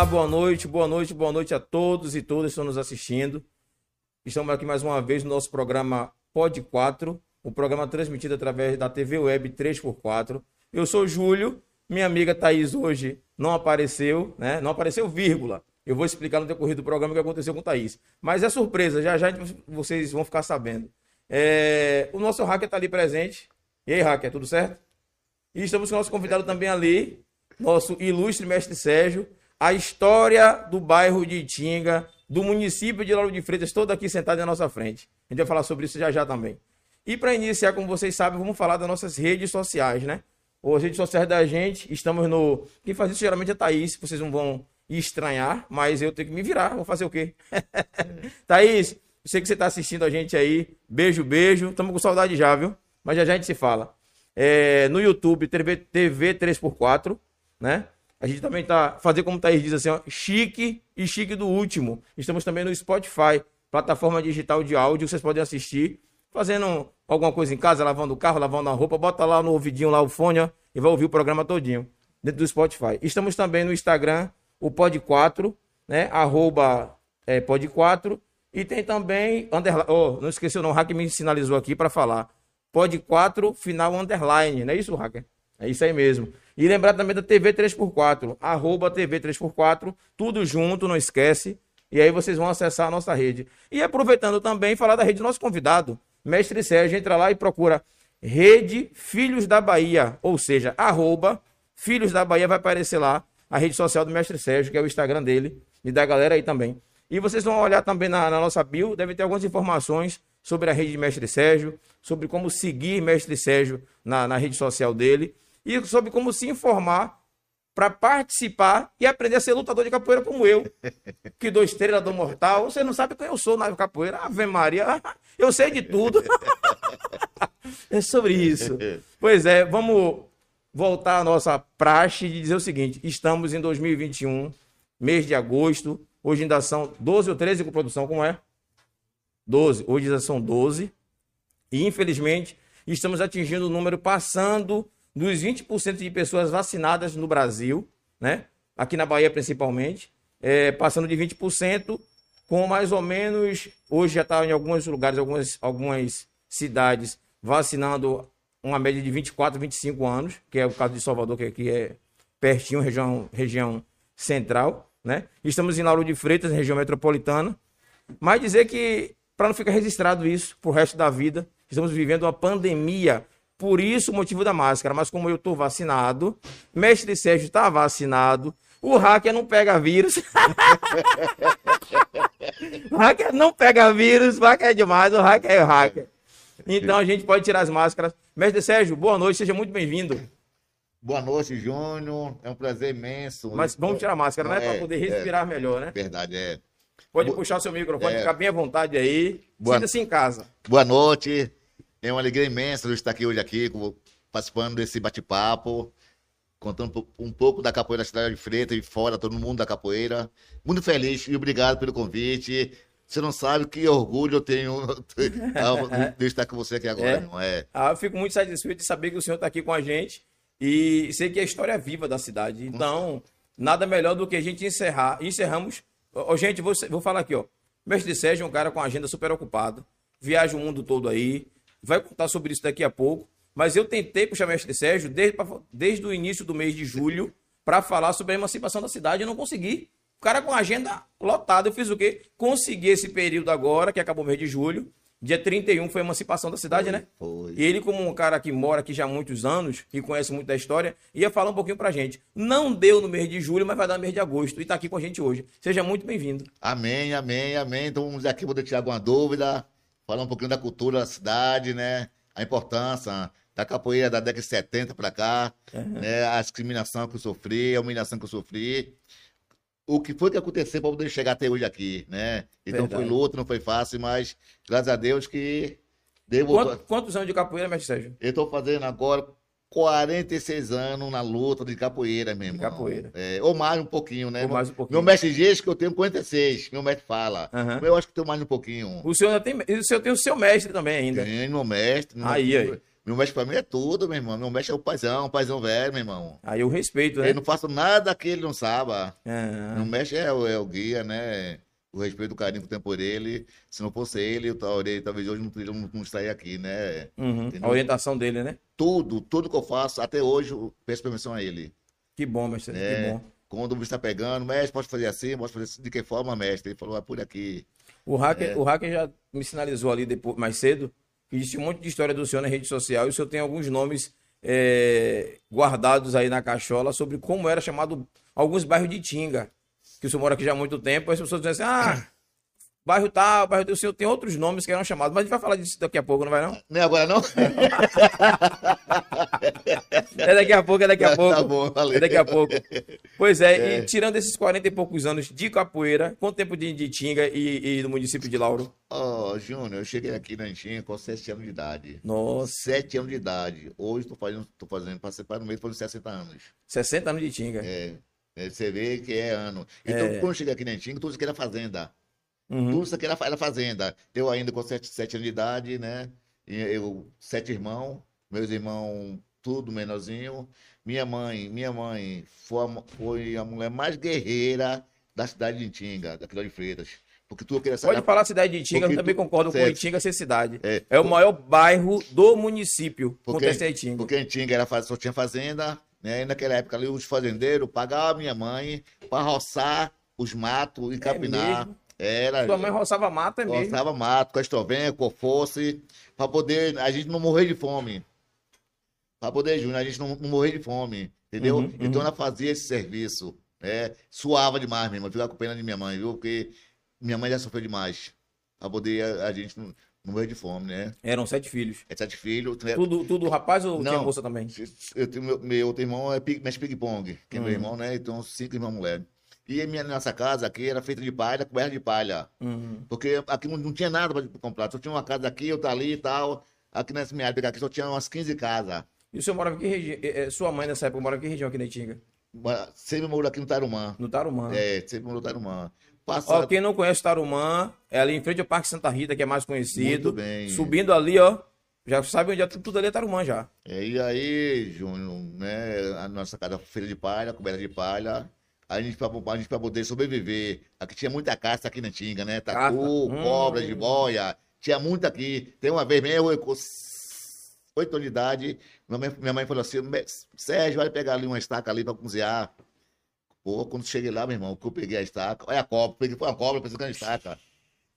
Olá, boa noite, boa noite, boa noite a todos e todas que estão nos assistindo. Estamos aqui mais uma vez no nosso programa Pod 4, o programa transmitido através da TV Web 3x4. Eu sou Júlio, minha amiga Thaís hoje não apareceu, né? Não apareceu, vírgula. Eu vou explicar no decorrer do programa o que aconteceu com Thaís. Mas é surpresa, já já vocês vão ficar sabendo. É... O nosso hacker está ali presente. E aí, hacker, tudo certo? E estamos com o nosso convidado também ali, nosso ilustre mestre Sérgio, a história do bairro de Itinga, do município de Lauro de Freitas, todo aqui sentado na nossa frente. A gente vai falar sobre isso já já também. E para iniciar, como vocês sabem, vamos falar das nossas redes sociais, né? As redes sociais da gente, estamos no. Quem faz isso geralmente é Thaís, vocês não vão estranhar, mas eu tenho que me virar, vou fazer o quê? Thaís, sei que você está assistindo a gente aí. Beijo, beijo. Estamos com saudade já, viu? Mas já já a gente se fala. É, no YouTube, TV, TV 3x4, né? A gente também tá fazendo como o Thaís diz assim, ó, chique e chique do último. Estamos também no Spotify, plataforma digital de áudio, vocês podem assistir fazendo alguma coisa em casa, lavando o carro, lavando a roupa, bota lá no ouvidinho lá o fone, ó, e vai ouvir o programa todinho dentro do Spotify. Estamos também no Instagram, o Pod4, né? Arroba é, Pod4. E tem também, oh, não esqueceu não, o Hacker me sinalizou aqui para falar. Pod4, final underline, não é isso, Hacker? É isso aí mesmo. E lembrar também da TV 3x4, arroba TV 3x4, tudo junto, não esquece. E aí vocês vão acessar a nossa rede. E aproveitando também, falar da rede do nosso convidado, Mestre Sérgio, entra lá e procura Rede Filhos da Bahia, ou seja, arroba Filhos da Bahia vai aparecer lá, a rede social do Mestre Sérgio, que é o Instagram dele, e da galera aí também. E vocês vão olhar também na, na nossa bio, deve ter algumas informações sobre a rede de Mestre Sérgio, sobre como seguir Mestre Sérgio na, na rede social dele e sobre como se informar para participar e aprender a ser lutador de capoeira como eu, que dou estrela do mortal. Você não sabe quem eu sou na capoeira. Ave Maria, eu sei de tudo. é sobre isso. Pois é, vamos voltar à nossa praxe de dizer o seguinte: estamos em 2021, mês de agosto. Hoje ainda são 12 ou 13 com produção, como é? 12. Hoje ainda são 12. E infelizmente estamos atingindo o número passando dos 20% de pessoas vacinadas no Brasil, né? Aqui na Bahia principalmente, é, passando de 20%, com mais ou menos, hoje já está em alguns lugares, algumas, algumas cidades, vacinando uma média de 24, 25 anos, que é o caso de Salvador, que aqui é pertinho, região, região central, né? Estamos em Lauro de Freitas, região metropolitana. Mas dizer que, para não ficar registrado isso para o resto da vida, estamos vivendo uma pandemia por isso o motivo da máscara. Mas como eu estou vacinado, mestre Sérgio está vacinado, o hacker não pega vírus. o hacker não pega vírus, o hacker é demais, o hacker é o hacker. Então a gente pode tirar as máscaras. Mestre Sérgio, boa noite, seja muito bem-vindo. Boa noite, Júnior. É um prazer imenso. Mas vamos tirar a máscara, né? É, Para poder respirar é, melhor, né? Verdade, é. Pode puxar o seu microfone, é, ficar bem à vontade aí. Sinta-se em casa. Boa noite. É uma alegria imensa eu estar aqui hoje aqui, participando desse bate-papo, contando um pouco da capoeira da cidade de Freitas e fora, todo mundo da capoeira. Muito feliz e obrigado pelo convite. Você não sabe que orgulho eu tenho de estar com você aqui agora, é. não é? Ah, eu fico muito satisfeito de saber que o senhor está aqui com a gente e sei que é a história é viva da cidade. Então, nada melhor do que a gente encerrar. Encerramos. Oh, gente, vou, vou falar aqui, ó. Mestre Sérgio é um cara com a agenda super ocupado, viaja o mundo todo aí vai contar sobre isso daqui a pouco. Mas eu tentei puxar o mestre Sérgio desde, desde o início do mês de julho para falar sobre a emancipação da cidade e não consegui. O cara com a agenda lotada, eu fiz o quê? Consegui esse período agora, que acabou o mês de julho. Dia 31 foi a emancipação da cidade, foi, né? Foi. E ele, como um cara que mora aqui já há muitos anos, que conhece muito da história, ia falar um pouquinho pra gente. Não deu no mês de julho, mas vai dar no mês de agosto. E tá aqui com a gente hoje. Seja muito bem-vindo. Amém, amém, amém. Então vamos aqui, vou tirar alguma dúvida falar um pouquinho da cultura da cidade, né? A importância da capoeira da década de 70 para cá, uhum. né? A discriminação que eu sofri, a humilhação que eu sofri. O que foi que aconteceu para poder chegar até hoje aqui, né? Então Verdade. foi luta, não foi fácil, mas graças a Deus que devo... Quanto, quantos anos de capoeira, mestre Sérgio? Eu estou fazendo agora 46 anos na luta de capoeira mesmo. Capoeira. É, ou mais um pouquinho, né? Ou mais um pouquinho. Meu mestre diz que eu tenho 46, meu mestre fala. Uhum. Eu acho que tenho mais um pouquinho. O senhor tem, o senhor tem o seu mestre também ainda. Tem meu mestre. Aí, meu, aí. Meu mestre pra mim é tudo, meu irmão. Meu mestre é o paizão, o paizão velho, meu irmão. Aí eu respeito, né? Eu não faço nada que ele não saiba. Ah, Meu mestre é, é o guia, né? O respeito, o carinho que eu tenho por ele. Se não fosse ele, eu talvez, talvez hoje não, não, não estaria aqui, né? uhum. A orientação dele, né? Tudo, tudo que eu faço, até hoje, eu peço permissão a ele. Que bom, mestre. É. Que bom. Quando você está pegando, mestre, pode fazer assim, pode fazer assim. De que forma, mestre? Ele falou, é por aqui. O hacker, É. o hacker já me sinalizou ali depois, mais cedo que existe um monte de história do senhor na rede social e o senhor tem alguns nomes é, guardados aí na cachola sobre como era chamado alguns bairros de Tinga. Que o senhor mora aqui já há muito tempo, as pessoas dizem assim, ah, bairro tal, bairro tal. O senhor tem outros nomes que eram chamados, mas a gente vai falar disso daqui a pouco, não vai não? Não é agora, não? É daqui a pouco, é daqui a pouco. Tá bom, valeu. É daqui a pouco. Pois é, e tirando esses 40 e poucos anos de capoeira, quanto tempo de, de Tinga e, e do município de Lauro? Ó, Júnior, eu cheguei aqui na Antinha com 7 anos de idade. Nossa, 7 anos de idade. Hoje estou fazendo, tô fazendo, passei para no mês, fazendo 60 anos. 60 anos de Tinga. É, é, você vê que é ano. Então, É. quando cheguei aqui na Antinha, tudo isso aqui era fazenda. Uhum. Tudo isso aqui era, era fazenda. Eu ainda com 7, sete anos de idade, né? E eu, sete irmãos, meus irmãos, tudo menorzinho. Minha mãe, minha mãe foi a, foi a mulher mais guerreira da cidade de Tinga, daquela de Freitas. Porque tu queria Pode falar cidade de Itinga, eu também tu- concordo com certo. Itinga ser cidade. É. É, o maior bairro do município. Porque, Acontece em Itinga. porque em Tinga era, só tinha fazenda, né? E naquela época ali os fazendeiros pagavam a minha mãe para roçar os matos e capinar. mesmo? Era. Sua mãe roçava mata mesmo. Roçava mato, com fosse, para poder a gente não morrer de fome. Para poder, Júnior, a gente não, não morrer de fome, entendeu? Uhum, então uhum. ela fazia esse serviço. É, suava demais mesmo. Eu ficava com pena de minha mãe, viu? Porque minha mãe já sofreu demais. Para poder a, a gente não, morrer de fome, né? Eram sete filhos. É sete filhos. né? Tudo, tudo rapaz ou tinha Não. moça também? Eu tenho, meu, meu outro irmão é mexe ping-pong, que é meu Uhum. irmão, né? Então, cinco irmãos mulheres. E a minha, nossa casa aqui era feita de palha, coberta de palha. Uhum. Porque aqui não, não tinha nada para comprar. Só tinha uma casa aqui, outra ali e tal. Aqui nessa minha área aqui só tinha umas 15 casas. E o senhor morava em que região? Sua mãe nessa época morava em que região aqui na Itinga? Sempre morou aqui no Tarumã. No Tarumã. É, sempre morou no Tarumã. Ó, Passado. quem não conhece Tarumã, é ali em frente ao Parque Santa Rita, que é mais conhecido. Muito bem. Subindo ali, ó. Já sabe onde é tudo, tudo ali é Tarumã já. É, e aí, Júnior, né? A nossa casa feita de palha, coberta de palha. A gente, pra, a gente, pra poder sobreviver. Aqui tinha muita caça aqui na Tinga, né? Tatu, Hum. cobra, jiboia. Tinha muito aqui. Tem uma vez mesmo, eu com oito anos de idade, minha mãe, minha mãe falou assim: "Me- Sérgio, vai pegar ali uma estaca ali pra cozinhar. Pô, quando cheguei lá, meu irmão, que eu peguei a estaca, olha a cobra, peguei foi uma cobra, pensei que era estaca.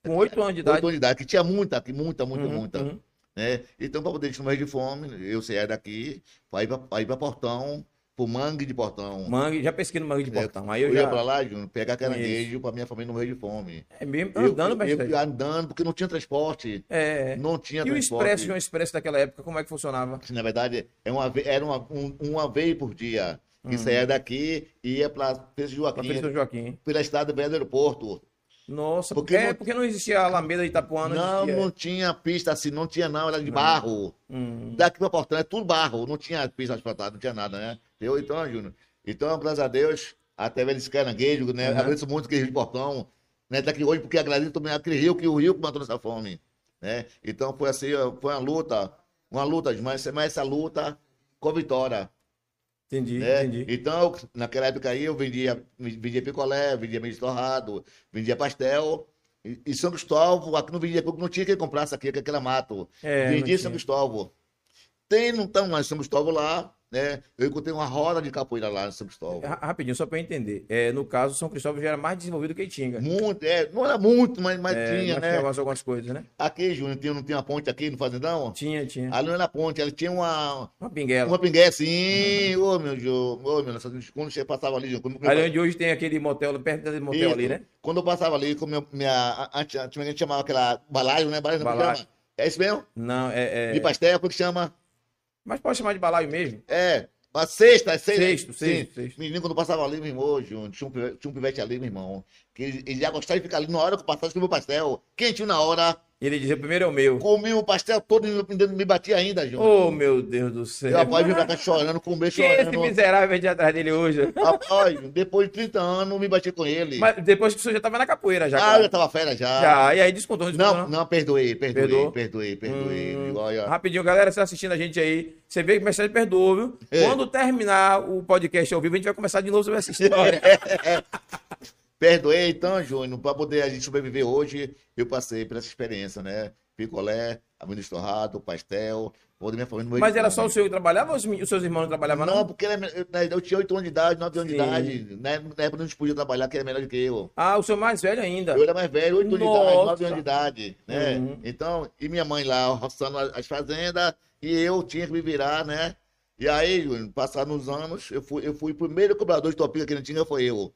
Com oito anos de Oito idade. anos de idade, que tinha muita aqui, muita, muita, Uhum, muita. uhum. Né? Então, para poder não morrer de fome, eu saía daqui, para ir para Portão, pro mangue de Portão. Mangue, já pesquei no mangue de É, portão. Aí eu, eu ia já. para lá, Júnior, pegar caranguejo para minha família não morrer de fome. É mesmo Eu- andando, mestre. eu, andando, porque não tinha transporte. É. Não tinha E o transporte. expresso, João Expresso daquela época, como é que funcionava? Na verdade, é uma, era uma, um- uma vez por dia. Que Hum. saía daqui e ia para Pra Joaquim, São Joaquim. pela estrada do aeroporto. Nossa, Porque é, não- porque não existia a Alameda de Itapuã, Não, existia. não tinha pista assim, não tinha não, era de barro. Hum. Daqui para Portão é tudo barro, não tinha pista asfaltada, não tinha nada, né? Eu, então, Júnior. Então, graças a Deus, até esse caranguejo, né? Uhum. Agradeço muito aquele rio de Portão, né? Daqui hoje, porque agradeço também aquele rio, que o rio que matou nossa fome, né? Então, foi assim, foi uma luta, uma luta, mas, mas essa luta com vitória, Entendi, né? entendi. Então, naquela época aí, eu vendia, vendia picolé, vendia meio torrado, vendia pastel. E, e São Cristóvão, aqui não vendia, porque não tinha quem comprasse aqui, aquele mato. É, vendia. São Cristóvão. Tem, não estão mais São Cristóvão lá, né? Eu encontrei uma roda de capoeira lá em São Cristóvão. Ra- Rapidinho, só pra eu entender. É, no caso, São Cristóvão já era mais desenvolvido que Itinga. Muito, é, não era muito, mas, mas É, tinha, nós né? tínhamos algumas coisas, né? Aqui, Júnior, tinha, não tinha uma ponte aqui no Fazendão? Tinha, tinha. Ali não era ponte, ali tinha uma, Uma pinguela. uma pingué assim. Ô, meu Deus, ô, meu Deus, quando você passava ali, quando- Ali onde hoje tem aquele motel, perto daquele motel Isso. ali, né? Quando eu passava ali, com minha, minha antes- antigamente chamava aquela balaio, né? Como Balaio. chama? É isso mesmo? Não, é. é- De pastel, como que chama? Mas pode chamar de balaio mesmo? É, uma sexta, é sexta. Sexto, Sim. sexto, sexto. Menino, quando passava ali, meu irmão, Júnior, tinha um, pivete, tinha um pivete ali, meu irmão. Que ele, ele já gostava de ficar ali na hora que eu passava escrever o pastel. Quentinho na hora. Ele dizia, primeiro é o meu. Comi o pastel todo e me, me batia ainda, Júnior. Oh, meu Deus do céu. Eu após vim pra cá chorando, comer é esse chorando. miserável veio de atrás dele hoje? Rapaz, depois de 30 anos, me bati com ele. Mas depois que o senhor já tava na capoeira, já. ah, claro. eu tava fera já. Já, e aí descontou, não descontou, Não, não, perdoei, perdoei, Perdoou? perdoei, perdoei. Hum, Rapidinho, galera, você tá assistindo a gente aí, você vê que o Mercedes perdoou, viu? É. Quando terminar o podcast ao vivo, a gente vai começar de novo sobre essa história. perdoei então, Júnior, pra poder a gente sobreviver hoje, eu passei por essa experiência, né? Picolé, amendoim torrado, pastel, toda minha família. Mas era só o senhor que trabalhava ou os, os seus irmãos não trabalhavam, não? Não, porque eu, né, eu tinha 8 anos de idade, 9 anos Sim. de idade. né? Na época não podia trabalhar, que era melhor do que eu. Ah, o senhor mais velho ainda. Eu era mais velho, 8 anos de idade, 9 anos de idade, né? Uhum. Então, e minha mãe lá roçando as as fazendas, e eu tinha que me virar, né? E aí, Júnior, passados uns anos, eu fui, eu fui o primeiro cobrador de topinha que não tinha, foi eu.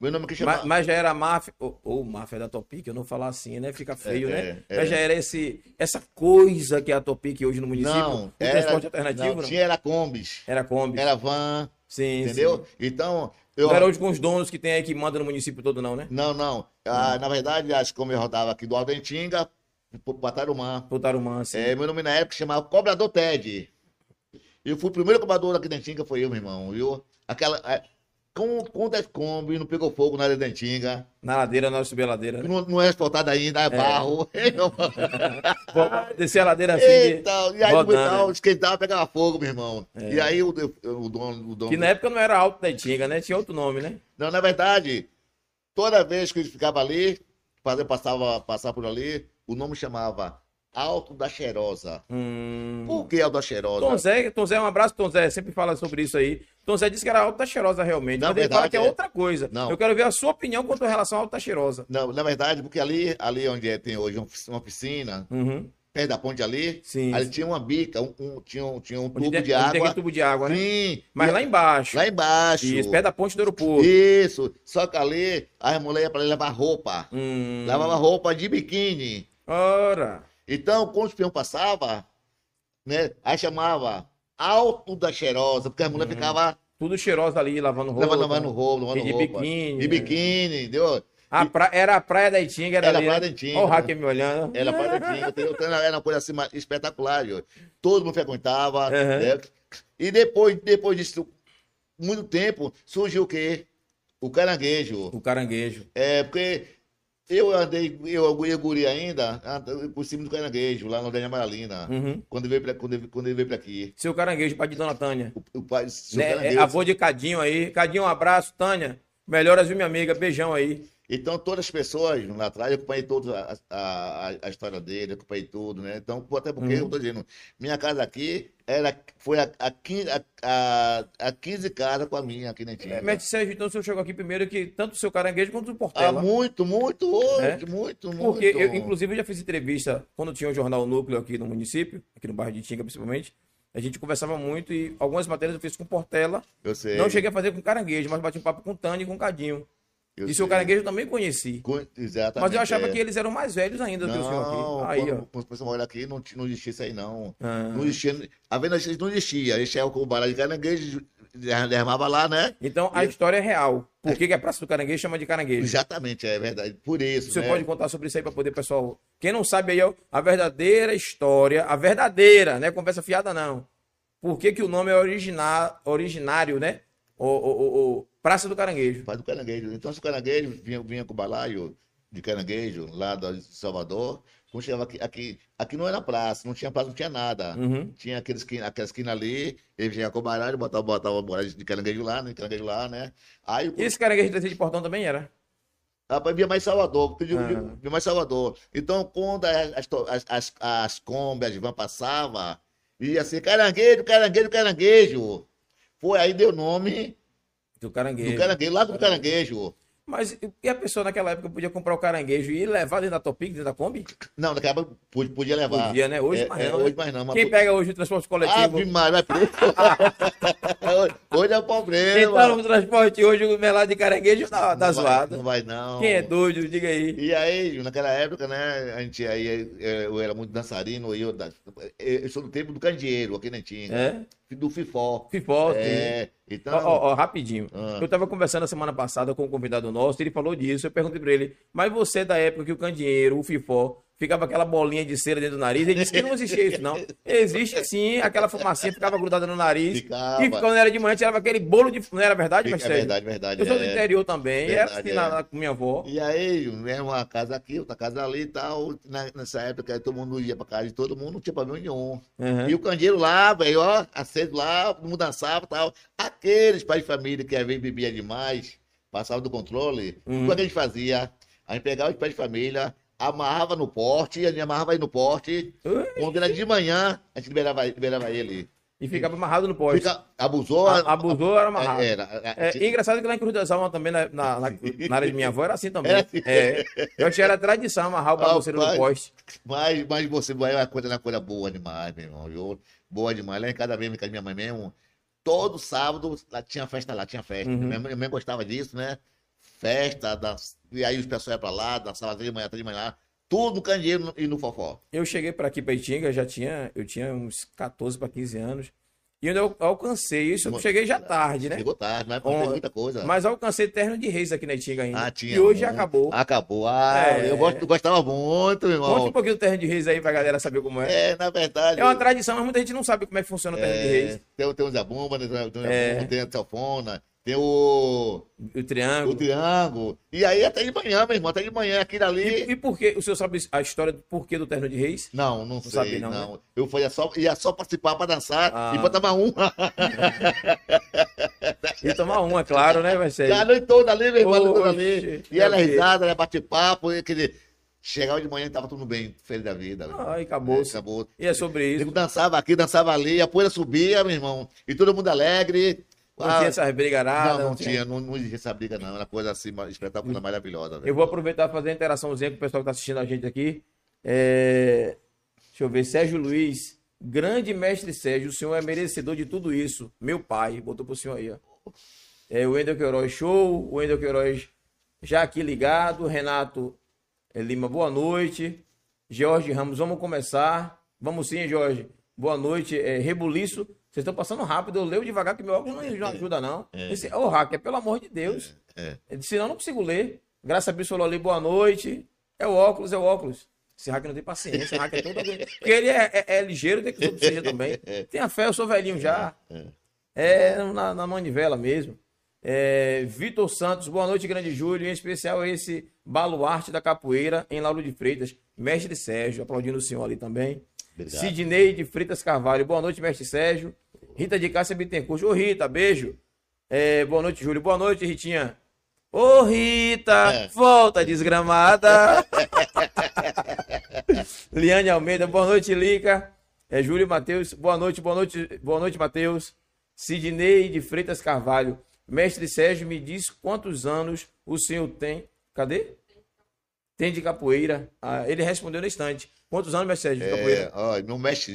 Meu nome que chama... Mas, mas já era máfia, ou, ou máfia da Topic, eu não falar assim, né? Fica feio, É, né? é, Mas é. já era esse, essa coisa que é a Topic hoje no município. Não, era, transporte alternativo, não, não? tinha era combis, Era Kombi. era van, Sim, entendeu? sim. Então, eu... Não era hoje com os donos que tem aí que manda no município todo, não, né? Não, não. Ah, na verdade, as combis rodavam aqui do Aldentinga para Tarumã. Pro Tarumã, assim. É, meu nome na época chamava Cobrador Ted. Eu fui o primeiro cobrador aqui da Dentinga, foi eu, meu irmão, viu? Aquela. É, Com, com 10 Kombi, não pegou fogo na área da Dentinga. Na ladeira, nós subir a ladeira, né? Não, não é asfaltado ainda, é barro. Vou descer a ladeira assim. de- Eita, e aí rodando, então, né? esquentava, pegava fogo, meu irmão. E aí o, o dono. O dono Que na época não era Alto da Itinga, né? Tinha outro nome, né? Não, na verdade, toda vez que ele ficava ali, fazer, passava, passava por ali, o nome chamava Alto da Cheirosa. Hum... Por que Alto da Cheirosa? Tom Zé, Tom Zé, um abraço, Tom Zé, sempre fala sobre isso aí. Tom Zé disse que era alta cheirosa realmente, Na mas ele fala verdade, que é, é. outra coisa. Não. Eu quero ver a sua opinião quanto à relação à alta cheirosa. Não, na verdade, porque ali, ali onde é- tem hoje uma pisc- uma piscina, Uhum. perto da ponte ali, Sim. ali tinha uma bica, um, um- tinha, um, tinha um tubo tem- de tem água. aquele tubo de água, né? Sim, Mas e- lá embaixo. lá embaixo. Isso, perto da ponte do aeroporto. Isso, só que ali as mulheres iam para levar roupa. Hum. Lavava roupa de biquíni. Ora. Então, quando os peões passavam, né, aí chamava Alto da Cheirosa, porque as mulheres ficavam Tudo cheirosa ali, lavando roupa. lavando, lavando roupa, lavando de roupa. biquíni, De né? biquíni, entendeu? A pra- Era a praia da Itinga, era, Era a ali, praia né? da Itinga. Olha o hacker me olhando. Era para tinha, entendeu? Então, Era uma coisa assim espetacular, viu? todo mundo frequentava. Uhum. né? E depois, depois disso, muito tempo, surgiu o quê? O caranguejo. O caranguejo. É, porque eu andei, eu, eu guri ainda, anda- por cima do caranguejo, lá no Aldeia Amaralina, Uhum. quando, ele veio pra, quando, ele, quando ele veio pra aqui. Seu caranguejo, pai de Dona Tânia. O, o pai, seu Né? É, caranguejo. avô de Cadinho aí. Cadinho, um abraço. Tânia, melhoras, viu, minha amiga? Beijão aí. Então, todas as pessoas lá atrás, eu acompanhei toda a, a, a- história dele, acompanhei tudo, né? Então, até porque Uhum. eu tô dizendo, minha casa aqui era, foi a, a, 15, a, a, a 15 casas com a minha aqui na Antiga. É, Mestre Sérgio, então o senhor chegou aqui primeiro que tanto o seu caranguejo quanto o Ah, Portela. muito, muito hoje, É? muito, muito. Porque eu, inclusive, eu já fiz entrevista quando tinha o Jornal Núcleo aqui no município, aqui no bairro de Tinga, principalmente. A gente conversava muito e algumas matérias eu fiz com Portela. Eu sei. Não cheguei a fazer com caranguejo, mas bati um papo com Tânia e com Cadinho. Eu e seu sei. caranguejo eu também conheci. Co- Exatamente. Mas eu achava é. que eles eram mais velhos ainda do que o senhor aqui. Aí, quando, ó. quando o pessoal olha aqui, não, não existia isso aí, não. Ah. Não existia. A venda não existia. Existia o baralho de caranguejo, derramava lá, né? Então a história é real. Por que, que a Praça do Caranguejo chama de caranguejo? Exatamente, é verdade. Por isso. Você né? pode contar sobre isso aí para poder, pessoal. Quem não sabe aí, a verdadeira história, a verdadeira, né? Conversa fiada não. Por que, que o nome é originário, né? O, o- o Praça do Caranguejo. Faz o caranguejo. Então, se o caranguejo vinha, com o balaio de caranguejo lá de Salvador, quando chegava aqui, aqui, aqui não era praça, não tinha praça, não tinha nada. Uhum. Tinha aqueles aquela esquina ali, ele vinha com o baralho, botava, botava o baralho de caranguejo lá, né? Caranguejo lá, né? Aí E esse caranguejo de de portão também era? Rapaz, vinha mais Salvador, porque eu Ah. vinha mais Salvador. Então, quando as, as, as, as, as Kombi, as van passavam, ia assim, caranguejo, caranguejo, caranguejo. Foi aí deu nome Do caranguejo. do caranguejo, lá do caranguejo. Mas e a pessoa naquela época podia comprar o caranguejo e levar dentro da Topic, dentro da Kombi? Não, naquela época podia, podia levar. Podia, né? Hoje É, mais é, não, né? Hoje mais não. mas Quem po- pega hoje o transporte coletivo? Ave Maria, vai preso. hoje é o problema. Quem tá no transporte hoje, o melado de caranguejo tá, tá Não vai- zoado. Não vai, não. Quem é doido, diga aí. E aí, naquela época, né, a gente aí, eh, eu era muito dançarino, eu, da- eu sou do tempo do candeeiro, aqui na Tinga, É? do Fifó. Fifó, sim. É, então, Ó, ó, ó, rapidinho. Ah. Eu tava conversando a semana passada com um convidado nosso, ele falou disso. Eu perguntei pra ele, mas você é da época que o candeeiro, o fifó, ficava aquela bolinha de cera dentro do nariz. Ele disse que não existia isso, não. Existe sim, aquela fumacinha ficava grudada no nariz. Ficava. E quando era de manhã, tirava aquele bolo de. Não era verdade, Fica- mas é verdade, verdade. Eu sou do é. interior também, e era Verdade, assim é. na- com minha avó. E aí, né, uma casa aqui, outra casa ali e tal. Na- nessa época, todo mundo ia pra casa de todo mundo, não tinha problema nenhum. Uhum. E o candeeiro lá, velho, ó, aceso lá, todo mundo dançava e tal. Aqueles pais de família que às vezes bebia demais, passavam do controle, Uhum. o que a gente fazia? A gente pegava os pais de família, amarrava no porte, a gente amarrava aí no porte. Quando era de manhã, a gente liberava, liberava ele. E ficava amarrado no poste. Fica, abusou. A- Abusou, era amarrado. É, Era. É, e engraçado que lá em Cruz das Almas também, na, na, na- na área de minha avó, era assim também. Era assim. É. Eu achei que era tradição amarrar o bagunceiro no Rapaz. poste. Mas, mas você vai uma coisa, uma coisa boa demais, meu irmão. viu? Boa demais. Lá em casa mesmo, em casa minha mãe mesmo, todo sábado lá tinha festa lá, tinha festa. Uhum. Minha, mãe, gostava disso, né? Festa, dan- e aí os pessoal iam pra lá, dançava até de manhã, até de manhã. Tudo no candeeiro e no fofó. Eu cheguei para aqui, para Itinga, já tinha, eu tinha uns 14 para 15 anos. E eu eu alcancei isso, eu cheguei já tarde, né? Chegou tarde, mas fez muita coisa. Mas alcancei terno de reis aqui na Itinga ainda. Ah, tinha. e hoje um- acabou. Acabou. Ah, É. eu gosto- gostava muito, meu Conte um irmão. pouquinho do terno de reis aí pra galera saber como é. É, na verdade. É uma tradição, mas muita gente não sabe como é que funciona o terno de reis. é, tem, tem o Zé Bumba, né, tem, o Zé É. Tem a Telfona, tem o, O o triângulo. Triângulo. E aí até de manhã, meu irmão, até de manhã, aquilo ali. E, e por que? O senhor sabe a história do porquê do terno de reis? Não, não, sei, sabe não, não. né? Eu fui, ia, só, ia só participar pra dançar Ah. e pra tomar um. E tomar uma, claro, né, E a Marcelo? noite toda ali, meu irmão, a toda ali. E ela risada, ela bate papo, e aquele... Chegava de manhã e tava tudo bem, feliz da vida. Ai, acabou. É, acabou. E é sobre isso. Eu dançava aqui, dançava ali, a poeira subia, meu irmão, e todo mundo alegre. Não Ah, tinha essas brigaradas. não, não tinha, não, não existia essa briga, não. Era coisa assim, espetacular, maravilhosa. velho. Eu vou aproveitar e fazer a interaçãozinha com o pessoal que está assistindo a gente aqui. É, Deixa eu ver, Sérgio Luiz, grande mestre Sérgio, o senhor é merecedor de tudo isso. Meu pai, botou pro senhor aí, ó. É, o Wendel Queiroz, show. O Wendel Queiroz já aqui ligado. Renato é, Lima, boa noite. Jorge Ramos, vamos começar. Vamos sim, Jorge. Boa noite. É, Rebuliço, vocês estão passando rápido. Eu leio devagar que meu óculos não, não ajuda, não. Esse, ô, hacker, pelo amor de Deus. É. Senão eu não consigo ler. Graças a Deus falou ali, boa noite. É o óculos, é o óculos. Esse hacker não tem paciência, o hacker é todo. Porque ele é, é- é ligeiro, tem que todo seja também. Tenha fé, eu sou velhinho já. É na, na manivela mesmo. É, Vitor Santos, boa noite, grande Júlio. Em especial esse baluarte da capoeira em Lauro de Freitas. Mestre Sérgio, aplaudindo o senhor ali também. Obrigado. Sidney de Freitas Carvalho, boa noite, mestre Sérgio. Rita de Cássia Bittencourt, ô Rita, beijo. É, boa noite, Júlio. Boa noite, Ritinha. Ô Rita, É. volta desgramada. Liane Almeida, boa noite, Lica. É, Júlio Matheus, boa noite, boa noite, boa noite, Matheus. Sidney de Freitas Carvalho. Mestre Sérgio, me diz quantos anos o senhor tem. Cadê? Tem de capoeira. Ah, ele respondeu no instante. Quantos anos, mestre de É, capoeira? ó, no mestre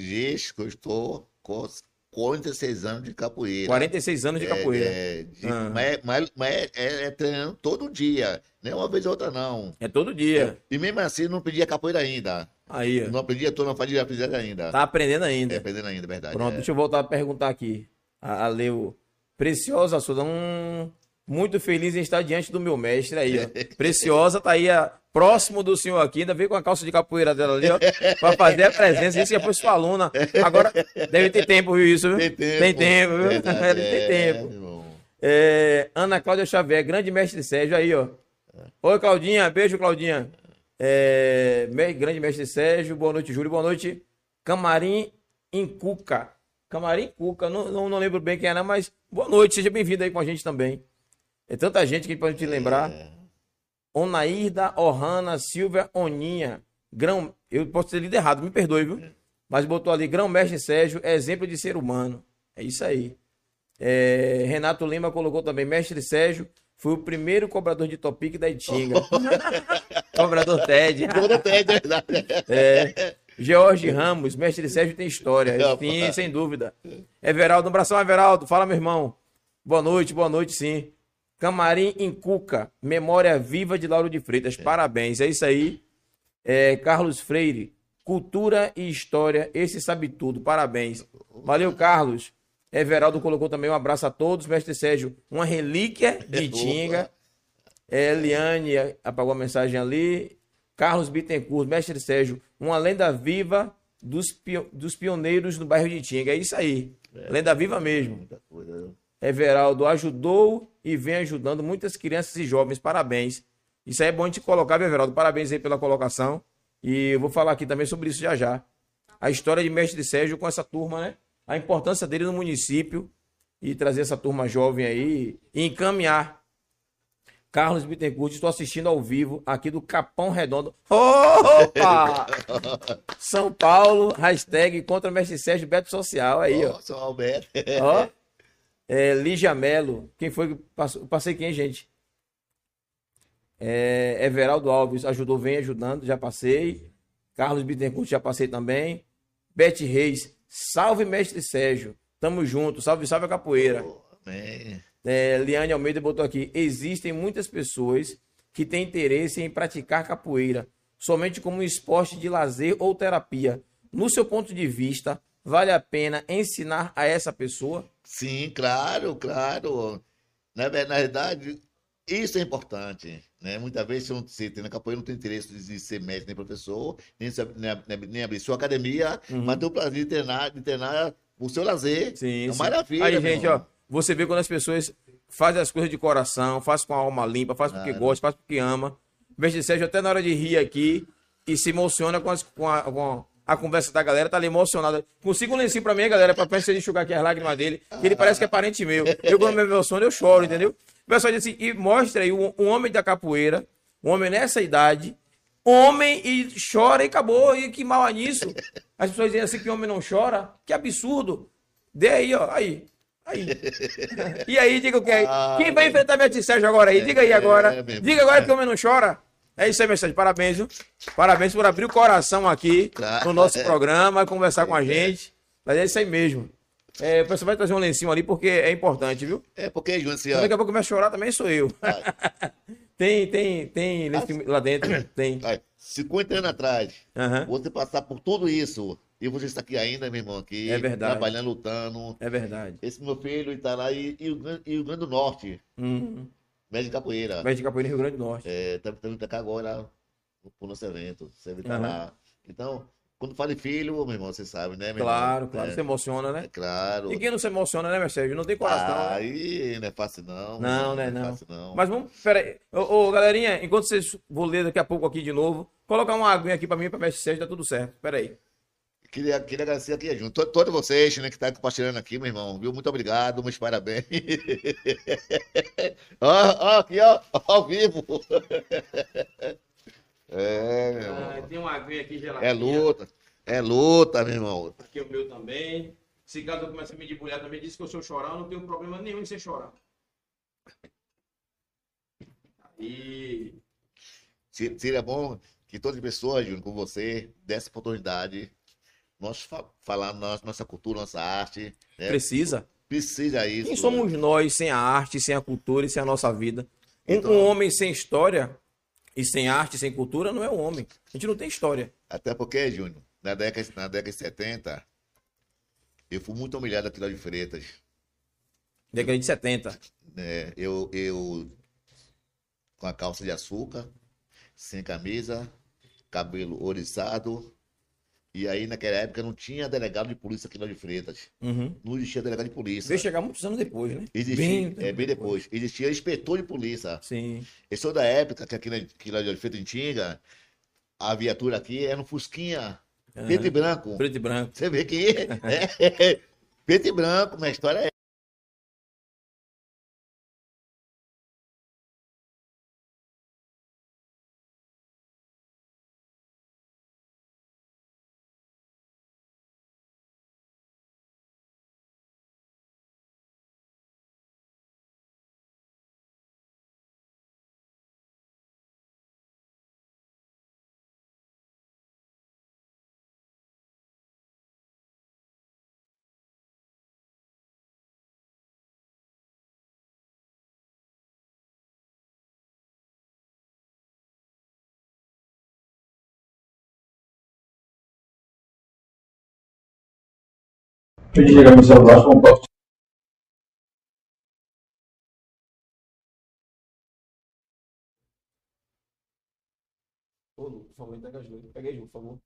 que eu estou com 46 anos de capoeira. 46 anos de capoeira. É, é, de- Ah. Mas, mas- mas é, é- é treinando todo dia, não é uma vez ou outra, não. É todo dia. E mesmo assim, não aprendi a capoeira ainda. Aí, ó. Não aprendi, tô não fazia aprender ainda. Tá aprendendo É, ainda. aprendendo ainda, é verdade. Pronto, é. deixa eu voltar a perguntar aqui. A, a Leo. Preciosa, Suda. Muito feliz em estar diante do meu mestre aí, ó. Preciosa tá aí, ó, próximo do senhor aqui. Ainda veio com a calça de capoeira dela ali, ó. Pra fazer a presença. Isso que foi sua aluna. Agora, deve ter tempo, viu, isso, viu? Tem tempo. Tem tempo, viu? Verdade, Ele tem é, tempo. irmão. É, Ana Cláudia Xavier, grande mestre Sérgio aí, ó. Oi, Claudinha, beijo, Claudinha. É, grande mestre Sérgio, boa noite, Júlio, boa noite. Camarim em Cuca. Camarim Cuca, não, não, não lembro bem quem era, mas boa noite, seja bem-vindo aí com a gente também. É tanta gente que pode te lembrar. Onaída, Ohana, Silvia, Oninha. Grão, eu posso ter lido errado, me perdoe, viu? Mas botou ali, Grão Mestre Sérgio, exemplo de ser humano. É isso aí. É, Renato Lima colocou também, Mestre Sérgio foi o primeiro cobrador de Topic da Itinga. cobrador Ted. Todo tem, é verdade. É. George Ramos, Mestre Sérgio tem história. Sim, sem dúvida. Everaldo, um abração, Everaldo. Fala, meu irmão. Boa noite, boa noite, sim. Camarim em Cuca, memória viva de Lauro de Freitas. Parabéns, é isso aí. É, Carlos Freire, cultura e história, esse sabe tudo. Parabéns. Valeu, Carlos. Everaldo colocou também um abraço a todos. Mestre Sérgio, uma relíquia de Tinga. É, Eliane apagou a mensagem ali. Carlos Bittencourt, mestre Sérgio, uma lenda viva dos, pio- dos pioneiros no bairro de Tinga. É isso aí. Lenda viva mesmo. Coisa. Everaldo ajudou e vem ajudando muitas crianças e jovens. Parabéns. Isso aí é bom a gente colocar, viu, Everaldo? Parabéns aí pela colocação. E eu vou falar aqui também sobre isso já já. A história de Mestre Sérgio com essa turma, né? A importância dele no município e trazer essa turma jovem aí e encaminhar. Carlos Bittencourt, estou assistindo ao vivo aqui do Capão Redondo. Opa! São Paulo, hashtag contra Mestre Sérgio Beto Social. Aí, ó. Nossa, Alberto. Ó. É, Lígia Melo. Quem foi que passou? Passei quem, gente? É, Everaldo Alves ajudou, vem ajudando, já passei. Carlos Bittencourt, já passei também. Beth Reis. Salve, mestre Sérgio. Tamo junto. Salve, salve a capoeira. Amém. É, Liane Almeida botou aqui: existem muitas pessoas que têm interesse em praticar capoeira somente como um esporte de lazer ou terapia. No seu ponto de vista, vale a pena ensinar a essa pessoa? Sim, claro, claro. Na, na verdade, isso é importante, né? Muitas vezes você, não- tem na capoeira não tem interesse de ser mestre nem professor, nem, nem, nem abrir sua academia, mas tem o prazer de treinar, de treinar o seu lazer. Uhum. Sim, é uma sim. maravilha, Aí, gente, irmão. ó, você vê quando as pessoas fazem as coisas de coração, fazem com a alma limpa, fazem porque Claro. gosta, fazem porque ama. Mestre Sérgio, até na hora de rir aqui, e se emociona com, as- com a, com a conversa da galera, tá ali emocionado. Consiga um lencinho pra mim, galera, pra frente enxugar aqui as lágrimas dele, que ele parece que é parente meu. Eu, quando me emociono, eu choro, entendeu? O pessoal diz assim, e mostra aí um, um homem da capoeira, um homem nessa idade, homem e chora e acabou, e que mal há nisso. As pessoas dizem assim que homem não chora, que absurdo. Dê aí, ó, aí. Aí. E aí, diga o que é. Ah, Quem vai enfrentar Mestre Sérgio agora aí? Diga aí agora. É, irmão. Diga agora que o homem não chora. É isso aí, mensagem. Parabéns, viu? Parabéns por abrir o coração aqui Claro. no nosso programa, conversar com a gente. Mas é isso aí mesmo. É, o pessoal vai trazer um lencinho ali porque é importante, viu? É porque, Júnior, assim, ó, Daqui a pouco a chorar também sou eu. tem, tem, tem lencinho lá dentro. Tem. ó, 50 anos atrás, você passar por tudo isso, e você está aqui ainda, meu irmão, aqui, É verdade. trabalhando, lutando. É verdade. Esse meu filho está lá e, e, o, Gran- e o Grande do Norte, Hum. Médio de capoeira. Vai de Capoeira Rio Grande do Norte. É, tá pra cá agora pro nosso evento. Você tá Aham. lá. Então, quando fala filho, meu irmão, você sabe, né, meu Claro, irmão? claro. É, Se emociona, né? é claro. E quem não se emociona, né, Sérgio? Não tem coração. né? Aí não é fácil, não. meu Não, irmão, né, não. fácil, não. Mas vamos, peraí. Ô, ô, galerinha, enquanto vocês vou ler daqui a pouco aqui de novo, colocar uma aguinha aqui pra mim, pra Sérgio, tá tudo certo. Peraí. Queria, queria agradecer aqui, junto. To- Todos vocês né, que estão compartilhando aqui, meu irmão. Viu? Muito obrigado, meus parabéns. ó, ó, aqui, ó, ao vivo. é, meu irmão. tem uma aguinha aqui geladinha. É luta. É luta, meu irmão. Aqui o meu também. Se caso eu comece a me debulhar também, disse que eu sou chorão, não tenho problema nenhum em ser chorão. Aí. Se- Seria bom que todas as pessoas, Júnior, com você, dessem oportunidade. Nós fa falar nossa, nossa cultura, nossa arte. né? Precisa. Precisa isso. Quem somos nós sem a arte, sem a cultura e sem a nossa vida? Um, Então- um homem sem história e sem arte, sem cultura, não é um homem. A gente não tem história. Até porque, Júnior, na década, na década de 70, eu fui muito humilhado aqui de Freitas. Década de 70. né? Eu, eu com a calça de açúcar, sem camisa, cabelo oriçado. E aí, naquela época, não tinha delegado de polícia aqui lá de Freitas. Uhum. Não existia delegado de polícia. Veio chegar muitos anos depois, né? Existia, é, bem depois. Existia inspetor de polícia. Sim. Eu sou da época que aqui, na, aqui lá de Freitas em Tinga, a viatura aqui era um Fusquinha, preto e branco. Preto e branco. Você vê que é, preto e branco, minha história é. Deixa eu desligar meu celular, vamos para Ô, por favor, entrega as luzes. Pega aí, por favor.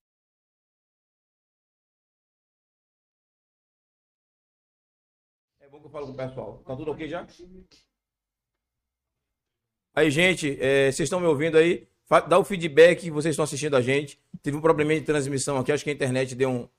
É bom que eu falo com o pessoal. Tá tudo ok já? Aí, gente, é, vocês estão me ouvindo aí? Dá o feedback, vocês estão assistindo a gente. Teve um probleminha de transmissão aqui, acho que a internet deu um,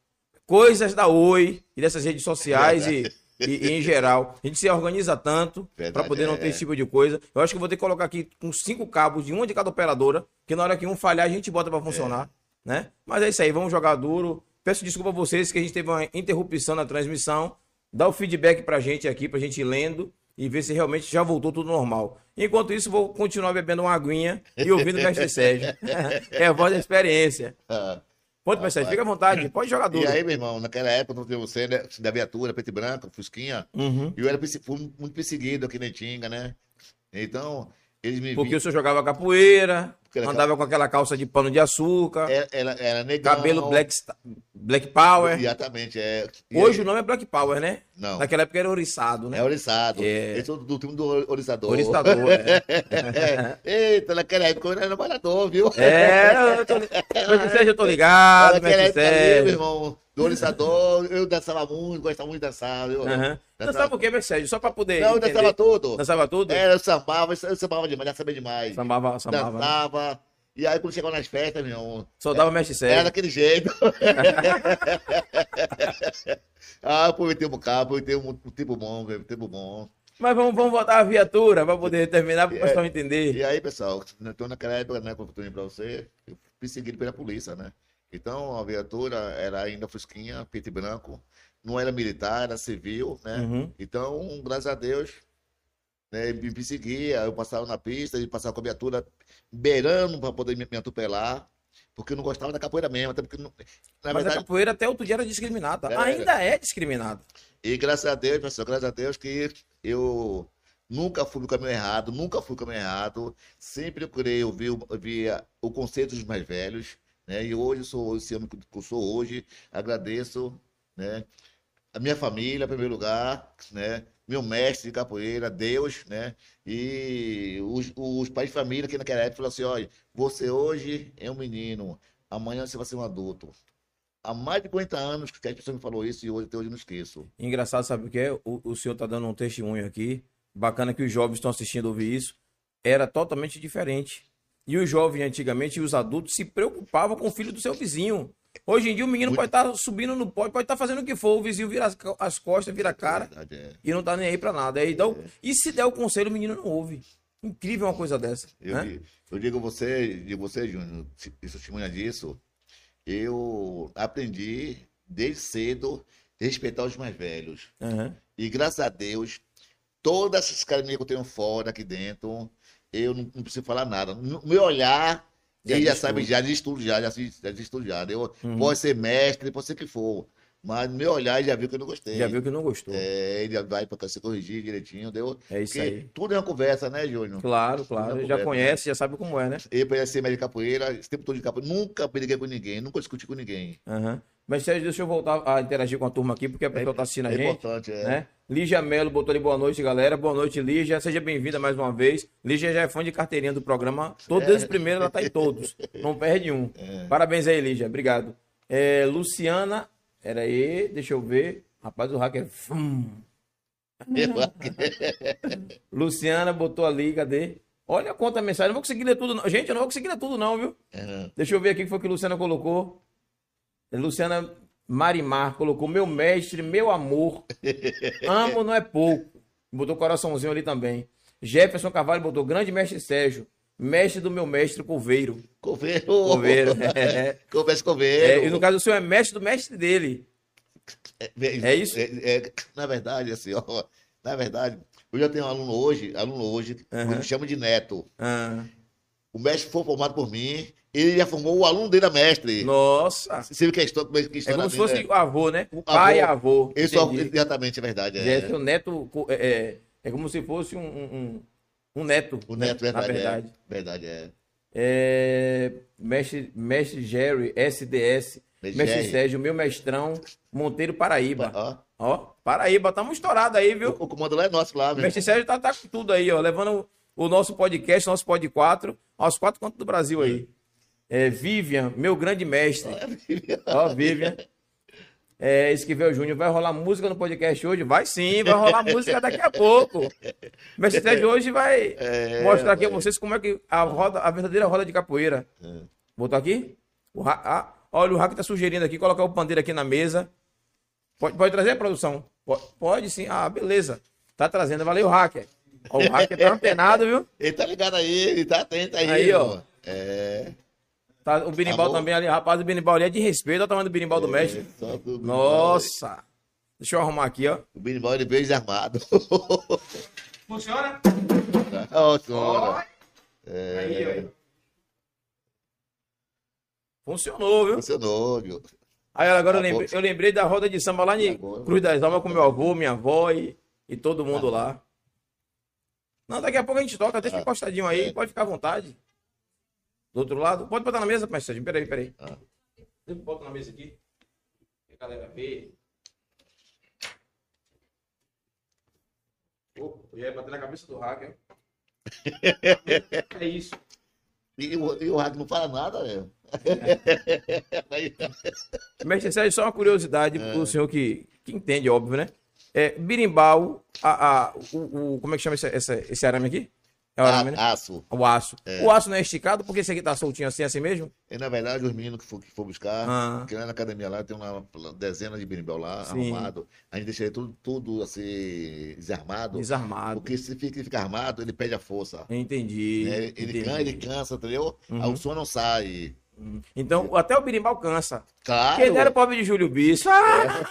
Coisas da Oi e dessas redes sociais e, e- e em geral. A gente se organiza tanto para poder não é. ter esse tipo de coisa. Eu acho que vou ter que colocar aqui com cinco cabos de uma de cada operadora, que na hora que um falhar a gente bota para funcionar, né? Mas é isso aí, vamos jogar duro. Peço desculpa a vocês que a gente teve uma interrupção na transmissão. Dá o feedback pra gente aqui, pra gente ir lendo e ver se realmente já voltou tudo normal. Enquanto isso, vou continuar bebendo uma aguinha e ouvindo o mestre Sérgio. é a voz da experiência. Pode, Sérgio, fica à vontade, pode jogar duro. E aí, meu irmão, naquela época, não tinha você, né? Da viatura, preto e branco, Fusquinha. Uhum. E eu era fui muito perseguido aqui na Tinga, né? Então, eles me Porque viam. o senhor jogava capoeira, andava com aquela calça de pano de açúcar, Era, era, era negão. cabelo black, black power. Exatamente, é. Hoje o nome é Black Power, né? Não. Naquela época era oriçado, né? É oriçado. É. Eu sou do time do oriçador. Oriçador, é. Eita, naquela época eu era namorador, viu? É, eu tô, Sérgio, eu tô ligado, Naquela época ali, meu irmão, do oriçador, eu dançava muito, gostava muito de dançar, viu? Aham. Dançava o quê, Sérgio? Só pra poder Não, eu dançava tudo. Dançava tudo? Era, eu sambava, eu sambava demais, já sabia demais. Sambava, sambava. né? Dançava. E aí, quando chegava nas festas, meu Só dava mestre era Sérgio. daquele jeito. ah, aproveitei um bocado, aproveitei um, um tempo bom, velho, um tempo bom. Mas vamos, vamos botar a viatura pra poder terminar, pro É. pessoal entender. E aí, pessoal, então naquela época, né, como eu falei pra você, eu fui perseguido pela polícia, né? Então, a viatura era ainda fusquinha, preto e branco, não era militar, era civil, né? Uhum. Então, graças a Deus, né, me perseguia, eu passava na pista, e passava com a viatura beirando para poder me, me atropelar, porque eu não gostava da capoeira mesmo, até porque, não- na Mas a verdade, capoeira até outro dia era discriminada. Era. Ainda é discriminada. e graças a Deus, pessoal, graças a Deus que eu nunca fui no caminho errado, nunca fui no caminho errado, sempre procurei ouvir, a- o conceito dos mais velhos, né? E hoje eu sou esse homem que eu sou hoje, agradeço, né? A minha família, em primeiro lugar, né? Meu mestre de capoeira, Deus, né? E os, os pais de família que naquela época falaram assim, olha, você hoje é um menino, amanhã você vai ser um adulto. Há mais de 40 anos que a pessoa me falou isso e hoje, até hoje eu não esqueço. Engraçado, sabe o que é? O, o senhor tá dando um testemunho aqui. Bacana que os jovens estão assistindo ouvir isso. Era totalmente diferente. E os jovens antigamente e os adultos se preocupavam com o filho do seu vizinho. Hoje em dia o menino pode estar subindo no pódio, pode estar fazendo o que for, o vizinho vira as, co- as costas, vira a cara Verdade, é. e não tá nem aí pra nada. Aí dá o- E se der o conselho, o menino não ouve. Incrível uma coisa dessa. Eu, né? eu digo a você, digo você, Júnior, testemunha disso, eu aprendi desde cedo respeitar os mais velhos. Aham. E graças a Deus, todas essas academias que eu tenho fora, aqui dentro, eu não, não preciso falar nada. No meu olhar, ele já sabe, tudo. já tudo, já, já, já já. Eu, Uhum. Pode ser mestre, pode ser que for. Mas no meu olhar, ele já viu que eu não gostei. Já viu que não gostou. É, ele vai para se corrigir direitinho, deu? É isso Porque aí. tudo é uma conversa, né, Júnior? Claro, claro. Não Já conversa, conhece, já sabe como é, né? Eu conheci médio de capoeira, esse tempo todo de capoeira, nunca briguei com ninguém, nunca discuti com ninguém. Aham. Mas Sérgio, deixa eu voltar a interagir com a turma aqui, porque a pessoa está assistindo a é gente. importante, é. Né? Lígia Melo botou ali boa noite, galera. Boa noite, Lígia. Seja bem-vinda mais uma vez. Lígia já é fã de carteirinha do programa. Todos É. desde o primeiro, ela tá em todos. Não perde um. Parabéns aí, Lígia. Obrigado. É, Luciana, era aí, deixa eu ver. Rapaz, o hacker. Fum. Luciana botou ali, cadê? Olha quanta mensagem. Não vou conseguir ler tudo, não. Gente, eu não vou conseguir ler tudo, não, viu? É. Deixa eu ver aqui o que foi que Luciana colocou. Luciana Marimar colocou meu mestre, meu amor. Amo não é pouco. Botou coraçãozinho ali também. Jefferson Carvalho botou grande mestre Sérgio. Mestre do meu mestre Coveiro. Coveiro. Coveiro. É, Conversa É, coveiro. e no caso o senhor é mestre do mestre dele. É isso? É, é, na verdade, assim, ó, na verdade, eu já tenho um aluno hoje, aluno hoje, Aham. que me chama de neto. Ah, O mestre foi formado por mim, ele já formou o aluno dele a mestre. nossa. Você viu que a história, que É história como se fosse né? o avô, né? O Pai e avô. avô. Ele só- exatamente, é verdade. É. Neto é, é, é como se fosse um, um, um- neto. O né? neto, verdade. Na verdade. É. Verdade, é. É, mestre, mestre Jerry, SDS, Mestre mestre. Sérgio, meu mestrão, Monteiro Paraíba. Ó, Ó, Paraíba, estamos estourados aí, o, viu? o comando lá é nosso lá, O mestre Sérgio tá, tá com tudo aí, ó, levando o, o nosso podcast, nosso pod 4, aos quatro cantos do Brasil aí. É, Vivian, meu grande mestre. Ó, Vivian. É, Esquivel Júnior, vai rolar música no podcast hoje? Vai sim, vai rolar música daqui a pouco. O mestre Sérgio hoje vai É, mostrar aqui a vocês como é que a roda, a verdadeira roda de capoeira. É. Botou aqui? O Ra- ah, olha, o Hack tá sugerindo aqui, colocar o pandeiro aqui na mesa. Pode, pode trazer, produção? Pode, pode sim. Ah, beleza. Tá trazendo. Valeu, Hacker. Ó, o Hacker tá antenado, viu? Ele tá ligado aí, ele tá atento aí. Aí, ó. irmão. É. Tá, o berimbau Tá também ali. Rapaz, o berimbau ali é de respeito. Olha o tamanho do berimbau do mestre. Só que o Nossa. Deixa eu arrumar aqui, ó. O berimbau ele veio desarmado. Funciona? Ó, senhora. Aí, ó. Funcionou, viu? Funcionou, viu? Aí agora eu Tá lembrei, eu lembrei da roda de samba lá em Agora. Cruz das Almas com meu avô, minha avó e, e todo mundo lá. Não, daqui a pouco a gente toca, deixa Ah. encostadinho aí, É. pode ficar à vontade. Do outro lado, pode botar na mesa, mestre Sérgio, peraí, peraí. Ah. Eu boto na mesa aqui. A galera vê. Opa, eu ia bater na cabeça do hacker. é isso. E, o- e o Rato não fala nada, velho. Aí, Mestre Sérgio, só uma curiosidade É. pro senhor que, que entende, óbvio, né? É, birimbau, a, a, o, o- como é que chama esse, essa- esse arame aqui? É o arame, né? aço. O aço. É. O aço não é esticado porque esse aqui tá soltinho assim, assim mesmo? E na verdade, os meninos que for, que for buscar, Ah. porque lá na academia lá tem uma dezena de berimbau lá, Sim. arrumado. A gente deixa ele tudo, tudo assim, desarmado. Desarmado. Porque se fica, fica armado, ele perde a força. Entendi. né? Ele, entendi. cansa, ele cansa, entendeu? Uhum. Aí o som não sai. Então, até o birimbau cansa. Claro. Quem dera o pobre de Júlio Bicho. Ah,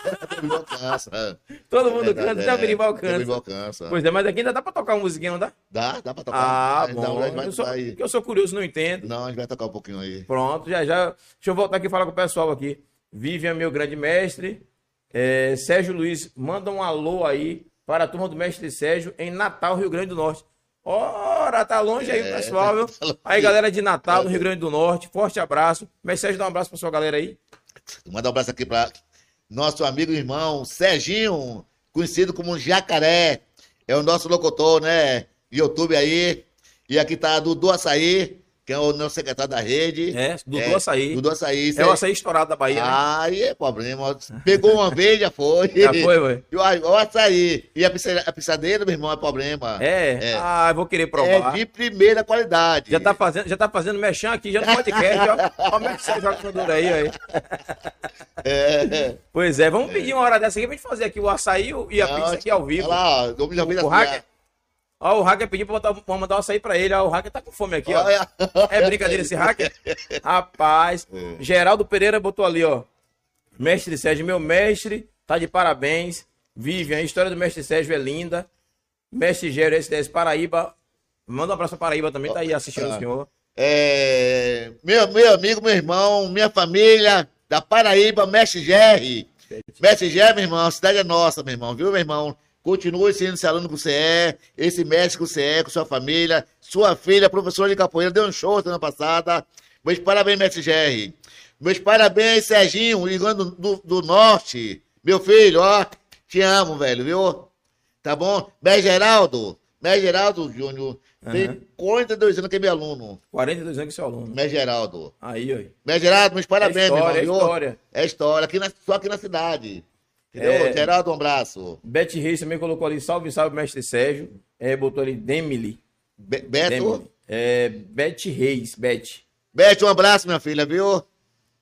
o cansa. todo mundo Verdade, canta, até o é. birimbau O cansa. cansa. Pois é, mas aqui ainda dá pra tocar uma musiquinha, não dá? Dá, dá pra tocar. Ah, bom. gente vai- Eu sou, vai- eu sou curioso, não entendo. Não, a gente vai tocar um pouquinho aí. Pronto, já já. Deixa eu voltar aqui e falar com o pessoal aqui. Vivian, meu grande mestre. É, Sérgio Luiz, manda um alô aí para a turma do mestre Sérgio em Natal, Rio Grande do Norte. Ora, tá longe aí, É, pessoal, viu? tá. Aí, galera de Natal, no Rio Grande do Norte, forte abraço. Sérgio, dá um abraço pra sua galera aí. Mandar um abraço aqui para nosso amigo e irmão Serginho, conhecido como Jacaré. É o nosso locutor, né? YouTube aí. E aqui tá Dudu Açaí, que é o nosso secretário da rede. É, Dudu Açaí. Dudu Açaí. É o açaí estourado da Bahia, né? Aí é problema. Pegou uma vez, já foi. Já foi, ué? E o, o açaí. E a, a pisadeira, meu irmão, é problema. É? É. Ah, eu vou querer É provar. de primeira qualidade. Já tá fazendo, já tá fazendo mexão aqui, já no podcast, ó. Como é que você joga dura aí, aí? É. Pois é, vamos pedir uma hora dessa aqui pra gente fazer aqui o açaí e a Não, pizza aqui ao vivo. Olha lá, ó, fiz O assim, hacker. Ó, o hacker pediu pra, botar, pra mandar o açaí pra ele. Ó, o hacker tá com fome aqui, ó. Olha. É brincadeira esse hacker? Rapaz, É. Geraldo Pereira botou ali, ó. Mestre Sérgio, meu mestre, tá de parabéns. Vivian, a história do mestre Sérgio é linda. Mestre Gero, SDS Paraíba. Manda um abraço pra Paraíba também, tá aí assistindo o Ah. senhor. É, meu, meu amigo, meu irmão, minha família da Paraíba, Mestre Gerry. Mestre Gerry, meu irmão, a cidade é nossa, meu irmão, viu, meu irmão? Continue sendo esse aluno que você é, esse mestre que você é, com sua família, sua filha, professora de capoeira, deu um show semana passada. Meus parabéns, Mestre Gerry. Meus parabéns, Serginho, Rio Grande do, do, Norte. Meu filho, ó, te amo, velho, viu? Tá bom? Mestre Geraldo, Mestre Geraldo Júnior, tem Aham. 42 anos que é meu aluno. 42 anos que é seu aluno. Mestre Geraldo. Aí, ó. Mestre Geraldo, meus parabéns, É história, meu é irmão. história. É história, aqui na, só aqui na cidade. Entendeu? É. Geraldo, um abraço. Beth Reis também colocou ali, salve, salve, mestre Sérgio. É, botou ali Demily. Be Beto, Demily. É, Beth Reis, Beth. Beto, um abraço, minha filha, viu?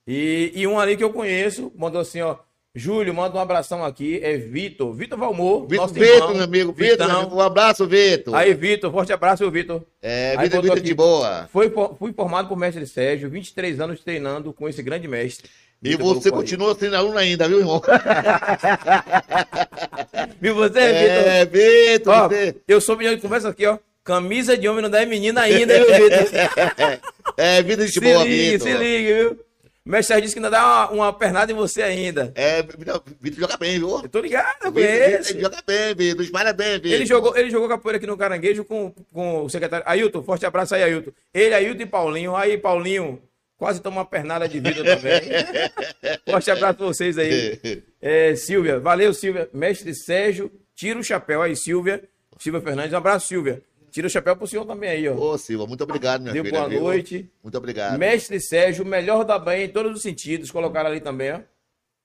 E, e um ali que eu conheço, mandou assim, ó. Júlio, manda um abração aqui. É Vitor. Vitor Valmor. Vitor, Vitor, meu amigo. Vitor, um abraço, Vitor. Aí, Vitor, forte abraço, Vitor. É, Vitor, Vitor de boa. Foi, fui formado por mestre Sérgio, 23 anos treinando com esse grande mestre. E você continua sendo aluno ainda, viu, irmão? Viu você, Vitor? É, Vitor, Ó, você... eu soube de onde conversa aqui, ó. Camisa de homem não dá em menina ainda, viu, Vitor? É, Vitor de se boa, liga, Vitor. se liga, viu? O mestre disse que ainda dá uma, uma pernada em você ainda. É, Vitor joga bem, viu? Eu tô ligado, eu conheço. Vitor joga bem, Vitor. Parabéns, Vitor. Ele jogou, ele jogou capoeira aqui no Caranguejo com, com o secretário. Ailton, forte abraço aí, Ailton. Ele, Ailton e Paulinho. Aí, Paulinho, quase toma uma pernada de vida também. forte abraço pra vocês aí. É, Silvia, valeu, Silvia. Mestre Sérgio, tira o chapéu aí, Silvia. Silvia Fernandes, um abraço, Silvia. Tira o chapéu pro senhor também aí, ó. Ô, Silva, muito obrigado, minha Deu filha. boa viu? noite. Muito obrigado. Mestre Sérgio, melhor da Bahia em todos os sentidos. Colocaram ali também, ó.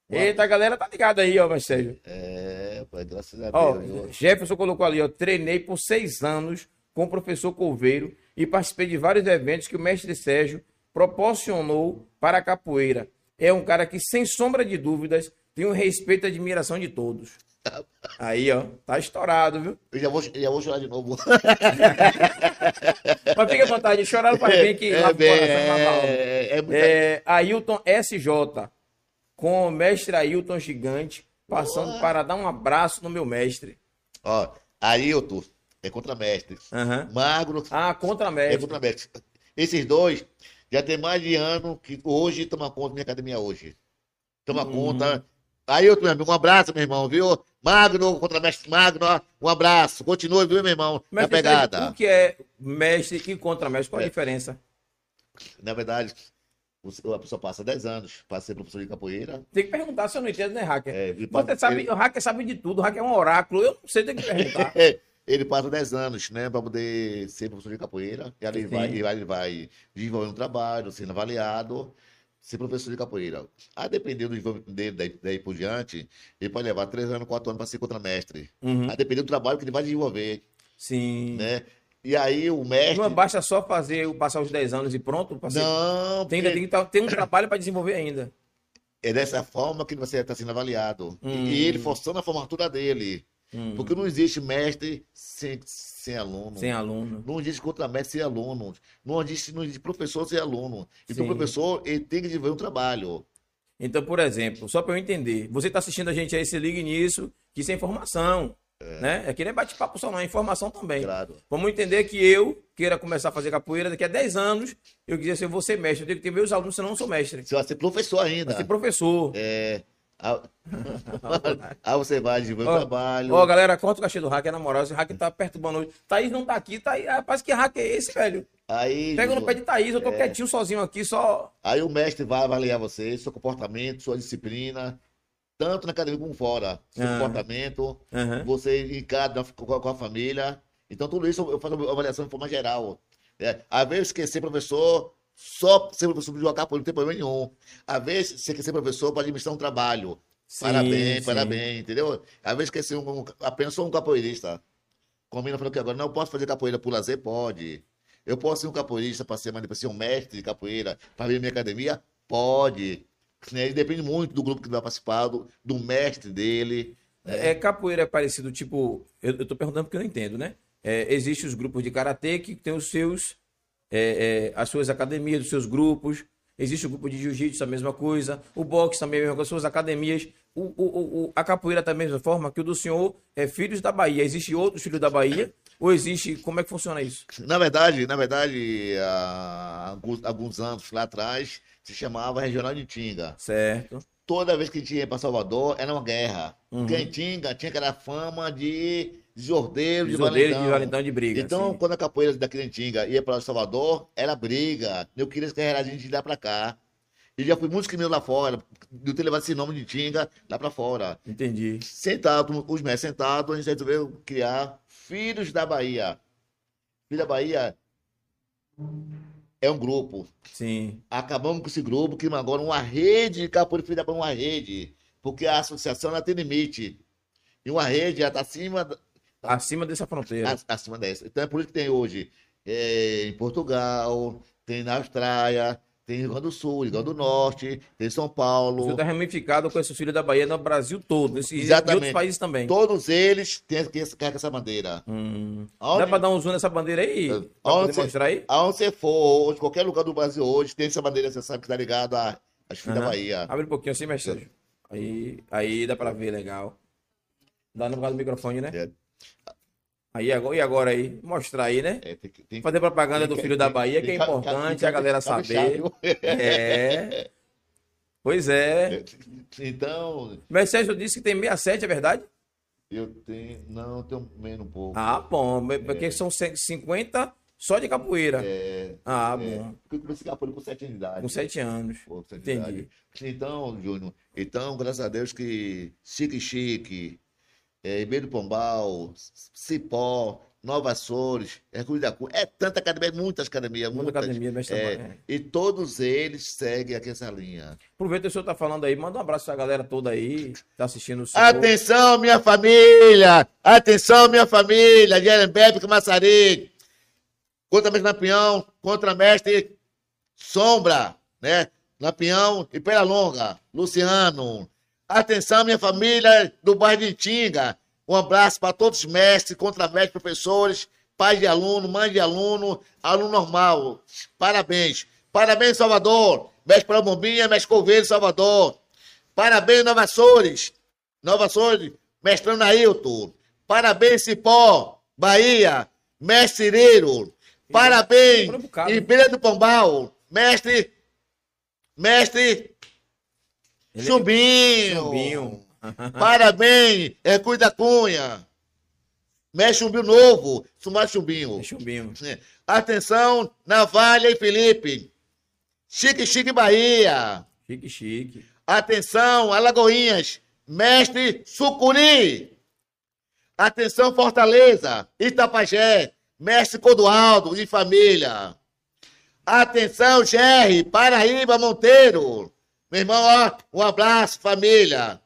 Eita, a galera tá ligada aí, ó, Mestre Sérgio. É, pai, graças a Ó, Deus. viu? Jefferson colocou ali, ó. Treinei por seis anos com o professor Couveiro e participei de vários eventos que o mestre Sérgio proporcionou para a capoeira. É um cara que, sem sombra de dúvidas, tem o respeito e admiração de todos. Aí, ó, tá estourado, viu? Eu já vou, já vou chorar de novo. Mas fica à vontade, chorar faz bem que lá é, bem, fora alma. é, é, muita- É, Ailton SJ, com o mestre Ailton Gigante, passando para dar um abraço no meu mestre. Ó, Ailton é contramestre. Aham. Magro Ah, contra é mestre. contramestre. Esses dois já tem mais de ano que hoje toma conta da minha academia hoje. Toma Hum. conta. Ailton, meu amigo, um abraço, meu irmão, viu? Magno, contramestre Magno, ó, um abraço. Continue, viu, meu irmão? Na Mestre pegada. Sérgio, o que é mestre e contramestre? Qual a É. diferença? Na verdade, a pessoa passa 10 anos para ser professor de capoeira. Tem que perguntar se eu não entendo, né, hacker? É, Você sabe, ele, o hacker sabe de tudo, o hacker é um oráculo. Eu não sei, tem que perguntar. ele passa 10 anos, né, para poder ser professor de capoeira. E aí ele vai, ele vai, ele vai desenvolvendo um trabalho, sendo avaliado, ser professor de capoeira. A depender do desenvolvimento dele, daí, daí por diante, ele pode levar 3 anos, 4 anos para ser contramestre. Uhum. A depender do trabalho que ele vai desenvolver, Sim. né? E aí o mestre. Não basta só fazer, passar os 10 anos e pronto? ser- Não, Tem, porque tem, que tá- tem um trabalho para desenvolver ainda. é dessa forma que você está sendo avaliado. Hum. E ele forçando a formatura dele. Hum, Porque não existe mestre sem, sem aluno. Sem aluno. Não existe contramestre sem aluno. Não existe, não existe professor sem aluno. Então, Sim. o professor ele tem que desenvolver um trabalho. Então, por exemplo, só para eu entender, você está assistindo a gente aí, se ligue nisso, que isso é informação. Né? Aqui não é bate-papo só, não, é informação também. Claro. Vamos entender que eu queira começar a fazer capoeira daqui a 10 anos, eu quiser ser você mestre. Eu tenho que ter meus alunos, senão eu não sou mestre. Você vai ser professor ainda. Vai ser professor. É. Aí você vai Ó, um trabalho. Ó, galera, corta o cachê do hacker, na moral. Esse hacker tá perturbando hoje. Thaís não tá aqui, Thaís. Rapaz, que hacker é esse, velho? aí, Pega no pé de Thaís, É. eu tô quietinho sozinho aqui, só. aí o mestre vai avaliar você, seu comportamento, sua disciplina, tanto na academia como fora. Seu Ah. comportamento, Aham. você encara com a, com a família. Então, tudo isso eu faço avaliação de forma geral. É, às vezes, esquecer professor, só ser professor de por não tem problema nenhum. Às vezes, você quer ser professor para administrar um trabalho. Sim, parabéns, sim. parabéns, entendeu? Às vezes, quer ser um, apenas só um capoeirista. Como a menina falou que agora, não eu posso fazer capoeira por lazer? Pode. Eu posso ser um capoeirista para ser, mas depois ser um mestre de capoeira para vir na minha academia? Pode. Né? Ele depende muito do grupo que vai participar, do, do mestre dele. É, capoeira é parecido, tipo. Eu, eu tô perguntando porque eu não entendo, né? É, Existem os grupos de karatê que tem os seus. É, é, as suas academias, os seus grupos. Existe o grupo de jiu-jitsu, a mesma coisa. O boxe também é a mesma coisa, suas academias. O, o, o- a capoeira da mesma forma que o do senhor é Filhos da Bahia. Existem outros Filhos da Bahia? Ou existe. Como é que funciona isso? Na verdade, na verdade, há alguns, anos lá atrás, se chamava Regional de Tinga. Certo. Toda vez que a gente ia para Salvador, era uma guerra. Uhum. Porque em Tinga tinha aquela fama de de Desordeiro de valentão. valentão de briga. Então, sim. quando a capoeira daqui de Tinga ia para Salvador, era briga. Eu queria carregar a gente de lá para cá. E já fui muitos quilômetros lá fora, de eu ter levado esse nome de Tinga lá para fora. Entendi. Sentado, os mestres sentados, a gente resolveu criar Filhos da Bahia. Filhos da Bahia é um grupo. Sim. Acabamos com esse grupo, criamos agora uma rede de capoeira Filhos da Bahia, uma rede. Porque a associação ela tem limite. E uma rede, ela está acima, da- Acima dessa fronteira. a- acima dessa. Então é por isso que tem hoje é, em Portugal, tem na Austrália, tem Rio Grande do Sul, Rio Grande do Norte, tem São Paulo. senhor está ramificado com esse filho da Bahia no Brasil todo. Esse, e em Exatamente. outros países também. Todos eles têm que carregar essa bandeira. Hum. Aonde- Dá pra dar um zoom nessa bandeira aí? Aonde você- mostrar aí? Aonde você for, hoje, qualquer lugar do Brasil hoje, tem essa bandeira, você sabe que tá ligado à- às filhas da Aham. Bahia. Abre um pouquinho assim, mestre. Aí, aí dá pra ver legal. Dá no lugar do microfone, né? É. Aí, agora, e agora aí? Mostrar aí, né? É, tem que- tem Fazer propaganda tem do filho da Bahia, que é importante a galera saber. É. Pois é. Então, Mestre Sérgio disse que tem 67, é verdade? eu tenho. Não, eu tenho menos um pouco. Ah, bom. Porque são 50 só de capoeira. É, Ah, é, bom. porque eu comecei capoeira com 7 anos de idade. Com 7 anos. Pô, com sete Entendi. idade. Então, Júnior, então, graças a Deus que Chique Chique, é, Ribeiro Pombal, Cipó, Nova Açores, Hercúleo da Cunha. É tanta academia, muitas academias, Muita muitas. academia, mestre É, é. E todos eles seguem aqui essa linha. Aproveita que o senhor tá falando aí, manda um abraço pra galera toda aí, tá assistindo o senhor. Atenção, minha família! Atenção, minha família! Jerembepe Massari. Contra mestre Lampião, contra mestre Sombra, né? Lampião e Pera Longa, Luciano. Atenção, minha família do bairro de Itinga. Um abraço para todos os mestres, contramestres, professores, pais de aluno, mãe de aluno, aluno normal. Parabéns. Parabéns, Salvador. Mestre para Bombinha, mestre Coveiro, Salvador. Parabéns, Nova Açores. Nova Açores, mestrando Ailton. Parabéns, Cipó, Bahia. Mestre Cireiro. Parabéns. Ibira do Pombal. Mestre, mestre Ele- Chumbinho. Chumbinho. Parabéns, Hercúleo da Cunha. Mestre Chumbinho Novo. Sumar Chumbinho. É Chumbinho. Atenção, Navalha e Felipe. Chique Chique Bahia. Chique, chique. Atenção, Alagoinhas. Mestre Sucuri. Atenção, Fortaleza. Itapajé. Mestre Codualdo e família. Atenção, Gerry. Paraíba Monteiro. Meu irmão, ó, um abraço, família.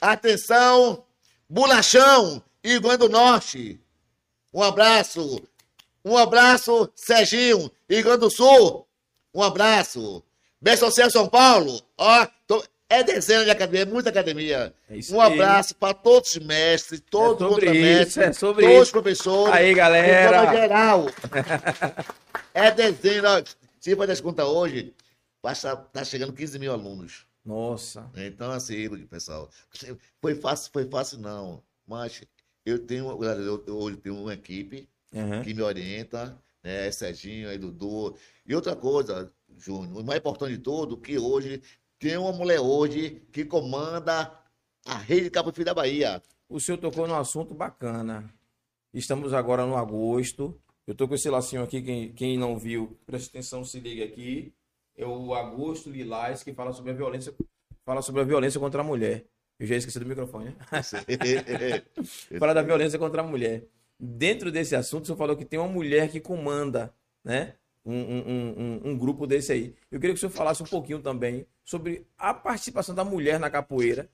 Atenção, Bulachão, Rio Grande do Norte. Um abraço. Um abraço, Serginho, Rio Grande do Sul. Um abraço. Bem Social São Paulo. Ó, tô- é dezena de academia, é muita academia. É um abraço para todos os mestres, todos os contramestres, é todos os professores. Aí, galera. geral. é dezena. Se for das contas hoje, passa, tá chegando 15 mil alunos. Nossa. Então, assim, pessoal, foi fácil, foi fácil não. Mas eu tenho, eu, eu tenho uma equipe Aham. que me orienta, né? Serginho, aí Dudu. E outra coisa, Júnior, o mais importante de tudo, que hoje tem uma mulher hoje que comanda a rede Cabo Frio da Bahia. O senhor tocou num assunto bacana. Estamos agora no agosto. Eu tô com esse lacinho aqui, quem, quem não viu, preste atenção, se liga aqui. É o Agosto Lilás, que fala sobre a violência, fala sobre a violência contra a mulher. Eu já esqueci do microfone, né? Fala da violência contra a mulher. Dentro desse assunto, o senhor falou que tem uma mulher que comanda, né? Um, um- um- um- grupo desse aí. Eu queria que o senhor falasse um pouquinho também sobre a participação da mulher na capoeira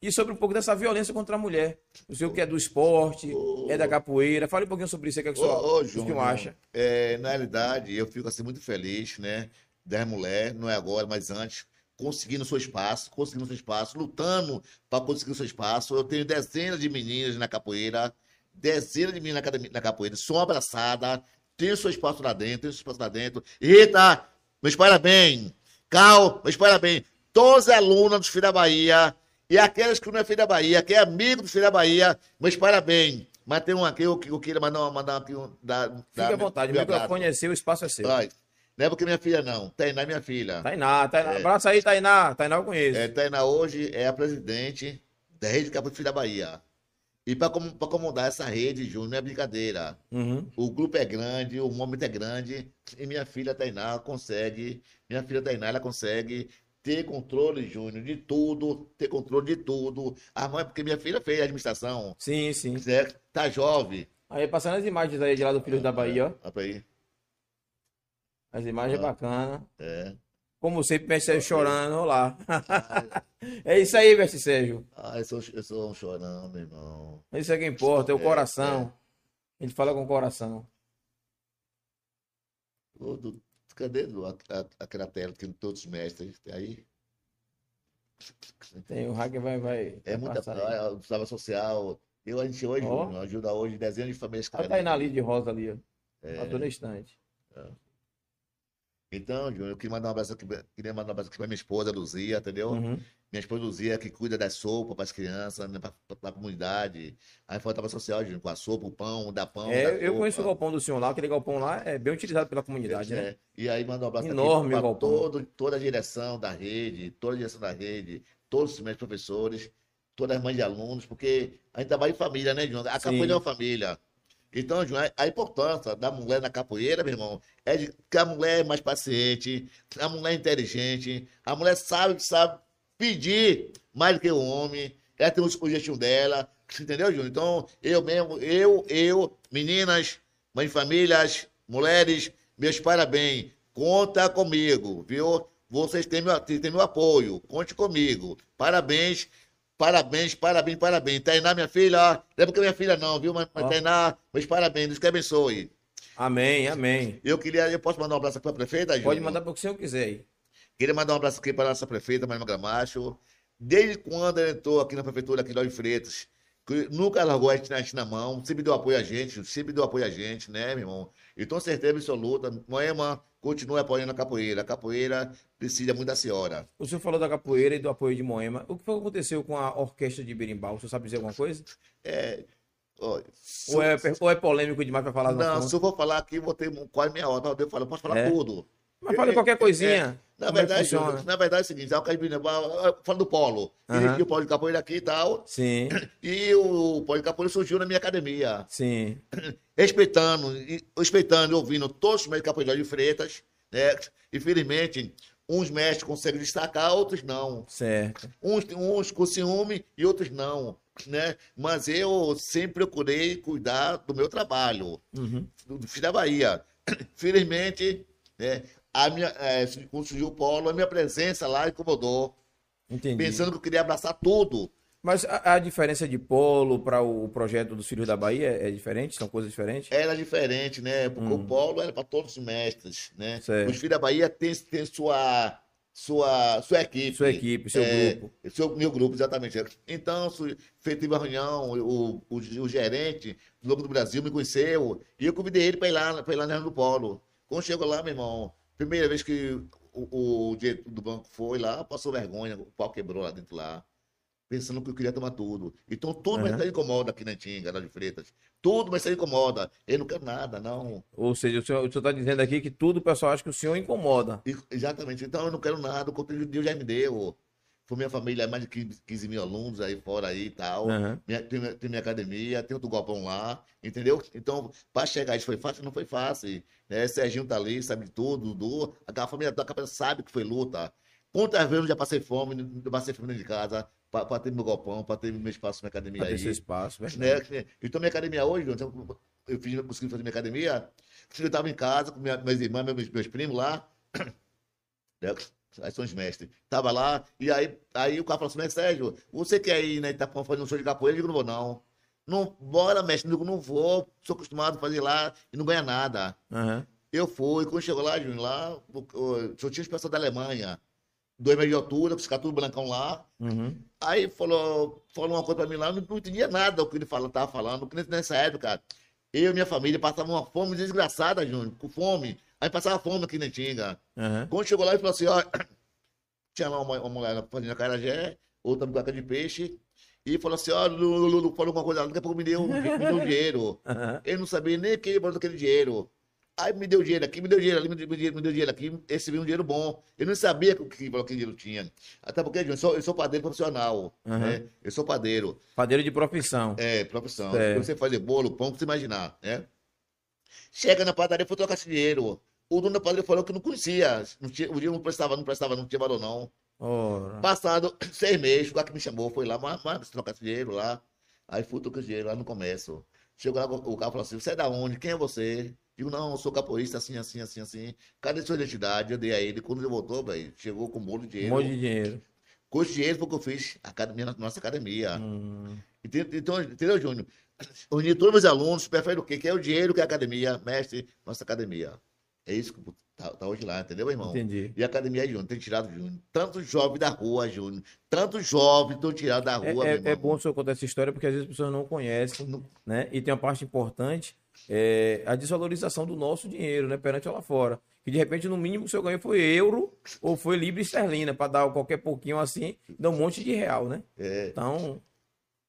e sobre um pouco dessa violência contra a mulher. O senhor que é do esporte, é da capoeira. Fale um pouquinho sobre isso aí, que é que o senhor, Ô, ô, o que o senhor acha. é, na realidade, eu fico assim muito feliz, né? Das mulheres, não é agora, mas antes, conseguindo seu espaço, conseguindo seu espaço, lutando para conseguir seu espaço. Eu tenho dezenas de meninas na capoeira, dezenas de meninas na, capoeira, são abraçadas, tenho seu espaço lá dentro, tenho seu espaço lá dentro. Rita, meus parabéns. Cal, meus parabéns. Todos os alunos dos Filhos da Bahia e aqueles que não é Filho da Bahia, que é amigo do Filho da Bahia, meus parabéns. Mas tem um aqui, eu, eu queria mandar, mandar aqui um. Da, Fique à vontade, o microfone é seu, o espaço é seu. Ai, Não é porque minha filha não. Tainá é minha filha. Tainá, Tainá. É. Abraço aí, Tainá. Tainá eu conheço. É, Tainá hoje é a presidente da Rede Cabo Filho da Bahia. E para acomodar essa rede, Júnior, não é brincadeira. Uhum. O grupo é grande, o momento é grande, e minha filha Tainá consegue, minha filha Tainá, ela consegue ter controle, Júnior, de tudo, ter controle de tudo. A mãe, porque minha filha fez administração, Sim, sim. certo? Tá jovem. Aí, passando as imagens aí de lá do Filhos da Bahia, ó. Olha pra aí. As imagens Ah. bacanas. É. Como sempre, mestre Sérgio chorando, lá. é isso aí, mestre Sérgio. Ah, eu sou, eu sou um chorão, meu irmão. Isso é que importa, é o É, coração. A gente fala com o coração. Ô, do- Cadê do- a, a, aquela tela que todos os mestres tem aí? Tem o hacker vai, vai. É vai muita aí. ah, o Estava social. Eu, a gente hoje. Júnior, ajuda hoje dezenas de famílias Olha a carentes. Tainá ali de rosa ali, ó. É. Passou na estante. Então, Júnior, eu queria mandar um abraço aqui, queria mandar um abraço aqui pra minha esposa, Luzia, entendeu? Uhum. Minha esposa Luzia, que cuida da sopa para as crianças, né, para a comunidade. Aí foi trabalho social, Júnior, com a sopa, o pão, da pão. É, da eu sopa. conheço o galpão do senhor lá, aquele galpão lá é bem utilizado pela comunidade, né? É, E aí manda um abraço Enorme galpão. todo, toda a direção da rede, toda a direção da rede, todos os meus professores, todas as mães de alunos, porque a gente trabalha em família, né, João? A capoeira é uma família. Então, a importância da mulher na capoeira, meu irmão, é de que a mulher é mais paciente, a mulher é inteligente, a mulher sabe, sabe pedir mais do que o homem, ela tem o jeitinho dela, Entendeu, Júnior? Então, eu mesmo, eu, eu, meninas, mães famílias, mulheres, meus parabéns. Conta comigo, viu? Vocês têm meu, têm meu apoio. Conte comigo. Parabéns, parabéns, parabéns, parabéns. Tainá, minha filha, não é é minha filha não, viu? Mas, mas. Tainá, meus parabéns, Deus que abençoe. Amém, amém. Eu queria, eu posso mandar um abraço aqui para a prefeita, Júnior? Pode mandar para o que o senhor quiser aí. Queria mandar um abraço aqui para a nossa prefeita, Maria Gramacho. Desde quando ela entrou aqui na prefeitura, aqui de Freitas, que nunca largou a gente na- a gente na mão, sempre deu apoio a gente, sempre deu apoio a gente, né, meu irmão? Então, certeza absoluta, Moema continua apoiando a capoeira. A capoeira precisa muito da senhora. O senhor falou da capoeira e do apoio de Moema. O que foi que aconteceu com a orquestra de Berimbau? O senhor sabe dizer alguma coisa? É, se- Ou é, ou é polêmico demais para falar não, se eu for falar aqui, vou ter quase meia hora. Eu falo, posso falar É? tudo. Mas fale qualquer coisinha. Na Como é verdade, funciona? na verdade é o seguinte, a Orquestra de Berimbau, fala do polo. Aham. Dirigi o polo de capoeira aqui e tal. Sim, E o polo de capoeira surgiu na minha academia. sim. respeitando, e- respeitando e ouvindo todos os mestres capoeiras de Freitas, né? Infelizmente, uns mestres conseguem destacar, outros não. Certo. Uns, uns com ciúme e outros não, né? Mas eu sempre procurei cuidar do meu trabalho, Uhum. do, do Filho da Bahia. Felizmente, né? A minha, é, quando surgiu o polo, a minha presença lá incomodou, Entendi. pensando que eu queria abraçar tudo. Mas a, a diferença de polo para o projeto dos Filhos da Bahia é, é diferente? São coisas diferentes? Era diferente, né? Porque o polo era para todos os mestres, né? Hum. Certo. Os filhos da Bahia tem, tem sua, sua, sua equipe. Sua equipe, seu É, grupo. Seu, meu grupo, exatamente. Então, su- fe- teve uma reunião, o, o, o gerente do Lobo do Brasil me conheceu e eu convidei ele para ir lá, para ir lá do Polo. Quando chegou lá, meu irmão, primeira vez que o, o diretor do banco foi lá, passou vergonha, o pau quebrou lá dentro lá. Pensando que eu queria tomar tudo. Então, tudo Aham. mas se incomoda aqui na Tinga, de Freitas. Tudo mas se incomoda. Eu não quero nada, não. Ou seja, o senhor está dizendo aqui que tudo o pessoal acha que o senhor incomoda. E- Exatamente. Então eu não quero nada, o conteúdo Deus já me deu. Foi minha família, mais de 15, 15 mil alunos aí fora aí e tal. Aham. Minha- tem, minha- tem minha academia, tem outro golpão lá, entendeu? Então, para chegar isso foi fácil? Não foi fácil. Né? Serginho tá ali, sabe de tudo, Dudu. A família da cabeça sabe que foi luta. Quantas vezes eu já passei fome, eu passei fome dentro de casa, para ter meu golpão, para ter meu espaço na academia ter aí seu espaço. verdade. né? Então, minha academia hoje, então, eu fiz, eu consegui fazer minha academia. Eu estava em casa com minha, minhas irmãs, meus, meus primos lá. Né? Aí são os mestres. Tava lá, e aí, aí o cara falou assim: Sérgio, você quer ir na Itapão fazer um show de capoeira? Eu digo: Não vou, não. Não, bora, mestre. Eu digo: Não vou, sou acostumado a fazer lá e não ganha nada. Aham. Eu fui, quando chegou lá, Júnior, lá, o- o- só tinha os pessoas da Alemanha, dois metros de altura, os caras tudo blancão lá. Uhum. Aí falou, falou uma coisa pra mim lá, não, não entendia nada do que ele fala, tava falando, porque nessa época, eu e minha família passava uma fome desgraçada, Júnior, com fome. Aí passava fome aqui na Tinga. Aham. Quando chegou lá, ele falou assim, ó, tinha lá uma, uma mulher fazendo acarajé, outra bucaca de peixe, e falou assim, ó, Lulu, falou alguma coisa daqui a pouco me deu, me deu um dinheiro. Aham. Ele não sabia nem quem ele botou aquele dinheiro. Aí me deu dinheiro aqui, me deu dinheiro ali, me deu dinheiro, me deu dinheiro aqui, esse veio um dinheiro bom. Eu não sabia que, que, que dinheiro tinha. Até porque, eu sou, eu sou padeiro profissional, Aham. né? Eu sou padeiro, Padeiro de profissão. é, profissão. Certo. Você fazer bolo, pão, que você imaginar, né? Chega na padaria, foi trocar esse dinheiro. O dono da padaria falou que não conhecia, não tinha, o dinheiro não prestava, não prestava, não tinha valor não. Ora. Passado seis meses, o cara que me chamou foi lá, mas, mas trocar esse dinheiro lá. Aí fui trocar esse dinheiro lá no comércio. Chegou lá, o cara falou assim: Você é da onde? Quem é você? Digo, não, eu sou capoeirista, assim, assim, assim, assim. Cadê sua identidade? Eu dei a ele. Quando ele voltou, velho, chegou com um bolo de Um dinheiro. monte de dinheiro. Com esse dinheiro foi que eu fiz a academia, nossa academia. Hum. Então, entendeu, Júnior? Unir todos os meus alunos, preferem o quê? Que é o dinheiro, que é a academia, mestre, nossa academia. É isso que tá, tá hoje lá, entendeu, irmão? Entendi. E a academia aí, Júnior, tem tirado, Júnior. Tantos jovens da rua, Júnior. Tantos jovens estão tirados da É, rua, é- meu irmão. é bom o senhor contar essa história porque às vezes as pessoas não conhecem, Não- né? E tem uma parte importante, é a desvalorização do nosso dinheiro, né? Perante lá fora. Que de repente, no mínimo, que o senhor ganhou foi euro ou foi libra esterlina, para dar qualquer pouquinho assim, dá um monte de real, né? É, Então,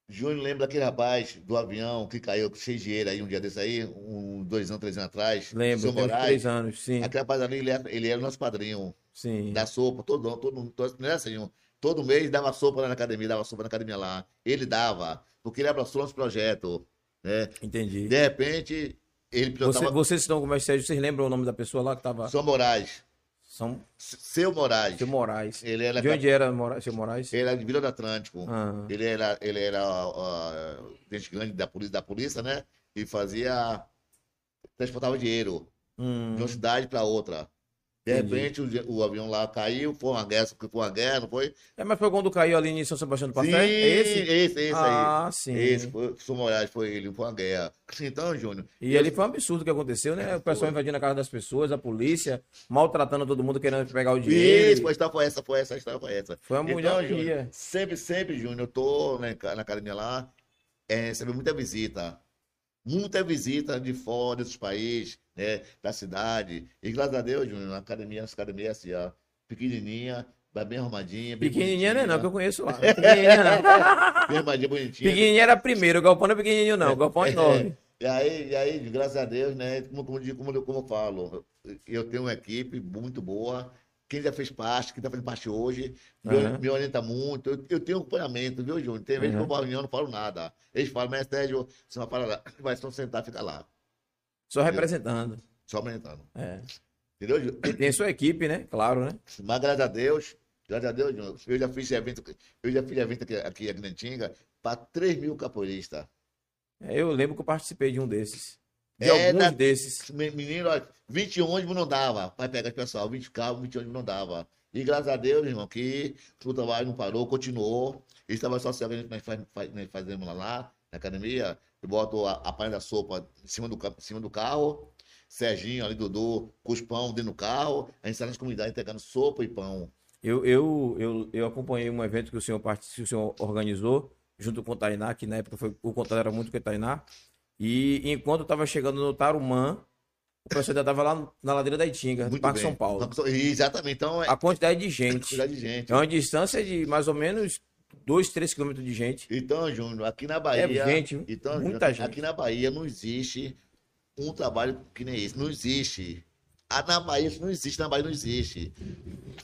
Júnior lembra daquele rapaz do avião que caiu cheio de dinheiro aí um dia desse aí, um, dois anos, três anos atrás? lembro, Moraes. três anos, sim, Aquele rapaz ali, ele era, ele era nosso padrinho sim. da sopa, todo, todo, todo, não era assim, todo mês dava sopa lá na academia, dava sopa na academia lá. Ele dava, porque ele abraçou nosso projeto, né? Entendi. De repente, ele Você, pilotava vocês que estão o Sérgio, vocês lembram o nome da pessoa lá que estava? São Moraes. São Seu Moraes. Seu Moraes. Ele era, De onde era Mora- seu Moraes? ele era de Vila do Atlântico. Ah. Ele era, ele era ó, gente grande da polícia, da polícia, né? E fazia. transportava dinheiro Hum, de uma cidade para outra. De repente o, o avião lá caiu, foi uma guerra, foi uma guerra, não foi? É, mas foi quando caiu ali em São Sebastião do Sim, Passé? É esse? esse, esse ah, aí. sim. Esse foi, Moraes foi ele, foi uma guerra. Então, Júnior. E ali foi um absurdo o que aconteceu, né? O pessoal invadindo a casa das pessoas, a polícia, maltratando todo mundo, querendo pegar o dinheiro. Isso, foi, a história foi essa, foi essa, a história foi essa. Foi uma Então, mulher Júnior, sempre, sempre, Júnior, eu tô na, na academia lá, é, recebe muita visita. Muita visita de fora dos países, né, da cidade. E graças a Deus, Júnior, na academia, nossa academia assim, ó, pequenininha, bem arrumadinha. Bem Pequenininha não é não, que eu conheço lá. Pequenininha não. Bem arrumadinha, bonitinha. Pequenininha era primeiro, o galpão não é pequenininho não, o galpão é enorme. E aí, e aí, graças a Deus, né? Como, como, como, como eu falo, eu tenho uma equipe muito boa. Quem já fez parte, quem está fazendo parte hoje, me, Aham. me orienta muito. Eu, eu tenho acompanhamento, viu, Júnior? Tem vezes que eu vou à reunião, não falo nada. Eles falam, mas Sérgio, você vai lá, vai só sentar, fica lá. Só representando. Só orientando. É. Entendeu, Júnior? E tem sua equipe, né? Claro, né? Mas graças a Deus, graças a Deus, Júnior, eu já fiz evento, eu já fiz evento aqui, aqui em Grantinga para 3 mil capoeiristas. É, Eu lembro que eu participei de um desses. De É, alguns da- desses. Me- Menino, ó, 20 ônibus não dava para pegar o pessoal, 20 carros, 20 ônibus não dava. E graças a Deus, irmão, que o trabalho não parou, continuou. Esse trabalho social que nós faz- faz- nós fazemos lá, lá na academia, eu boto a, a panela da sopa em cima do, em cima do carro, Serginho, ali, Dudu, com os pão dentro do carro, a gente sai nas comunidades entregando sopa e pão. Eu, eu, eu, eu acompanhei um evento que o senhor, que o senhor organizou, junto com o Tainá, que na época foi, o contato era muito com o Tainá. E enquanto eu estava chegando no Tarumã, o pessoal ainda estava lá no- na ladeira da Itinga, Muito Parque bem. São Paulo. Exatamente, então é A quantidade de gente. quantidade de gente. É uma distância de mais ou menos 2, 3 quilômetros de gente. Então, Júnior, aqui na Bahia. É gente, então, muita Júnior, gente. Aqui na Bahia não existe um trabalho que nem esse. Não existe. Ah, na Bahia isso não existe, na Bahia não existe.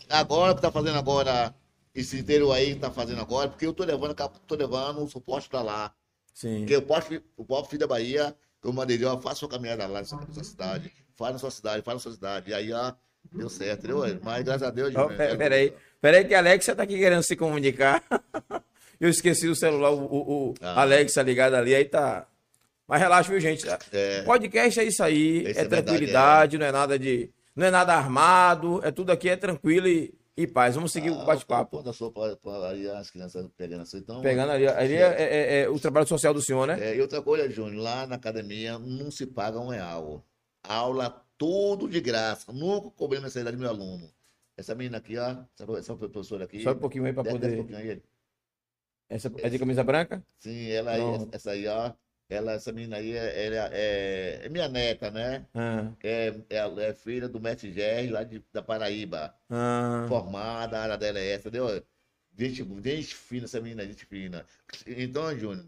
Agora o que tá fazendo agora, esse inteiro aí que tá fazendo agora, porque eu tô levando, tô levando um suporte pra lá. Sim. Porque o posto, o povo filho da Bahia, ele, ó, faça sua caminhada lá na sua, cidade. Faz na sua cidade, faz na sua cidade. E aí, ó, deu certo, entendeu? Mas graças a Deus. Ó, Júnior, pe- é- Peraí, peraí que a Alexa tá aqui querendo se comunicar. Eu esqueci o celular, o, o, o Ah. Alexa ligado ali, aí tá. Mas relaxa, viu, gente? É. Podcast é isso aí, Isso é, é verdade, tranquilidade, não é nada de. Não é nada armado, é tudo aqui é tranquilo e, e paz. Vamos seguir o Ah, bate-papo. Pô, da sopa, as crianças pegando assim. Então, Pegando ali, ali é, é- é o trabalho social do senhor, né? É, e outra coisa, Júnior, lá na academia não se paga um real. Aula tudo de graça. Nunca cobrei mensalidade do meu aluno. Essa menina aqui, ó, essa, essa professora aqui. Só um pouquinho aí pra desce- desce um poder. pouquinho aí. Essa é de camisa branca? Sim, ela aí, essa aí, ó. Ela, essa menina aí é, ela é, é minha neta, né? Ah, É, ela é filha do mestre Gerry, lá de, da Paraíba. ah, Formada, a área dela é essa, entendeu? Gente, gente fina, essa menina, gente fina. Então, Júnior,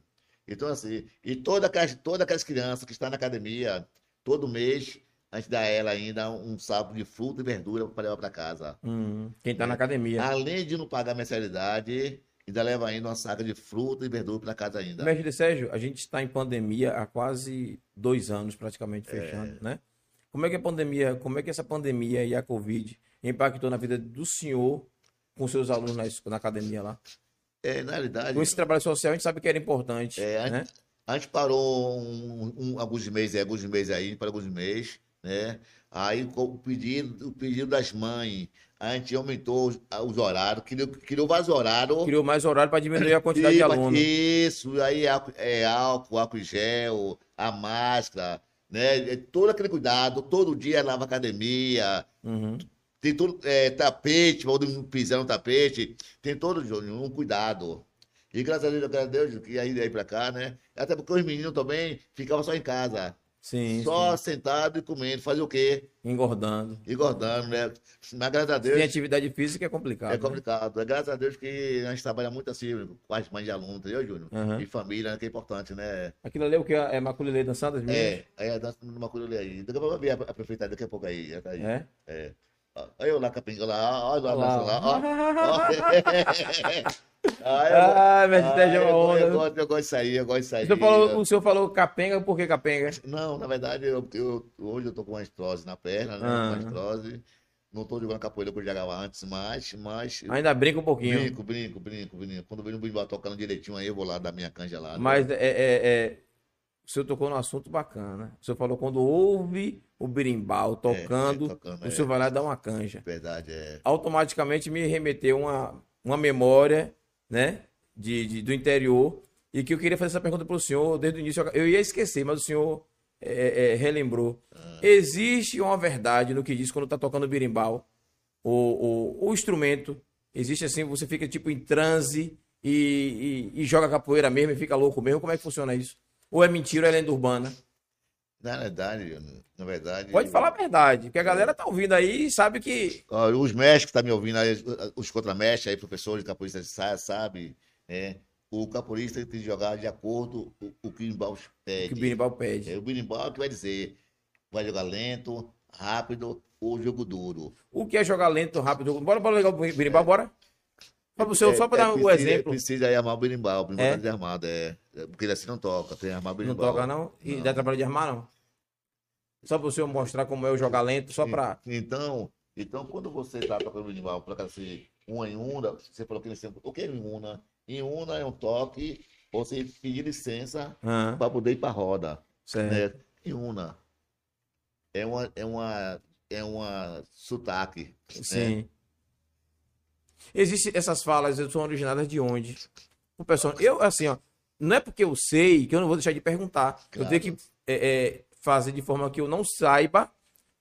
então assim, e aquelas, todas aquelas crianças que estão na academia, todo mês, a gente dá ela ainda um saco de fruta e verdura para levar para casa. hum, quem tá na academia. Além de não pagar mensalidade, ainda leva ainda uma saca de fruta e verdura para casa ainda. Mestre Sérgio, a gente está em pandemia há quase dois anos, É. praticamente, fechando, né? Como é que a pandemia, como é que essa pandemia e a Covid impactou na vida do senhor com seus alunos na, na academia lá? É, na realidade, Com esse trabalho social, a gente sabe que era importante, É, a- né? A gente parou um, um- alguns meses, aí, alguns meses aí, para alguns meses, né? Aí com o pedido, o pedido das mães, a gente aumentou os, os horários, criou, criou vários horários. Criou mais horário para diminuir a quantidade E- de alunos. Isso, aí é álcool, é álcool, álcool gel, a máscara, né? É Todo aquele cuidado, todo dia lava academia, Uhum. tem todo é, tapete, para não pisar no tapete, tem todo um cuidado. E graças a Deus, graças a Deus, que aí daí pra cá, né? Até porque os meninos também ficavam só em casa, Sim, só sentado e comendo, fazer o quê? sim. engordando. Engordando, né? Mas graças a Deus Sem atividade física é complicado. é né? complicado. É graças a Deus que a gente trabalha muito assim, com as mães de aluno, entendeu, Júnior? Aham. E família, né, que é importante, né? Aquilo ali é o que? É Maculilê dançando as meninas? É, aí a dança numa coisa aí. Daqui a pouco vai ver a, a prefeita daqui a pouco aí. aí. É? É. Olha eu lá, Capinga lá, olha lá, Olha lá. lá, ó. Ah, ah, Sérgio é uma eu, onda. eu, gosto, eu gosto disso aí, eu gosto disso aí. O senhor falou, o senhor falou capenga, por que capenga? Não, na verdade, eu, eu- hoje eu tô com uma estrose na perna, né? Ah. Uma estrose. Não tô jogando capoeira que eu jogava antes, mas. mas Ainda brinca um pouquinho. brinco, brinco, brinco, brinco. Quando eu vejo um berimbau tocando direitinho aí, eu vou lá dar minha canja lá. né? Mas é, é- é- o senhor tocou num assunto bacana. O senhor falou quando ouve o berimbau tocando, é, tocando, o é. senhor vai lá dá uma canja. Verdade, é. Automaticamente me remeteu uma, uma memória, né, de, de- do interior, e que eu queria fazer essa pergunta para o senhor desde o início. Eu ia esquecer, mas o senhor é, é, relembrou. Ah. Existe uma verdade no que diz quando está tocando berimbau, o, o, o instrumento, existe assim, você fica tipo em transe e, e- e joga capoeira mesmo e fica louco mesmo. Como é que funciona isso? Ou é mentira ou é lenda urbana? Na verdade, na verdade. Pode falar a verdade, porque a galera tá ouvindo aí e sabe que. Os mestres que estão me ouvindo aí, os contramestres aí, professores de capoeira de saia, sabe? né? O capoeirista tem que jogar de acordo com o que o berimbau pede. que o pede. É, o berimbau que vai dizer, vai jogar lento, rápido ou jogo duro. O que é jogar lento, rápido? Bora, bora ligar o berimbau, bora? Só para só pra É, dar o precisa- exemplo. Precisa aí armar o berimbau, o berimbau É? tá desarmado, é. É, Porque assim não toca, tem armar o Não berimbau. toca, não? E Não. dá trabalho de armar, não? Só para o senhor mostrar como é o jogar lento, só para. Então, então, quando você está tocando berimbau, acaso, assim, uma em una, você falou que ele sempre. O que é em una? Em una é um toque, você pedir licença Ah, para poder ir para roda. certo. Né? Em una. É uma, é uma, é uma sotaque. né? Sim. Existem essas falas, são originadas de onde? O pessoal, eu, assim, ó, não é porque eu sei que eu não vou deixar de perguntar. Eu Claro. tenho que é, é, fazer de forma que eu não saiba,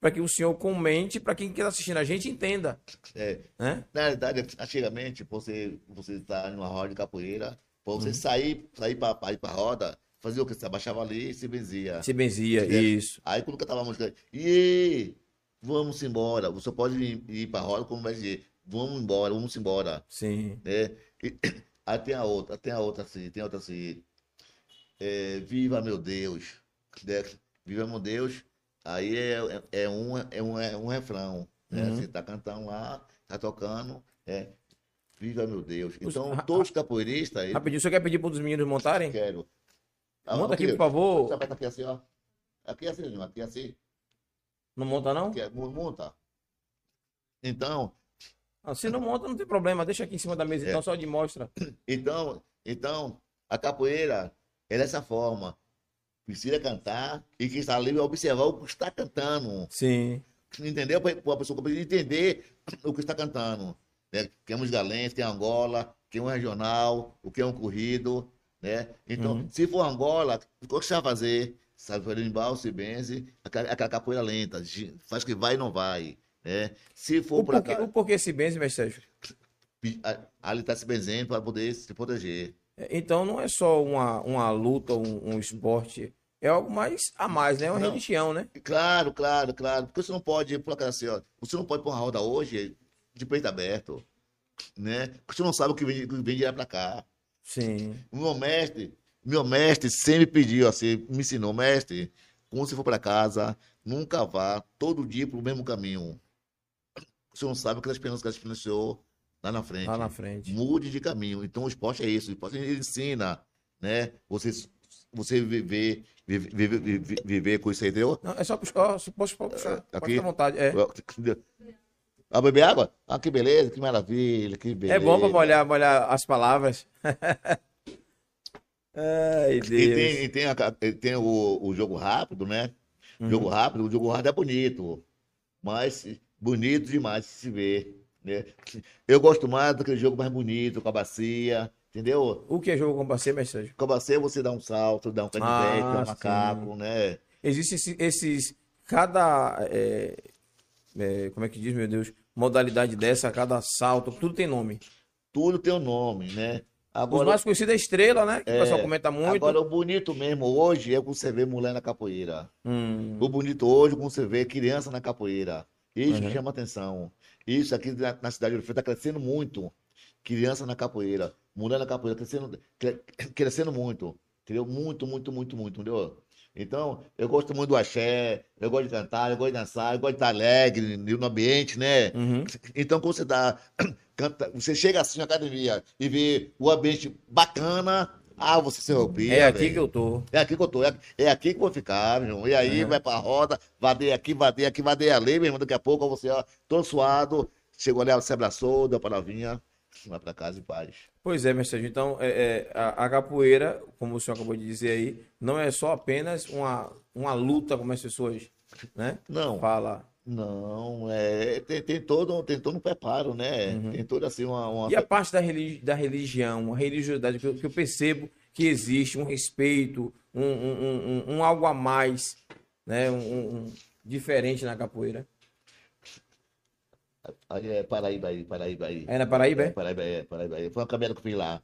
para que o senhor comente, para quem está assistindo a gente entenda. É, Né? Na verdade, antigamente, você você está numa roda de capoeira, para você sair, sair para ir para roda, fazia o que? Você abaixava ali e se benzia. Se benzia, isso. Aí quando cantava a música, e vamos embora. Você pode ir, ir para roda como vai dizer, vamos embora, vamos embora, Sim. né? E, aí tem a outra, tem a outra assim, tem a outra assim, é, viva meu Deus, né? Viva meu Deus. Aí é, é, é um é um, é um refrão, né? Uhum. Você tá cantando lá, tá tocando, é Viva meu Deus. Os- Então, todos os capoeiristas, Rapidinho, senhor quer pedir para dos meninos montarem? quero. Ah, Monta aqui, por favor. Você aperta aqui assim, ó. Aqui assim, aqui assim. Não monta, não? Aqui, é- monta. Então, Ah, se não monta, não tem problema. Deixa aqui em cima da mesa, É. então, só de mostra. então, então, a capoeira é dessa forma. Precisa cantar e quem está ali vai observar o que está cantando. Sim. Entendeu? Para a pessoa entender o que está cantando. Né? Que é música lenta, que é Angola, que é um regional, o que é um corrido. Né? Então, Uhum. se for Angola, o que você vai fazer? Sabe, fazer embalo, se benze, aquela, capoeira lenta, faz que vai e não vai. Né? Se for O para cá, o porquê se benze, mestre Sérgio? a- ali está se benzendo para poder se proteger. Então não é só uma, uma luta, um, um esporte, é algo mais a mais, né? É uma Não. religião, né? Claro, claro, claro. Porque você não pode, por acaso assim, ó, você não pode pôr uma roda hoje de peito aberto. Né? Porque você não sabe o que vem, o que vem direto para cá. Sim. O meu mestre, meu mestre sempre pediu assim, me ensinou, mestre, quando você for para casa, nunca vá todo dia pro mesmo caminho. Você não sabe o que as pessoas que as pessoas lá na frente. Lá na frente. Mude de caminho. Então o esporte é isso. O esporte ele ensina, né? Você, você viver, viver, viver, viver, com isso aí, entendeu? Não, é só puxar, pode puxar. Pode Aqui? ficar à vontade. É, Ah, beber água? Ah, que beleza, que maravilha, que beleza. é bom para molhar, molhar as palavras. Ai, E Deus. tem, e tem, a- e tem o, o jogo rápido, né? Uhum. Jogo rápido, o jogo rápido é bonito, mas bonito demais de se ver, né? Eu gosto mais daquele jogo mais bonito, com a bacia, entendeu? O que é jogo com parceiro, mestre? Com a bacia você dá um salto, dá um canivete, Ah, dá um sim. macaco, né? Existem esses, esses- cada, é, é, como é que diz, meu Deus, modalidade dessa, cada salto, tudo tem nome. Tudo tem um nome, né? Os Agora, mais conhecidos é Estrela, né? Que o É, pessoal comenta muito. agora o bonito mesmo hoje é quando você vê mulher na capoeira. Hum, O bonito hoje, quando você vê criança na capoeira. Isso Uhum. chama atenção. Isso aqui na, na cidade de Ouro Preto está crescendo muito. Criança na capoeira, mulher na capoeira, crescendo, cre- crescendo muito. Entendeu? Muito, muito, muito, muito, entendeu? Então, eu gosto muito do axé, eu gosto de cantar, eu gosto de dançar, eu gosto de estar alegre no ambiente, né? uhum. Então, quando você dá, canta, você chega assim na academia e vê o ambiente bacana, Ah, você se roupia. É aqui velho. que eu tô. É aqui que eu tô, é, é aqui que eu vou ficar, meu irmão. E aí É. vai pra roda, vadeia aqui, vadeia aqui, vadeia ali, meu irmão. Daqui a pouco você, ó, todo suado, chegou ali, se abraçou, deu palavrinha, vai pra casa em paz. Pois é, mestre. Então, é, é, a, a capoeira, como o senhor acabou de dizer aí, não é só apenas uma, uma luta, como as pessoas né, Não, falam. Não, é, tem, tem, todo, tem todo um preparo, né? Uhum. Tem toda assim uma. uma- E a parte da, religi da religião, a religiosidade, que eu, que eu percebo que existe um respeito, um, um, um, um- algo a mais, né, um, diferente na capoeira. Aí é Paraíba aí, Paraíba aí. Aí na Paraíba, É, é? Paraíba é, Paraíba é. Foi uma caminhada que eu fiz lá.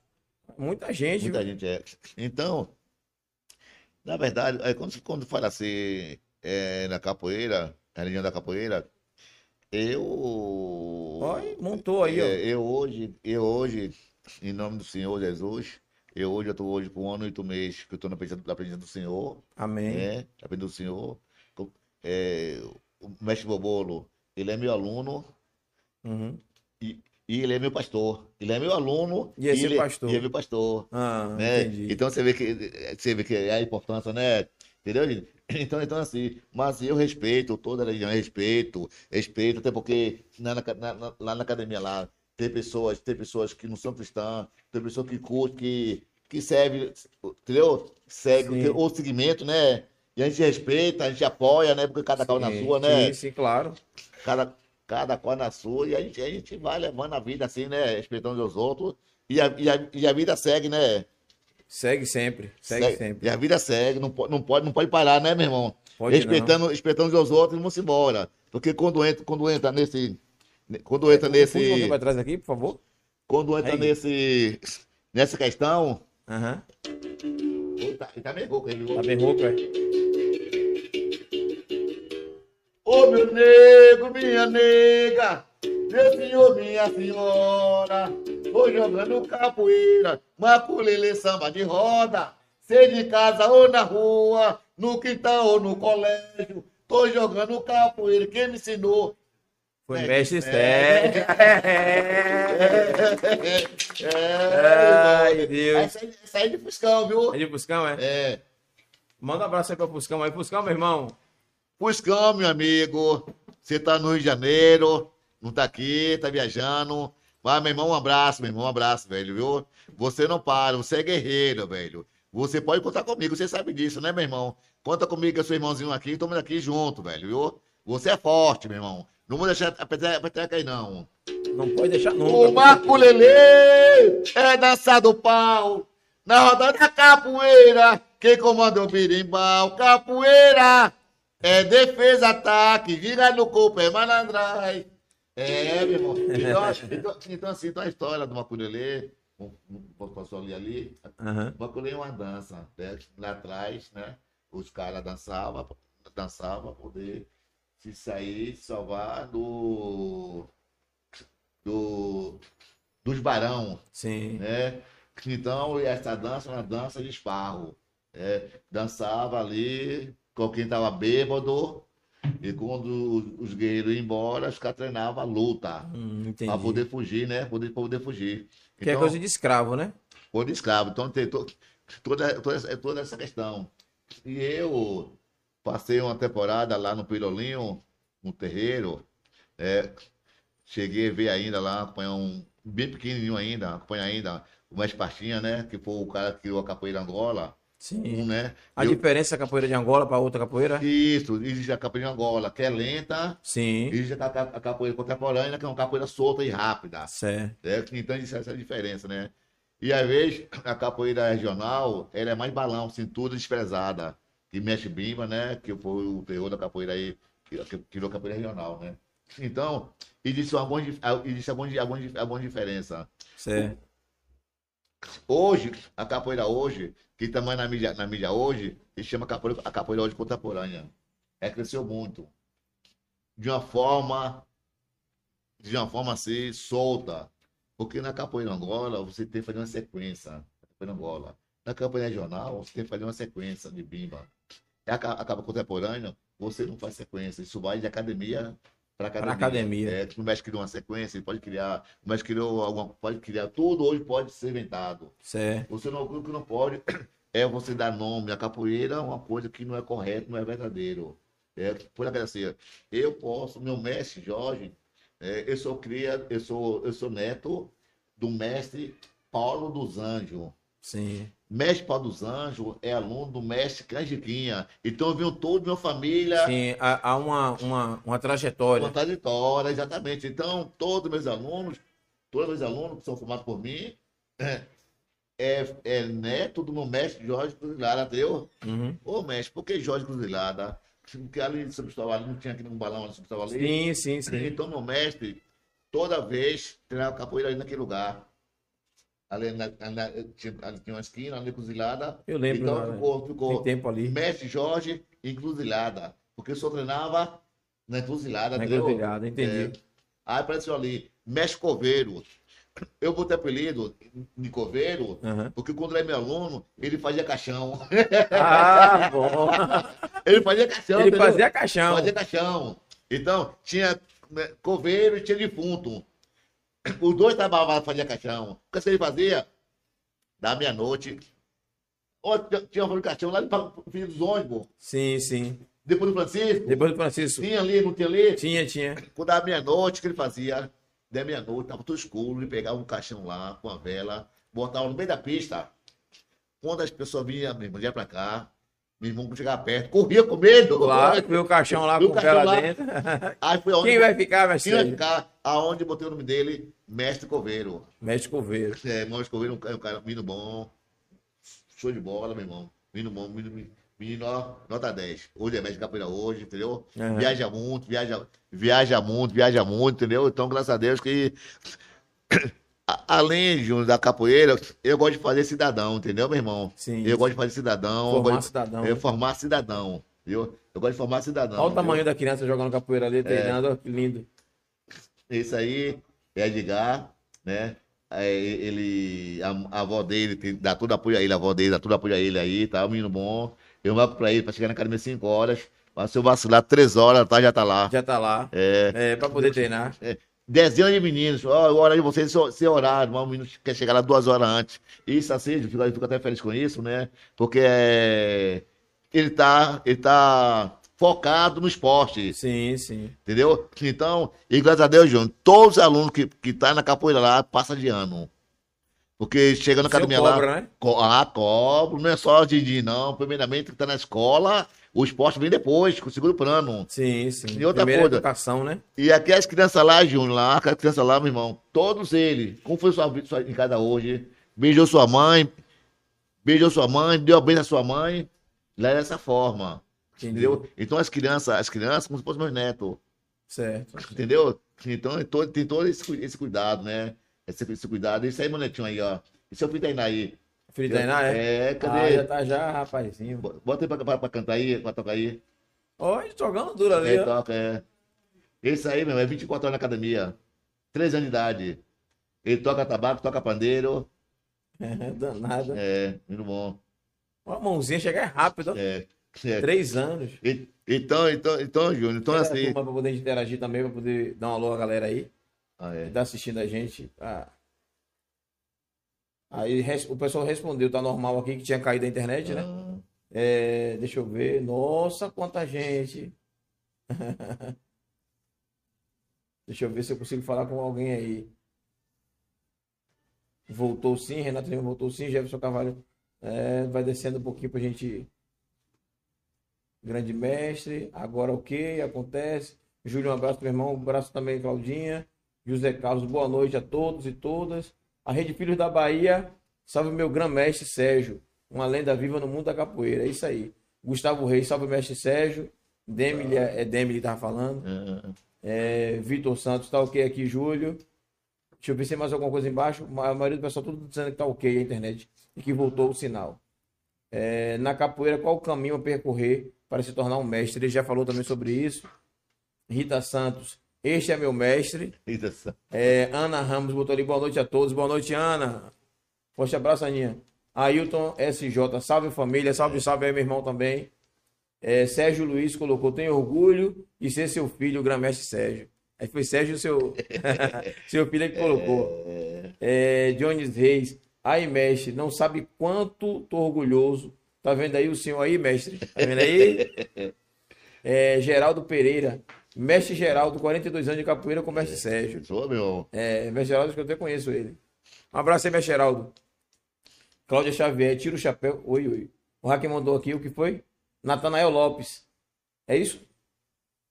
Muita gente. Muita gente é. Então, na verdade, é, quando, quando fala assim, é, na capoeira, na religião da capoeira, eu. Olha, montou aí, ó. é, eu hoje, eu hoje, em nome do Senhor Jesus, eu hoje, eu estou hoje com um ano e oito meses que eu estou na presença, na presença do Senhor, Amém. né? Na presença do Senhor. É, o mestre Bobolo, ele é meu aluno Uhum. e ele é meu pastor. Ele é meu aluno E é seu ele, pastor. E é meu pastor Ah, né? entendi. Então você vê que você vê que é a importância, né? Entendeu, gente? Então, então assim, mas eu respeito toda a religião, respeito, respeito, até porque na, na- na- lá na academia lá tem pessoas, tem pessoas que não são cristãs, tem pessoas que curtem, que, que serve, entendeu? Segue Sim. o, o segmento, né? E a gente respeita, a gente apoia, né? Porque cada qual na Sim, sua, né? Sim, sim, claro. cada, cada qual na sua, e a gente, a gente vai levando a vida assim, né? Respeitando os outros, e a, e a, e a vida segue, né? Segue sempre. Segue, sempre. E a vida segue, não pode, não pode, não pode parar, né, meu irmão? Pode respeitando, respeitando os outros, vamos embora. Porque quando entra, quando entra nesse. Quando entra um pouquinho nesse. pra trás aqui, por favor. Quando entra Aí. nesse. Nessa questão. Aham. Ele tá, ele tá meio rouco, ele Tá bem rouco, é? Ô meu nego, minha nega, meu senhor, minha senhora, tô jogando capoeira, maculele samba de roda, seja em casa ou na rua, no quintal ou no colégio, tô jogando capoeira, quem me ensinou? Foi É, mestre é. Sérgio. É, Ai, Deus. Essa aí, essa aí de Fuscão, viu? É de Puscão, é? É. Manda um abraço aí pra Puscão aí. Puscão, meu irmão. Fuscão, meu amigo. Você tá no Rio de Janeiro, não tá aqui, tá viajando. Mas, meu irmão, um abraço, meu irmão, um abraço, velho, viu? Você não para, você é guerreiro, velho. Você pode contar comigo, você sabe disso, né, meu irmão? Conta comigo, que eu sou irmãozinho aqui, estamos aqui junto, velho, viu? Você é forte, meu irmão. Não vou deixar a peteca aí, não. Não pode deixar O nunca. maculele é dança do pau. Na roda da capoeira, quem comanda é o birimbau. Capoeira é defesa, ataque, gira no corpo, é malandragem. É, meu irmão. Então, então, então assim, então a história do maculele, posso ali ali, Aham. o maculele é uma dança. né? Lá atrás, né, os caras dançavam, dançavam pra poder se sair, se salvar do do, dos barão, Sim. né? Então, essa dança é uma dança de esparro. né? Dançava ali quem estava bêbado, e quando os- os guerreiros iam embora, os caras treinavam a luta, Hum, para poder fugir, né? Poder, pra poder fugir. Que é Então, coisa de escravo, né? Ou de escravo. Então tem to- toda, toda, essa- toda essa questão. E eu passei uma temporada lá no Pirolinho, no terreiro. né? Cheguei a ver ainda lá, acompanhar um bem pequenininho ainda, acompanhar ainda o mais Pastinha, né? Que foi o cara que criou a capoeira Angola. Sim. Né? A Eu- diferença da capoeira de Angola para outra capoeira? Isso, existe a capoeira Angola, que é lenta, Sim. existe a, a capoeira contemporânea, que é uma capoeira solta e rápida. Certo. né? Então existe essa diferença, né? E às vezes a capoeira regional, ela é mais balão, cintura desprezada, que mexe bimba, né? Que foi o terror da capoeira aí, que tirou a capoeira regional, né? Então, existe algumas, existe algumas, algumas, algumas diferenças. Certo. Hoje, a capoeira hoje, que também na mídia, na mídia hoje, se chama capoeira, a capoeira hoje contemporânea. É, cresceu muito. De uma forma, de uma forma assim, solta. Porque na capoeira Angola, você tem que fazer uma sequência. Na capoeira Angola. Na capoeira regional, você tem que fazer uma sequência de bimba. E a, a contemporânea, você não faz sequência. Isso vai de academia para academia. Pra academia. É, o mestre criou uma sequência, ele pode criar, o mestre criou alguma, pode criar, tudo hoje pode ser inventado. Certo. Você não, o que não pode é você dar nome à capoeira a uma coisa que não é correto, não é verdadeiro. É, por exemplo, assim, eu posso, meu mestre Jorge, é, eu sou cria, eu sou, eu sou neto do mestre Paulo dos Anjos. Sim. Mestre Paulo dos Anjos é aluno do mestre Canjiquinha. Então eu toda minha família. Sim, há, há uma, uma, uma trajetória. Uma trajetória, exatamente. Então, todos meus alunos, todos meus alunos que são formados por mim, é, é, é neto do meu mestre Jorge Cruzilada, entendeu? Uhum. Ô mestre, por que Jorge Cruzilada? Porque ali de São Cristóvão não tinha aquele um balão de São Cristóvão ali. Sim, sim, sim. Então, meu mestre, toda vez, treinava capoeira ali naquele lugar. Ali, na, na- tinha, ali tinha uma esquina, ali cruzilada. Eu lembro, Então né? ficou, ficou tempo ali. mestre Jorge encruzilhada. Porque eu só treinava na encruzilhada, Na encruzilhada, entendi. É. Aí apareceu ali, mestre Coveiro. Eu botei apelido de Coveiro, Aham. porque quando ele era meu aluno, ele fazia caixão. Ah, bom. ele fazia caixão, Ele entendeu? fazia caixão. Fazia caixão. Então, tinha né, coveiro e tinha defunto. Os dois trabalhavam fazer caixão. O que ele fazia? Da meia-noite. Tinha um caixão lá para o filho dos ônibus. Sim, sim. Depois do Francisco. Depois do Francisco. Tinha ali, não tinha ali. Tinha, tinha. Quando dava meia-noite, que ele fazia? Da meia-noite, tava tudo escuro, ele pegava um caixão lá, com a vela, botava no meio da pista. Quando as pessoas vinham, irmão, ia pra cá, meu irmão chegava perto, corria com medo. Claro, o caixão lá o com caixão vela lá. dentro. Aí foi onde Quem vai ficar, vai Quem vai ficar? Aonde botei o nome dele? Mestre Coveiro. Mestre Coveiro. É, Mestre Coveiro é um cara, um menino bom. Show de bola, meu irmão. Menino bom, menino, menino ó, nota 10. Hoje é mestre capoeira hoje, entendeu? Aham. Viaja muito, viaja, viaja muito, viaja muito, entendeu? Então, graças a Deus que. Além Júnior, da capoeira, eu gosto de fazer cidadão, entendeu, meu irmão? Sim. Eu gosto de fazer cidadão. eu Formar gosto de- cidadão. É, formar cidadão, viu? Eu gosto de formar cidadão. Olha o viu? tamanho da criança jogando capoeira ali, treinando. ó, Que lindo. Esse aí é Edgar, né? É, ele, a, a avó dele tem- dá todo apoio a ele, a avó dele dá todo apoio a ele aí, tá? Um menino bom. Eu marco pra ele pra chegar na academia 5 horas. Mas se eu vacilar 3 horas, tá, já tá lá. Já tá lá. É. É, pra poder treinar. Desenho de meninos, ó, o horário de vocês é seu horário, mas o menino quer chegar lá duas horas antes. Isso assim, eu fico, eu fico até feliz com isso, né? Porque é, ele tá, ele tá focado no esporte. Sim, sim. Entendeu? Então, e graças a Deus, Júnior, todos os alunos que estão tá na capoeira lá passam de ano. Porque chega na Seu academia cobra, lá. né? Co ah, cobro, não é só de dia, não. Primeiramente, que tá na escola, o esporte vem depois, com o segundo plano. Sim, sim. E outra Primeira coisa. educação, né? E aqui as crianças lá, Júnior, lá, aquelas crianças lá, meu irmão, todos eles, como foi sua vida em casa hoje? Beijou sua mãe, beijou sua mãe, deu a beijo à sua mãe, lá é dessa forma. Entendeu? Então as crianças, as crianças, como se fossem meus netos. Certo. Entendeu? Então tem todo, tem todo esse, esse cuidado, né? Esse, esse cuidado. Isso aí, meu netinho aí, ó. Esse é o Pitainá Filho Tainá, é? É, Ah, cadê? já tá já, rapazinho. Bota aí pra, pra, pra cantar aí, pra tocar aí. Olha, jogando duro ali, Aí ó. toca, é. Esse aí, meu, é 24 horas na academia. 3 anos de idade. Ele toca tabaco, toca pandeiro. É, danado. É, muito bom. Uma mãozinha chega é rápido. ó. É. é. Três anos. E- Então, então, então, Júnior, então assim. Pra poder interagir também, pra poder dar um alô à galera aí. Ah, que é. tá assistindo a gente. Ah. Aí o pessoal respondeu, tá normal aqui, que tinha caído a internet, né? Ah, É, deixa eu ver. Nossa, quanta gente. Deixa eu ver se eu consigo falar com alguém aí. Voltou sim, Renato Lima voltou sim, Jefferson Carvalho é, vai descendo um pouquinho pra gente. Grande mestre, agora o que acontece? Júlio, um abraço meu irmão, um abraço também, Claudinha. José Carlos, boa noite a todos e todas. A Rede Filhos da Bahia, salve meu grão-mestre Sérgio, uma lenda viva no mundo da capoeira, é isso aí. Gustavo Reis, salve mestre Sérgio. Demile, é Demile que tava falando. ah, É, Vitor Santos, tá ok aqui, Júlio. Deixa eu ver se tem mais alguma coisa embaixo. A maioria do pessoal tudo dizendo que tá ok a internet e que voltou o sinal. É, na capoeira, qual o caminho a percorrer para se tornar um mestre? Ele já falou também sobre isso. Rita Santos, este é meu mestre. É, Ana Ramos botou ali, boa noite a todos. Boa noite, Ana. Forte abraço, Aninha. Ailton SJ, salve família, salve, salve aí, meu irmão também. É, Sérgio Luiz colocou: tenho orgulho de ser seu filho, o Gramestre Sérgio. Aí foi Sérgio, seu, seu filho que colocou. É, Jones Reis. Aí, mestre, não sabe quanto tô orgulhoso. Tá vendo aí o senhor aí, mestre? Tá vendo aí? É, Geraldo Pereira. Mestre Geraldo, 42 anos de capoeira com o mestre Sérgio. Sou, meu. É, mestre Geraldo, acho que eu até conheço ele. Um abraço aí, mestre Geraldo. Cláudia Xavier, tira o chapéu. Oi, oi. O Raquel mandou aqui o que foi? Natanael Lopes. É isso?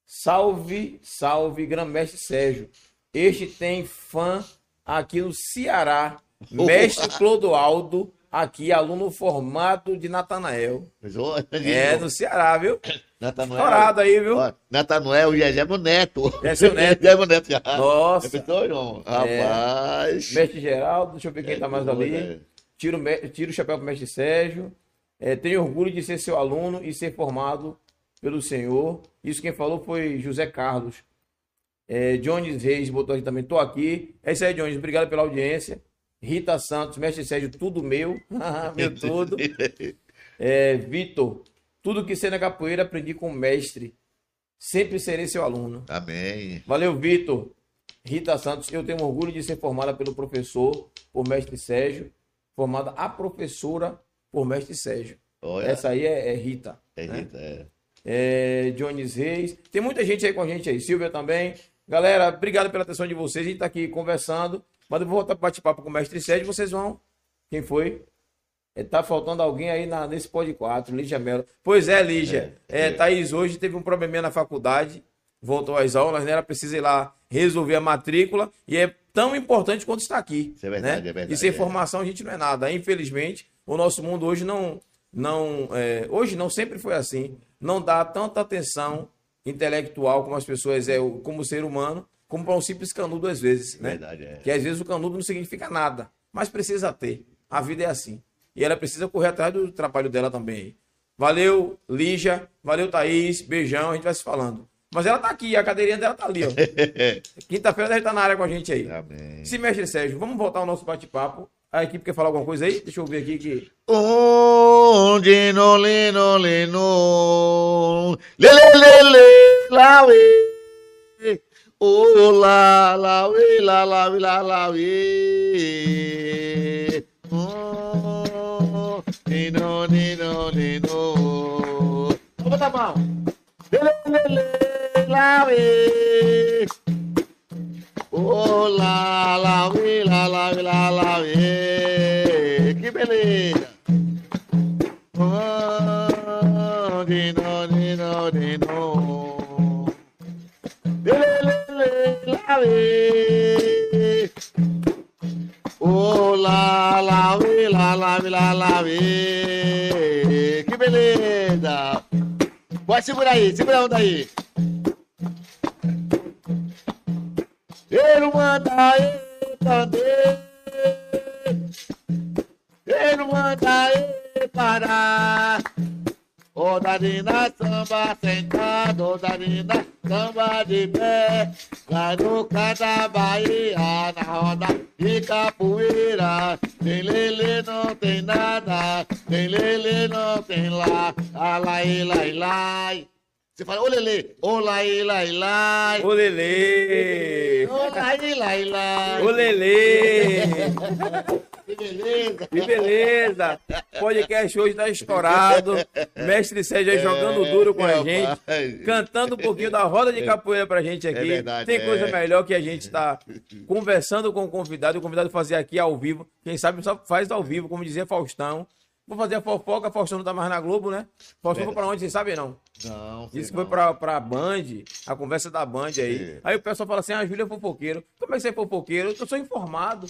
Salve, salve, grão-mestre Sérgio. Este tem fã aqui no Ceará. Mestre Clodoaldo, aqui, aluno formado de Natanael. É, no Ceará, viu? Natanoel. Estourado aí, viu? Ó, Natanoel e é meu neto. É seu neto. É meu neto já. Nossa. É pessoa, João? Rapaz. Mestre Geraldo, deixa eu ver quem tá mais ali. É. Tira o, me- tira o chapéu pro mestre Sérgio. É, tenho orgulho de ser seu aluno e ser formado pelo senhor. Isso quem falou foi José Carlos. É, Jones Reis botou aqui também. Tô aqui. É isso aí, Jones. Obrigado pela audiência. Rita Santos, mestre Sérgio, tudo meu. meu tudo. É, Vitor, tudo que sei na capoeira aprendi com o mestre. Sempre serei seu aluno. Amém. Valeu, Vitor. Rita Santos, eu tenho orgulho de ser formada pelo professor, por mestre Sérgio. Formada a professora por mestre Sérgio. Olha. Essa aí é, é Rita. É, né? Rita, é. É, Jones Reis. Tem muita gente aí com a gente aí. Silvia também. Galera, obrigado pela atenção de vocês. A gente tá aqui conversando. Mas eu vou voltar para bate-papo com o mestre Sérgio. Vocês vão. Quem foi? É, tá faltando alguém aí na, nesse pod 4, Lígia Mello. Pois é, Lígia. É, Thaís hoje teve um probleminha na faculdade. Voltou às aulas, né? Ela precisa ir lá resolver a matrícula. E é tão importante quanto está aqui. Isso é verdade, né? é verdade, E sem é. formação a gente não é nada. Infelizmente, o nosso mundo hoje não. não é, hoje não sempre foi assim. Não dá tanta atenção intelectual como as pessoas é, o- como ser humano, como para um simples canudo às vezes, né? Verdade, é. Que às vezes o canudo não significa nada, mas precisa ter. A vida é assim. E ela precisa correr atrás do trabalho dela também. Valeu, Lígia. Valeu, Thaís. Beijão, a gente vai se falando. Mas ela tá aqui, a cadeirinha dela tá ali, ó. Quinta-feira deve estar na área com a gente aí. Amém. Se mestre Sérgio, vamos voltar ao nosso bate-papo. A equipe quer falar alguma coisa aí? Deixa eu ver aqui que. Um dino lino lino lele lele la la we la la we la la we oh. Dino dino dino Vamos a mão. Lele lele we oh la la we la la we la la we que beleza. Oh, dino, dino, dino. Lele, lele, la, we. Oh, la, la, we. Que beleza! Pode segurar aí, segura a onda aí. Ele manda entender. Ele manda parar. Rodarina samba sentado, rodarina samba de pé. Lá no canto da Bahia, na roda de capoeira. Tem lele, não tem nada. Tem lele, não tem lá. Alai, lai, lai. Você fala, ô lele, ô lai, lai, lai. Ô Lelê! Ô lai, lai, lai. Ô Lelê! Que beleza. Que beleza! Podcast hoje tá estourado. Mestre Sérgio aí jogando duro com a É, gente. rapaz. Cantando um pouquinho da roda de capoeira pra gente aqui. É verdade, Tem coisa é. melhor que a gente estar conversando com o convidado, o convidado fazer aqui ao vivo. Quem sabe só faz ao vivo, como dizia Faustão. Vou fazer a fofoca, Faustão não tá mais na Globo, né? Faustão foi pra onde, vocês sabem não? Não, Disse que foi pra, pra Band, a conversa da Band aí. É. Aí o pessoal fala assim: ah, Júlia é fofoqueiro. Como é que você é fofoqueiro? Eu sou informado.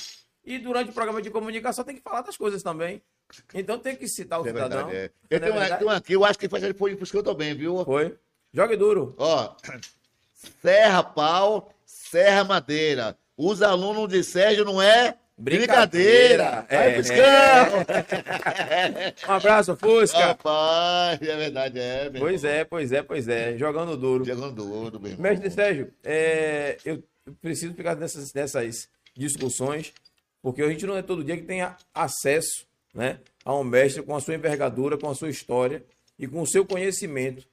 E durante o programa de comunicação tem que falar das coisas também. Então tem que citar o É cidadão. verdade, é. Não Eu é tenho, tem uma aqui, eu acho que foi por isso que eu tô bem, viu? Foi. Jogue duro. Ó, Serra Pau, Serra Madeira. Os alunos de Sérgio não é Brincadeira. brincadeira. É, Aí, Fiscão. Um abraço, Fusca. Rapaz, é verdade, é. Pois é, pois é, pois é. Jogando duro. Jogando duro, irmão. Mestre Sérgio, é, eu preciso ficar nessas, nessas discussões, porque a gente não é todo dia que tem acesso né, a um mestre com a sua envergadura, com a sua história. e com o seu conhecimento,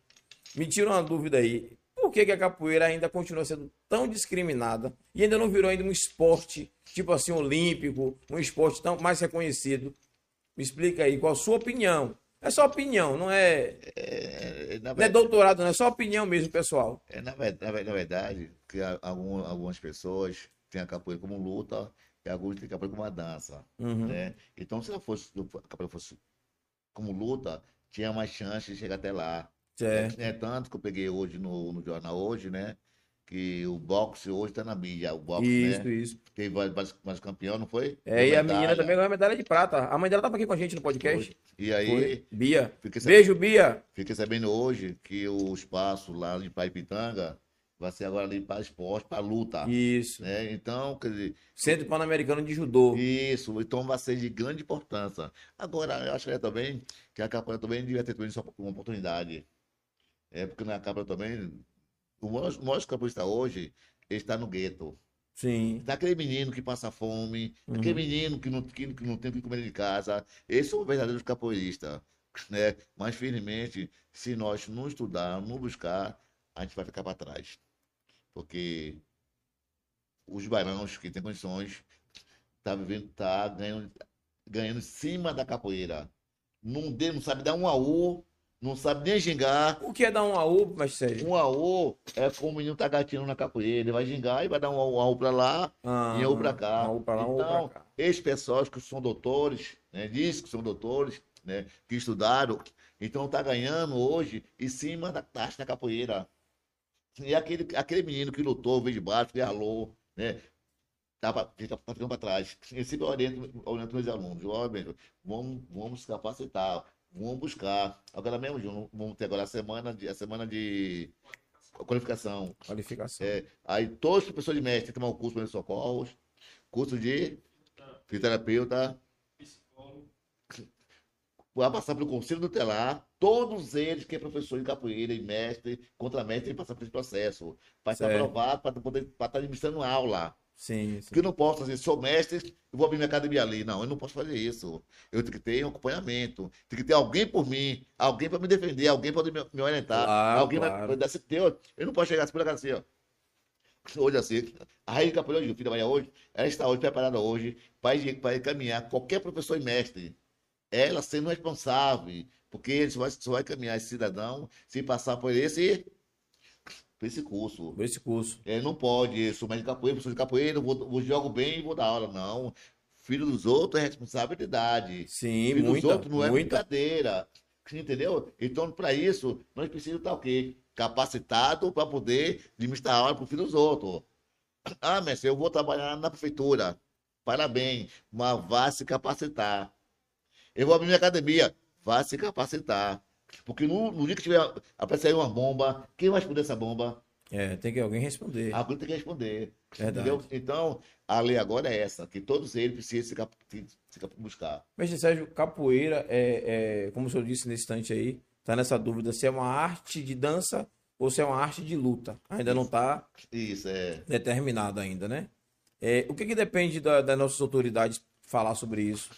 me tira uma dúvida aí. Por que, que a capoeira ainda continua sendo tão discriminada e ainda não virou ainda um esporte, tipo assim, olímpico, um esporte tão mais reconhecido? Me explica aí qual a sua opinião. É só opinião, não é, É, na não é doutorado, não é só opinião mesmo, pessoal. É, na, na na verdade, que algumas pessoas têm a capoeira como luta alguns têm capoeira como uma dança, Uhum. né? Então, se ela fosse, a capoeira fosse como luta, tinha mais chance de chegar até lá. Certo. É tanto que eu peguei hoje no, no jornal hoje, né? Que o boxe hoje tá na mídia, o boxe, Isso, né? isso. Teve vários- vários campeão, não foi? É, e a menina também ganhou a medalha de prata. A mãe dela tava aqui com a gente no podcast. E aí, Foi. Bia. sabendo, Beijo, Bia. fiquei sabendo hoje que o espaço lá de Paipitanga vai ser agora ali para esporte, para luta. Isso. né? Então, quer dizer, Centro Pan-Americano de Judô. isso, então vai ser de grande importância. Agora, eu acho que é também que a capoeira também devia ter também uma oportunidade. É porque na capoeira também, o maior, o maior capoeirista hoje, está no gueto. Sim. Tá aquele menino que passa fome, Uhum. aquele menino que não, que, que não tem o que comer de casa. Esse é o verdadeiro capoeirista, né? Mas, felizmente, se nós não estudar, não buscar, a gente vai ficar para trás. Porque os barãos que têm condições tá vivendo, tá ganhando, ganhando em cima da capoeira. Não, dê, não sabe dar um AU, não sabe nem gingar. O que é dar um mestre Sérgio? Um AU é como o menino tá gatinhando na capoeira. Ele vai gingar e vai dar um AU para lá, Ah, e eu pra cá. Um pra lá, um Então, pra cá. esses pessoas que são doutores, né, diz que são doutores, né, que estudaram, então tá ganhando hoje em cima da taxa da capoeira. E aquele, aquele menino que lutou, veio de baixo, que ralou, né, tava, fica, tá ficando para trás. Eu sempre oriento, oriento meus alunos, bem, vamos, vamos capacitar, vamos buscar. Agora mesmo, Júnior, vamos ter agora a semana de, a semana de qualificação. Qualificação. É, aí todos os professores de mestre têm que tomar o curso de socorros, curso de fisioterapeuta, vai passar pelo conselho tutelar, todos eles que é professor de capoeira e mestre, contramestre, que passar por esse processo. Para estar Certo. aprovado, para poder pra estar administrando aula. Sim, sim. Porque eu não posso fazer, sou mestre, eu vou abrir minha academia ali. Não, eu não posso fazer isso. Eu tenho que ter um acompanhamento. Tem que ter alguém por mim, alguém para me defender, alguém para me, orientar. Claro, alguém claro. vai dar esse teu. Eu não posso chegar assim por assim, ó. Hoje assim, a Raíssa Capoeira hoje, o filho da Maria hoje, ela está hoje preparada hoje para encaminhar qualquer professor e mestre. Ela sendo responsável, porque ele só vai, só vai caminhar esse cidadão se passar por esse, por esse curso. Por esse curso. É, não pode, sou médico de capoeira, professor de capoeira, vou, vou jogo bem e vou dar aula. Não. Filho dos outros é responsabilidade. Sim, Filho muita, dos outros não é muita. brincadeira. Entendeu? Então, para isso, nós precisamos estar o quê? Capacitado para poder administrar aula para o filho dos outros. Ah, mestre, eu vou trabalhar na prefeitura. Parabéns, mas vá se capacitar. Eu vou abrir minha academia. Vá se capacitar. Porque no, no dia que tiver aparecer uma bomba, quem vai responder essa bomba? É, tem que alguém responder. Alguém tem que responder. Verdade. Entendeu? Então, a lei agora é essa, que todos eles precisam se, cap- se- cap- buscar. Mestre Sérgio, capoeira é, é, como o senhor disse nesse instante aí, tá nessa dúvida se é uma arte de dança ou se é uma arte de luta. Ainda não tá Isso, é. determinado ainda, né? É, o que que depende da- das nossas autoridades falar sobre isso?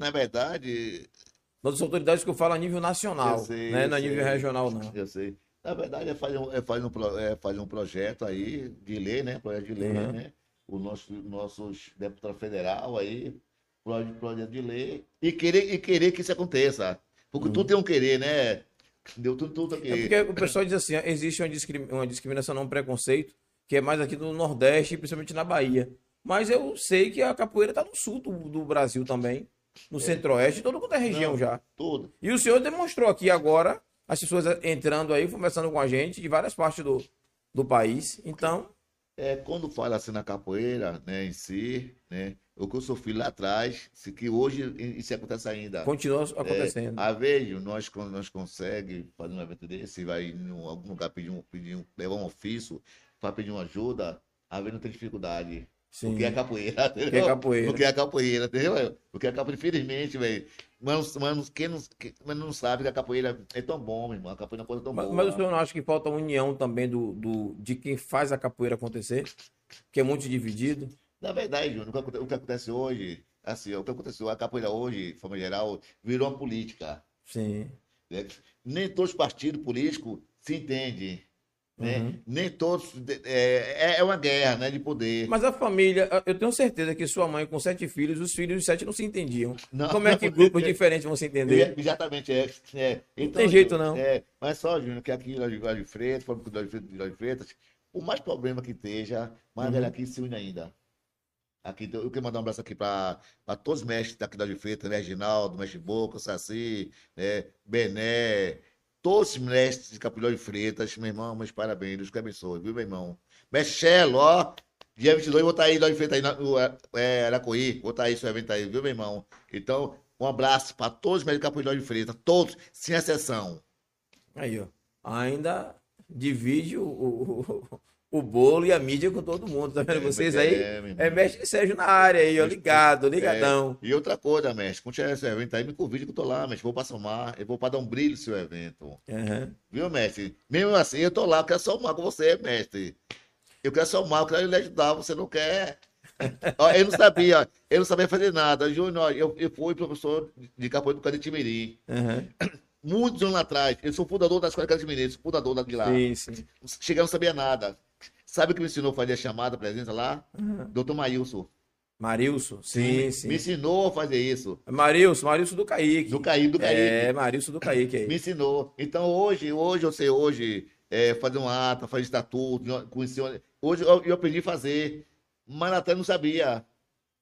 Na verdade, Nossas autoridades que eu falo a nível nacional, sei, né? Não é nível regional, não. eu sei. Na verdade, é fazer um, é fazer um, é fazer um projeto aí de lei, né? Projeto de lei, Uhum. né? Os nossos, nossos deputados federal aí, projeto, projeto de lei, e querer, e querer que isso aconteça. Porque tudo tem um querer, né? Deu tudo, tudo um É porque o pessoal diz assim, existe uma, discrim- uma discriminação, não um preconceito, que é mais aqui no Nordeste, principalmente na Bahia. Mas eu sei que a capoeira está no sul do, do Brasil também, no Centro-Oeste, todo quanto é região Não. já. Tudo. E o senhor demonstrou aqui agora, as pessoas entrando aí, conversando com a gente de várias partes do, do país. Então, É, quando fala assim na capoeira, né, em si, né, o que eu sofri lá atrás, se que hoje isso acontece ainda. continua acontecendo. Às vezes, nós, quando nós conseguimos fazer um evento desse, vai em um- algum lugar pedir um, pedir um, levar um ofício para pedir uma ajuda, às vezes não tem dificuldade. Sim. Porque é capoeira, entendeu? Porque é capoeira. Porque é capoeira, entendeu? Porque é capoeira, infelizmente, velho. Mas, quem não, quem, não sabe que a capoeira é tão bom, meu irmão. A capoeira é uma coisa tão Mas, boa. mas o senhor não acha que falta união também do, do, de quem faz a capoeira acontecer? Que é muito dividido? Na verdade, Júnior, o que o que acontece hoje, assim, o que aconteceu, a capoeira hoje, de forma geral, virou uma política. Sim. né? Nem todos os partidos políticos se entendem. Né? Uhum. Nem todos. É, é uma guerra né, de poder. Mas a família, eu tenho certeza que sua mãe com sete filhos, os filhos dos sete não se entendiam. Não. Como é que grupos diferentes vão se entender? É, exatamente, é. é. Então, tem jeito, não. É, mas só, Júnior, que aqui em Laje Laje Freitas, fora do Laje Freitas, Laje Freitas, o mais problema que esteja, mais Uhum. aqui se une ainda. Aqui, então, eu quero mandar um abraço aqui para todos os mestres daqui da Freitas, né? Reginaldo, Mestre Boca, Saci, né? Bené, todos os mestres de Capilhão de Freitas, meu irmão, meus parabéns, Deus que abençoe, viu, meu irmão? Chelo, ó, dia 22 vou estar aí lá de Freitas, aí na- é, Aracoí, vou estar aí, seu evento aí, viu, meu irmão? Então, um abraço para todos os mestres Capilhão de Freitas, todos, sem exceção. Aí, ó. Ainda divide o, o, o bolo e a mídia com todo mundo, tá vendo? É, Vocês é, aí, irmão. é mestre Sérgio na área aí, ó, ligado, ligadão. É, e outra coisa, mestre, quando tiver esse evento aí, me convide que eu tô lá, mestre. Vou pra somar, eu vou pra dar um brilho no seu evento. Aham. Viu, mestre? Mesmo assim, eu tô lá, eu quero somar com você, mestre. Eu quero somar, eu quero lhe ajudar, você não quer. Ó, eu não sabia, eu não sabia fazer nada. Júnior, eu, eu fui professor de capoeira do Timiri. aham. Muitos anos atrás, eu sou fundador da Escola Cadê Timiri, sou fundador da de lá. Sim, sim. Cheguei, não sabia nada. Sabe o que me ensinou a fazer a chamada, a presença lá? Doutor Maílson. Marilson, sim, Me sim. ensinou a fazer isso. Marilson, Marilson do Kaique. Do Caí, do Caí. É, Marilson do Kaique aí. me ensinou. Então hoje, hoje eu sei hoje é, fazer um ata, fazer estatuto, conhecer. Hoje eu, eu aprendi a fazer, mas até não sabia,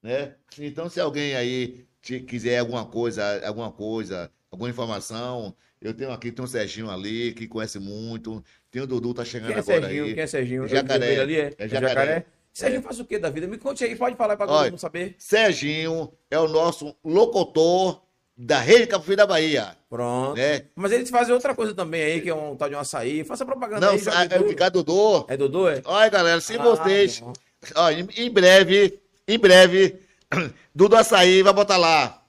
né? Então se alguém aí te- quiser alguma coisa, alguma coisa, alguma informação, eu tenho aqui, tem um Serginho ali que conhece muito, tem o Dudu tá chegando Quem é agora Serginho? aí. Quem é Serginho? É Jacaré. Ali, é? É Jacaré. Serginho faz o que da vida? Me conte aí, pode falar pra todo mundo saber. Serginho é o nosso locutor da Rede Capoeira da Bahia, Pronto. né? Mas eles fazem outra coisa também aí, que é um tal de um açaí. Faça propaganda Não, aí, joga é o. Ricardo Dudu. É Dodô, é? Olha, galera, se Ah, vocês. Ó, em, em breve, em breve, Dudu Açaí vai botar lá.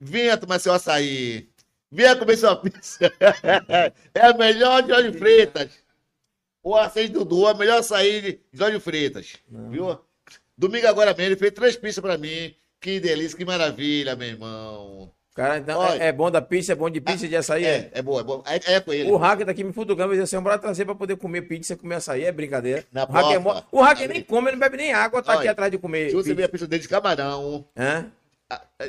Venha tomar seu açaí. Venha comer sua pizza. é a melhor de Jorge Freitas. O de Dudu, a melhor açaí de Jorge Freitas. Viu? Domingo agora mesmo, ele fez três pizzas pra mim. Que delícia, que maravilha, meu irmão. Cara, então Olha. é, é bom da pizza, é bom de pizza de açaí, é? É, é bom, é bom. É, é com ele. O hacker tá aqui me futucando, dizer assim, bora trazer pra poder comer pizza e comer açaí, é brincadeira. Na o hacker, é mo- o hacker nem come, ele não bebe nem água, tá Olha, aqui atrás de comer Se você ver a pizza dele de camarão, Hã? Ah, ah,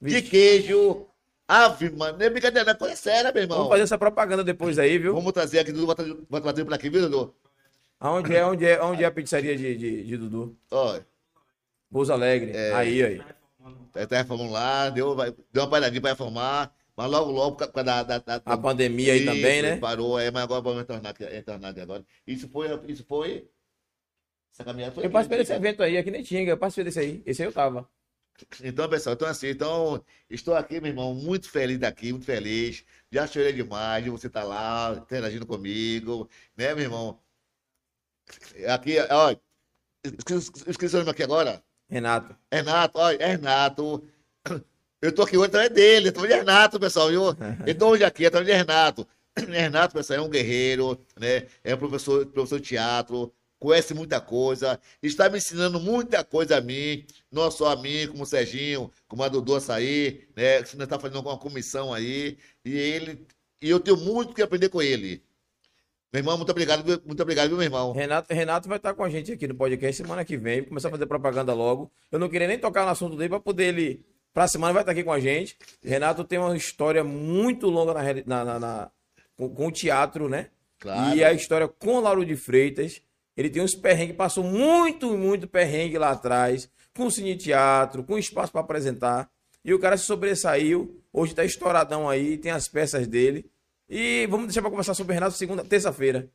De queijo. Ave, mano. Não é brincadeira, não é coisa séria, meu irmão. Vamos fazer essa propaganda depois aí, viu? Vamos trazer aqui, Dudu, vai trazer, pra aqui, viu, Dudu? Aonde é, onde é, onde é a pizzaria de, de, de Dudu? Ó, Pouso Alegre. É. Aí, aí. tá tá reformando lá, deu, vai- deu uma paradinha pra reformar, mas logo, logo, por causa da, da, da, A pandemia aí Isso, também, né? Parou, é, mas agora vamos retornar aqui, retornar aqui agora. Isso foi, isso foi. Essa caminhada foi. Eu participei desse evento aí, aqui nem tinha, eu participei desse aí. Esse aí eu tava. Então, pessoal, então assim, então, estou aqui, meu irmão, muito feliz daqui, muito feliz. Já chorei demais de você estar lá, interagindo comigo, né, meu irmão? Aqui, ó, esqueci, esqueci o nome aqui agora. Renato. Renato, ó, é Renato. Eu tô aqui hoje através dele, através de Renato, pessoal, viu? Eu tô hoje aqui através de Renato. Renato, pessoal, é um guerreiro, né? É um professor, professor de teatro, conhece muita coisa, está me ensinando muita coisa a mim, não só a mim, como o Serginho, como a Dudu Açaí, né? Que está fazendo uma comissão aí, e ele, e eu tenho muito que aprender com ele. Meu irmão, muito obrigado, muito obrigado, meu irmão? Renato, Renato vai estar com a gente aqui no podcast semana que vem. Começar a fazer propaganda logo. Eu não queria nem tocar no assunto dele para poder ele. Pra semana vai estar aqui com a gente. Renato tem uma história muito longa na, na- na- na- com, com o teatro, né? Claro. E a história com o Lauro de Freitas. Ele tem uns perrengues, passou muito, muito perrengue lá atrás, com o Cine Teatro, com espaço para apresentar. E o cara se sobressaiu. Hoje tá estouradão aí, tem as peças dele. E vamos deixar para conversar sobre o Renato segunda, terça-feira.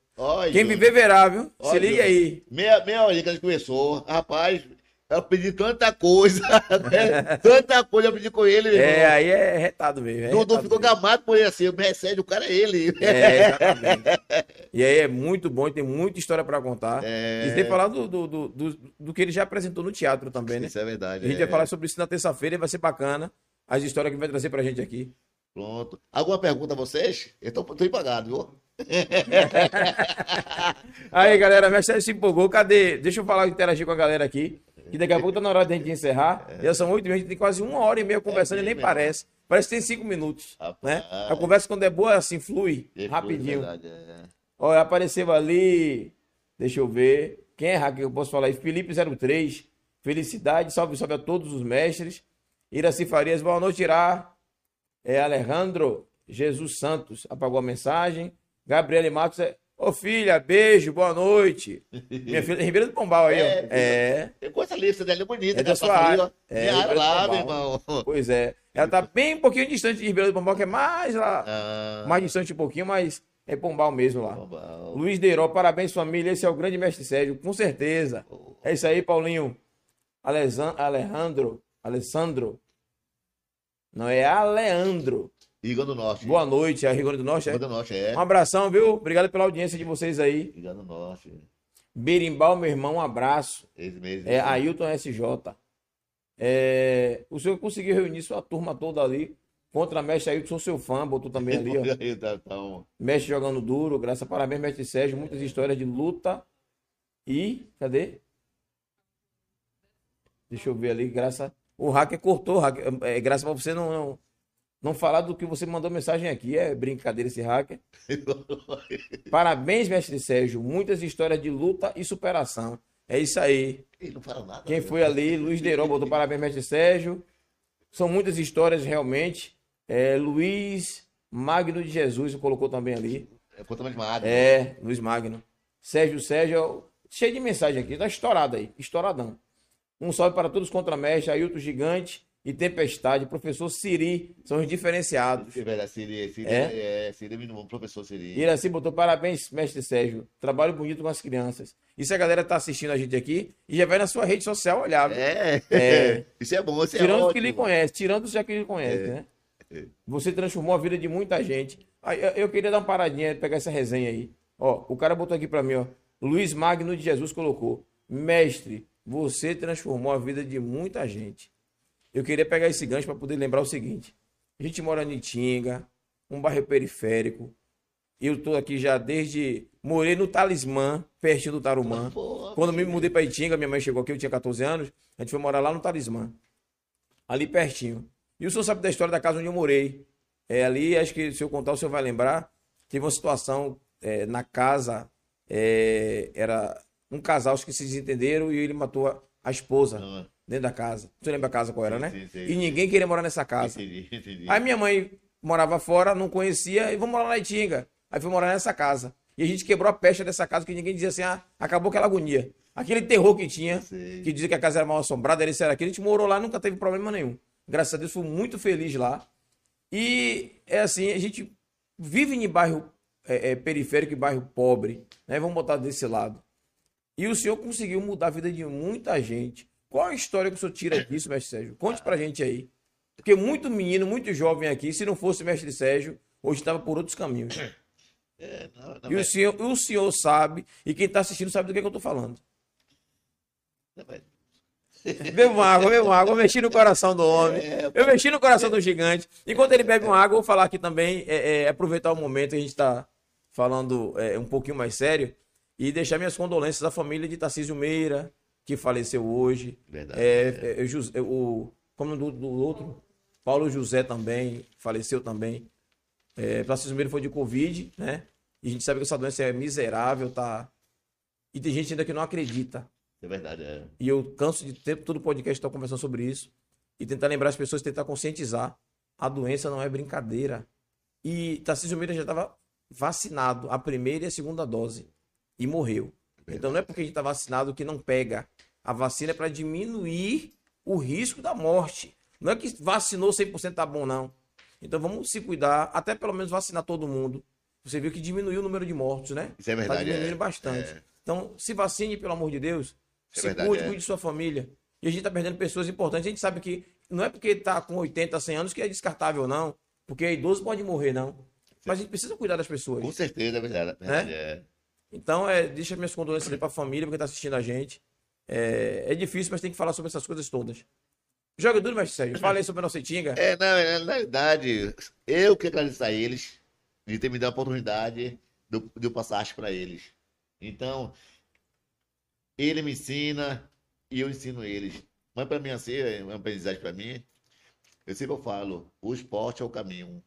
Quem viver verá, viu? Se Olha, liga aí. Meia, meia hora que a gente começou, rapaz, eu pedi tanta coisa, né? tanta coisa eu pedi com ele, meu É, irmão. aí é retado mesmo. é Dudu ficou gamado por ele assim, me recebe, o cara é ele. É, exatamente. E aí é muito bom, tem muita história para contar. É. E sem falar do, do, do, do- do que ele já apresentou no teatro também, né? Isso é verdade. A gente é. vai falar sobre isso na terça-feira e vai ser bacana. As histórias que ele vai trazer pra gente aqui. Pronto. Alguma pergunta a vocês? Eu tô, tô empagado, viu? Aí, galera, minha série se empolgou. Cadê? Deixa eu falar, interagir com a galera aqui. Que daqui a pouco tá na hora da gente encerrar. Já são oito e a gente tem quase uma hora e meia conversando É e nem mesmo. parece. Parece que tem cinco minutos. Né? Rapaz. A conversa, quando é boa, assim, flui É, rapidinho. verdade, é. Olha, apareceu ali. Deixa eu ver. Quem é que eu posso falar aí? Felipe03. Felicidade, salve, salve a todos os mestres. Iraci Farias, boa noite, Irá. É Alejandro Jesus Santos apagou a mensagem. Gabriele Matos, é... ô filha, beijo, boa noite. Minha filha, Ribeira do Pombal aí, ó. É, É, Eu gosto ali, essa dela é bonita. É da sua ali, área. ó. É, Minha área lá, meu irmão. pois é. Ela tá bem um pouquinho distante de Ribeira do Pombal, que é mais lá, Ah, mais distante um pouquinho, mas é Pombal mesmo lá. Pombal. Luiz Deiró, parabéns família, esse é o grande mestre Sérgio, com certeza. É isso aí, Paulinho. Alejandro, Alessandro. Não, é Aleandro. Igor do Norte. Boa noite, é Rio Grande do Norte. é? Igor do Norte, é. Um abração, viu? Obrigado pela audiência de vocês aí. Igor do Norte. Berimbau, meu irmão, um abraço. Esse mesmo. É Ailton SJ. É, o senhor conseguiu reunir sua turma toda ali. Contra a mestre Ailton, sou seu fã, botou também ali, ó. Então, Mestre jogando duro, graças, parabéns, mestre Sérgio. Muitas histórias de luta. E, cadê? Deixa eu ver ali, graça. O hacker cortou, hacker. É, graças pra você não, não, não falar do que você mandou mensagem aqui. É brincadeira esse hacker. Parabéns, mestre Sérgio. Muitas histórias de luta e superação. É isso aí. Ele não fala nada. Quem foi ali? Luiz Deiró botou parabéns, mestre Sérgio. São muitas histórias realmente. É, Luiz Magno de Jesus colocou também ali. É conta mais magro. É, Luiz Magno. Sérgio Sérgio, cheio de mensagem aqui, tá estourado aí, estouradão. Um salve para todos contra mestre, Ailton Gigante e Tempestade, professor Siri, são os diferenciados. É Siri, Siri, É? é, Siri é professor Siri. Iraci botou parabéns, mestre Sérgio. Trabalho bonito com as crianças. Isso a galera tá assistindo a gente aqui e já vai na sua rede social olhar. É, É. isso é bom, isso é Tirando os que lhe conhece, tirando os já que lhe conhece, né? É. Você transformou a vida de muita gente. Eu- queria dar uma paradinha, pegar essa resenha aí. Ó, o cara botou aqui pra mim, ó. Luiz Magno de Jesus colocou: Mestre, você transformou a vida de muita gente. Eu queria pegar esse gancho para poder lembrar o seguinte: a gente mora em Itinga, um bairro periférico. Eu tô aqui já desde. Morei no Talismã, pertinho do Tarumã. Pô, Quando me mudei para Itinga, minha mãe chegou aqui, eu tinha 14 anos. A gente foi morar lá no Talismã, ali pertinho. E o senhor sabe da história da casa onde eu morei. É ali, acho que se eu contar, o senhor vai lembrar. Teve uma situação é, na casa, é, era um casal que se desentenderam e ele matou a, a esposa Ah. Dentro da casa. Você lembra a casa qual era, né? Sim, sim, E sim. ninguém queria morar nessa casa. Entendi, entendi. Aí minha mãe morava fora, não conhecia, e vamos morar na Itinga. Aí fui morar nessa casa. E a gente quebrou a pecha dessa casa, que ninguém dizia assim, ah, acabou aquela agonia. Aquele terror que tinha, Sei. que dizia que a casa era mal assombrada, era isso, era aquilo. A gente morou lá, nunca teve problema nenhum. Graças a Deus, fui muito feliz lá. E é assim, a gente vive em bairro é, é, periférico e bairro pobre, né? Vamos botar desse lado. E o senhor conseguiu mudar a vida de muita gente. Qual a história que o senhor tira disso, mestre Sérgio? Conte pra gente aí. Porque muito menino, muito jovem aqui, se não fosse mestre Sérgio, hoje estava por outros caminhos. É, não, não, E o senhor, o senhor sabe, e quem está assistindo sabe do que, é que eu estou falando. não, mas- Beba uma água, beba uma água, eu mexi no coração do homem. Eu mexi no coração do gigante. Enquanto ele bebe uma água, eu vou falar aqui também, é, é, aproveitar o momento que a gente está falando é, um pouquinho mais sério e deixar minhas condolências à família de Tarcísio Meira, que faleceu hoje. Verdade. É, é, Jus- é, o, como do, do outro, Paulo José também faleceu também. É, Tarcísio Meira foi de Covid, né? E a gente sabe que essa doença é miserável, tá? E tem gente ainda que não acredita. É verdade, é. E eu canso de tempo todo podcast estar conversando sobre isso e tentar lembrar as pessoas, tentar conscientizar. A doença não é brincadeira. E Tarcísio Meira já estava vacinado, a primeira e a segunda dose, e morreu. Então não é porque a gente está vacinado que não pega. A vacina é para diminuir o risco da morte. Não é que vacinou 100% tá bom, não. Então vamos se cuidar, até pelo menos vacinar todo mundo. Você viu que diminuiu o número de mortos, né? Isso é verdade, Tá diminuindo é. bastante. É. Então, se vacine, pelo amor de Deus. É se verdade, cuide, é. cuide de sua família. E a gente tá perdendo pessoas importantes. A gente sabe que não é porque tá com 80, 100 anos que é descartável, não. Porque idoso pode morrer, não. Mas a gente precisa cuidar das pessoas. Com certeza, é verdade. é verdade, é. Então, é, deixa minhas condolências aí pra família, porque tá assistindo a gente. É, é difícil, mas tem que falar sobre essas coisas todas. Joga duro, mestre Sérgio. Fala aí sobre a nossa Itinga. É, não, é, na verdade, eu que agradeço a eles de ter me dado a oportunidade de, de eu passar para eles. Então, ele me ensina e eu ensino eles. Mas para mim, assim, é uma aprendizagem para mim. Eu sempre falo, o esporte é o caminho.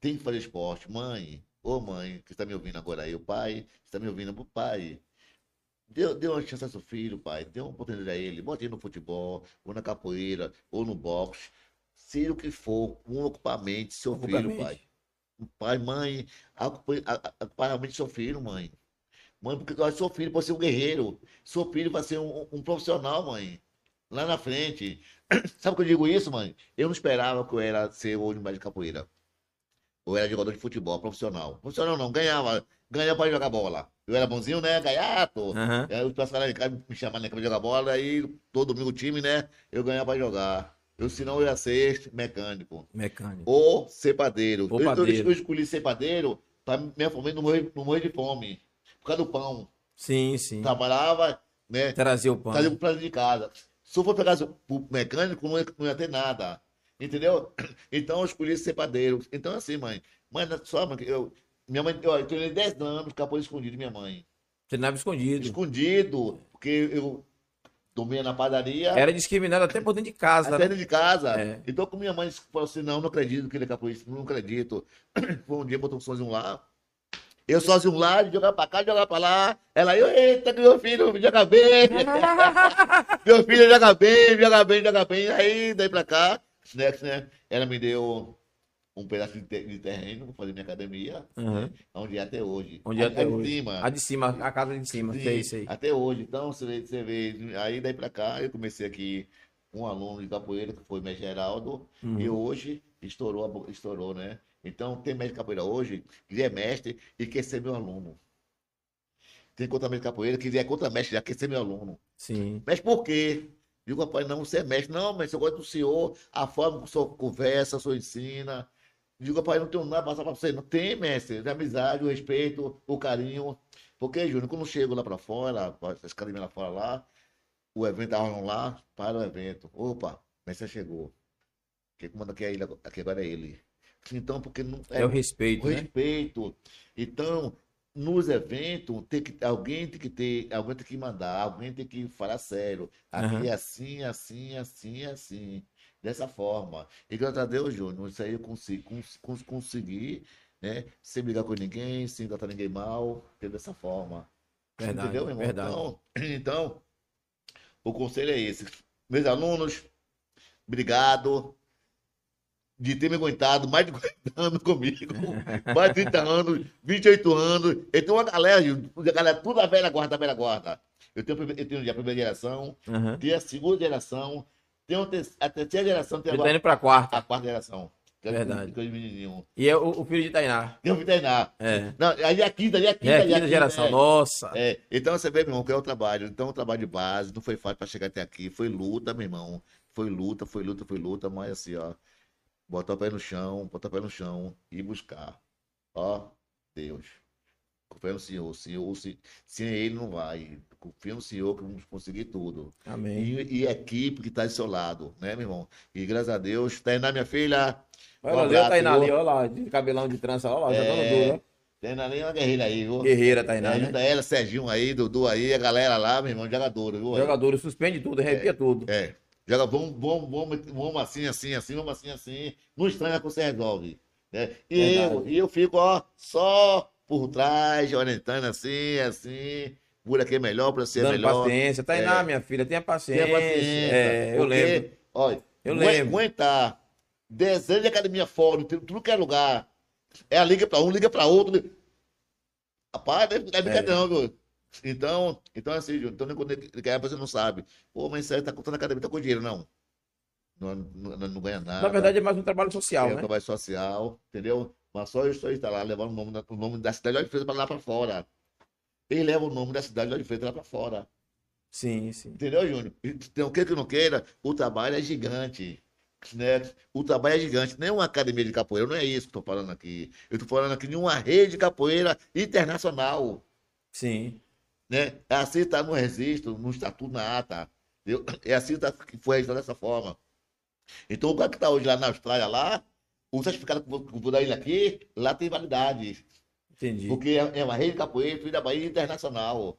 Tem que fazer esporte. Mãe, ô mãe, que está me ouvindo agora aí, o pai, está me ouvindo, pai. Dê, dê uma chance ao seu filho, pai. Dê uma oportunidade a ele. Bote ele no futebol, ou na capoeira, ou no boxe. Seja o que for, um mente, seu Ocupa a filho, pai. Pai, mãe, do seu filho, mãe. Mãe, porque olha, seu filho pode ser um guerreiro. Seu filho vai ser um, um profissional, mãe. Lá na frente. Sabe por que eu digo isso, mãe? Eu não esperava que eu era ser hoje mais de capoeira. Eu era jogador de futebol, profissional. Profissional não, ganhava. Ganhava para jogar bola. Eu era bonzinho, né? Gaiato. Aham. Aí os pessoal lá em casa me chamavam né, pra jogar bola, aí todo domingo o time, né? Eu ganhava pra jogar. Eu, senão eu ia ser mecânico. Mecânico. Ou ser padeiro. Ou Eu- eu, escolhi ser padeiro pra me afomar no morrer, no morrer de fome. Por causa do pão. Sim, sim. Trabalhava, né? Trazer o pão. Trazia pra dentro de casa. Se eu for pegar o mecânico, não ia, não ia ter nada. Entendeu? Então eu escolhi ser padeiro. Então, assim, mãe. Não- só, mãe, eu, minha mãe, eu, eu treinei 10 anos, capô escondido de minha mãe. Treinava escondido. Escondido, porque eu dormia na padaria. Era discriminado até por dentro de casa. Até né? dentro de casa. É. Então, com minha mãe falou assim: não, não acredito que ele é capoeirista, não acredito. Foi um dia, botou um sozinho lá. Eu sozinho lá, jogar pra cá, jogar pra lá. Ela, eu, eita, que meu filho joga bem. meu filho joga bem, joga bem, joga bem. Aí, daí pra cá, né, né, ela me deu um pedaço de, te- de terreno pra fazer minha academia, Aham. onde é até hoje. Onde é A- até a de hoje. cima. A de cima, a casa de cima. Sim, Sei, sei. Até hoje. Então, você vê, você vê. Aí daí pra cá, eu comecei aqui um aluno de capoeira, que foi mestre Geraldo, Uhum. e hoje estourou, estourou, né? Então, tem mestre de capoeira hoje, que é mestre e quer ser meu aluno. Tem contra-mestre de capoeira, que é contra-mestre, já quer ser meu aluno. Sim. Mas por quê? Digo, rapaz, não, você é mestre. Não, mas eu gosto do senhor, a forma que o senhor conversa, o senhor ensina. Digo, rapaz, não tenho nada pra passar pra você. Não tem, mestre. De amizade, o respeito, o carinho. Porque, Júnior, quando eu chego lá pra fora, pra essa academia lá fora lá, o evento rolando lá, para o evento. Opa, mestre chegou. Quem comanda aqui, é ele, aqui agora é ele. Então, porque não É o respeito, o né? respeito. Então, nos eventos, tem que, alguém tem que ter, alguém tem que mandar, alguém tem que falar sério. Aqui Aham. é assim, assim, assim, assim. Dessa forma. E graças a Deus, Júnior, isso aí eu consigo, cons, cons- consegui, né? Sem brigar com ninguém, sem tratar ninguém mal, ter dessa forma. Verdade, Entendeu, meu irmão? verdade. Então, então, o conselho é esse. Meus alunos, obrigado de ter me aguentado mais de 40 anos comigo. Mais de 30 anos, 28 anos. Eu tenho uma galera, a galera, tudo a velha guarda, velha guarda. Eu tenho, eu tenho a primeira geração, Aham. tenho a segunda geração, a ter- a terceira geração, tenho Ele tá agora indo pra quarta. a quarta geração. Que Verdade. E é o, o filho de Tainá. Tem o veterinário. É. Não, ali é a quinta, ali é a quinta. É a ali é a quinta geração. é. Nossa. É, então você vê, meu irmão, que é o trabalho. Então, o trabalho de base não foi fácil para chegar até aqui. Foi luta, meu irmão. Foi luta, foi luta, foi luta, mas assim, ó. Botar o pé no chão, botar o pé no chão e buscar. Ó, Deus. Confia no Senhor. Senhor se, sem Ele não vai. Confia no Senhor que vamos conseguir tudo. Amém. E, e a equipe que está do seu lado, né, meu irmão? E graças a Deus. Tainá, minha filha. Olha Um abraço, Tainá ali, olha lá, de cabelão de trança, olha lá, jogando É, duro, Tainá ali é uma guerreira aí, viu? Guerreira, Tainá, É, né? ajuda ela, Serginho aí, Dudu aí, a galera lá, meu irmão, jogador, viu? Jogador, suspende tudo, arrepia tudo. É. Joga, vamos, vamos, vamos, vamos assim, assim, assim, vamos assim, assim. Não estranha que você resolve. Né? E, eu, e eu fico, ó, só por trás, orientando assim, assim. Por aqui é melhor, para ser Dando melhor. paciência. Tainá, É. minha filha, tenha paciência. Tenha paciência. É, eu porque, lembro. Olha, Eu lembro. Aguentar 10 anos de academia fora, tudo, que é lugar. É a liga para um, liga para outro. liga- Rapaz, não é, é brincadeira, não, viu? Então, então assim, então quando ele quer, você não sabe. Pô, mas você tá contando academia, tá com dinheiro, não. Não, não, não- ganha nada. Na verdade, é mais um trabalho social, é um né? trabalho social, entendeu? Mas só eu estou tá lá levando o nome, da- o nome da cidade de Feira para lá para fora. Ele leva o nome da cidade de Feira lá para fora. Sim, sim. Entendeu, Júnior? Então, o que que não queira, o trabalho é gigante. Né? O trabalho é gigante. Nem uma academia de capoeira, não é isso que eu estou falando aqui. Eu estou falando aqui de uma rede de capoeira internacional. Sim. Né? É assim está no registro, no estatuto, na ata. É assim tá, que foi registrado dessa forma. Então, o cara que está hoje lá na Austrália, lá, o certificado que eu vou- dar ele aqui, lá tem validade. Entendi. Porque é é uma rede de capoeira, filho da Bahia internacional.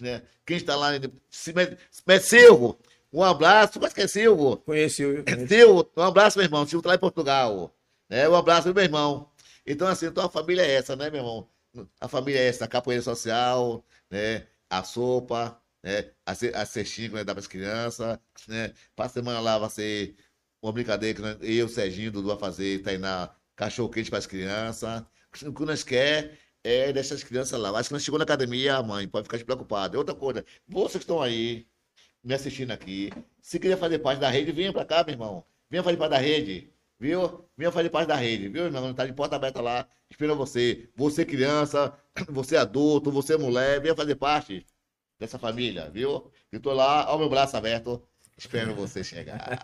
Né? Quem está lá, se Mestre Silvio, Um abraço, mas que é Silvio. Conheci o. É Silvio, um abraço, meu irmão. Silvio tá lá em Portugal. Né? Um abraço, meu irmão. Então, assim, então a família é essa, né, meu irmão? A família é essa, a capoeira social, né? A sopa, né? A, a cestinha nós dá para as crianças, né? Para semana lá vai ser uma brincadeira que nós- eu, Serginho, Dudu vai fazer, treinar cachorro quente para as crianças. O que nós quer é deixar as crianças lá. Acho que nós chegou na academia, a mãe pode ficar despreocupada. Outra coisa, vocês que estão aí, me assistindo aqui, se quiser fazer parte da rede, venha para cá, meu irmão. Venha fazer parte da rede. Viu? Venha fazer parte da rede, viu, irmão? Tá de porta aberta lá, espera você. Você criança, você adulto, você mulher, venha fazer parte dessa família, viu? Eu tô lá, ao meu braço aberto, esperando você chegar.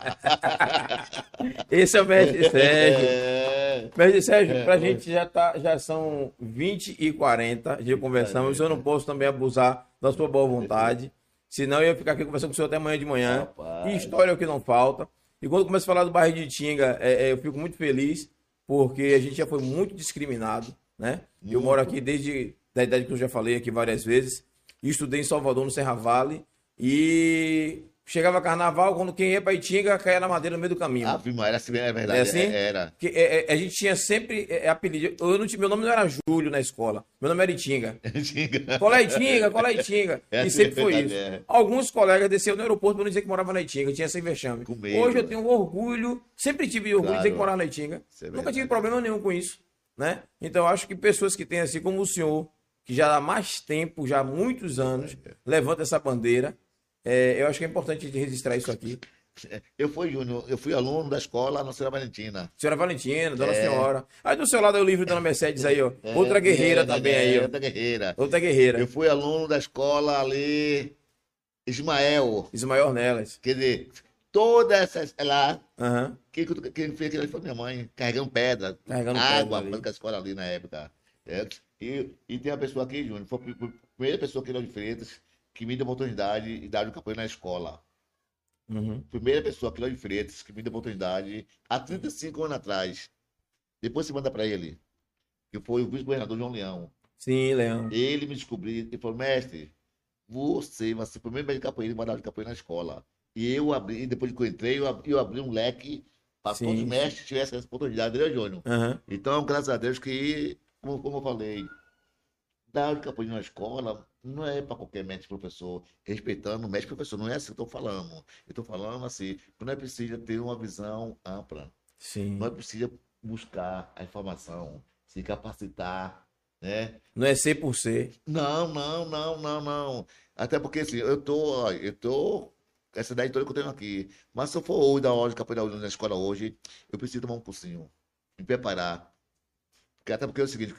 Esse é o mestre Sérgio. É, Mestre Sérgio, pra gente já, tá, já são 20 e 40 de conversamos. Eu não posso também abusar da sua boa vontade. Senão eu ia ficar aqui conversando com o senhor até amanhã de manhã. Rapaz. E história é o que não falta. E quando começa a falar do bairro de Tinga, é, é, eu fico muito feliz, porque a gente já foi muito discriminado, né? Eu moro aqui desde da idade que eu já falei aqui várias vezes. Estudei em Salvador, no Serra Vale. E chegava carnaval, quando quem ia pra Itinga, caía na madeira no meio do caminho. Ave Maria, era assim, é verdade. É assim? Era. Que, é, é, a gente tinha sempre é, é, apelido. Eu não meu nome não era Júlio na escola. Meu nome era Itinga. Cola Itinga, cola Itinga. É e assim, sempre foi isso. é. Alguns colegas desceram no aeroporto para não dizer que morava na Itinga. Tinha sem vexame. Com medo, Hoje eu né? tenho orgulho, sempre tive orgulho de dizer que Claro. morava na Itinga. É Nunca tive problema nenhum com isso. Né? Então eu acho que pessoas que têm assim como o senhor, que já há mais tempo, já há muitos anos, levanta essa bandeira. É, eu acho que é importante a gente registrar isso aqui. Eu fui, Júnior, eu fui aluno da escola na Senhora Valentina. Senhora Valentina, Dona É. Senhora. Aí do seu lado é o livro da Dona Mercedes aí, ó. Outra guerreira É, também é, aí, ó. Outra guerreira. Outra guerreira. Eu fui aluno da escola ali, Ismael. Ismael Nelas. Quer dizer, todas essas. Lá, Aham. quem, quem fez aquilo foi minha mãe, carregando pedra, Carregando água, pedra ali. a escola ali na época. É, e, e tem uma pessoa aqui, Júnior, foi a pri- primeira pessoa aqui lá de Freitas que me deu oportunidade de dar um campanha na escola. Uhum. Primeira pessoa de Freitas que me deu oportunidade há 35 anos atrás. Depois você manda para ele, que foi o vice-governador João Leão. Sim, Leão. Ele me descobriu e falou, mestre, você vai ser o primeiro médico de capoeira e mandar de capoeira na escola. E eu abri, e depois que eu entrei, eu abri, eu abri um leque para todos os mestres tivessem essa oportunidade, entendeu, Júnior? Aham. Então, graças a Deus que, como, como eu falei, dar capoeira na escola não é para qualquer mestre professor, respeitando o mestre professor, não é assim que eu estou falando. Eu estou falando assim, que nós precisa ter uma visão ampla. Sim. Nós precisa buscar a informação, se capacitar, né? Não é ser por ser. Não, não, não, não, não. Até porque assim, eu tô, eu tô essa ideia toda que eu tenho aqui. Mas se eu for hoje dar aula de capoeira na escola hoje, eu preciso tomar um cursinho, me preparar. Porque, até porque é o seguinte,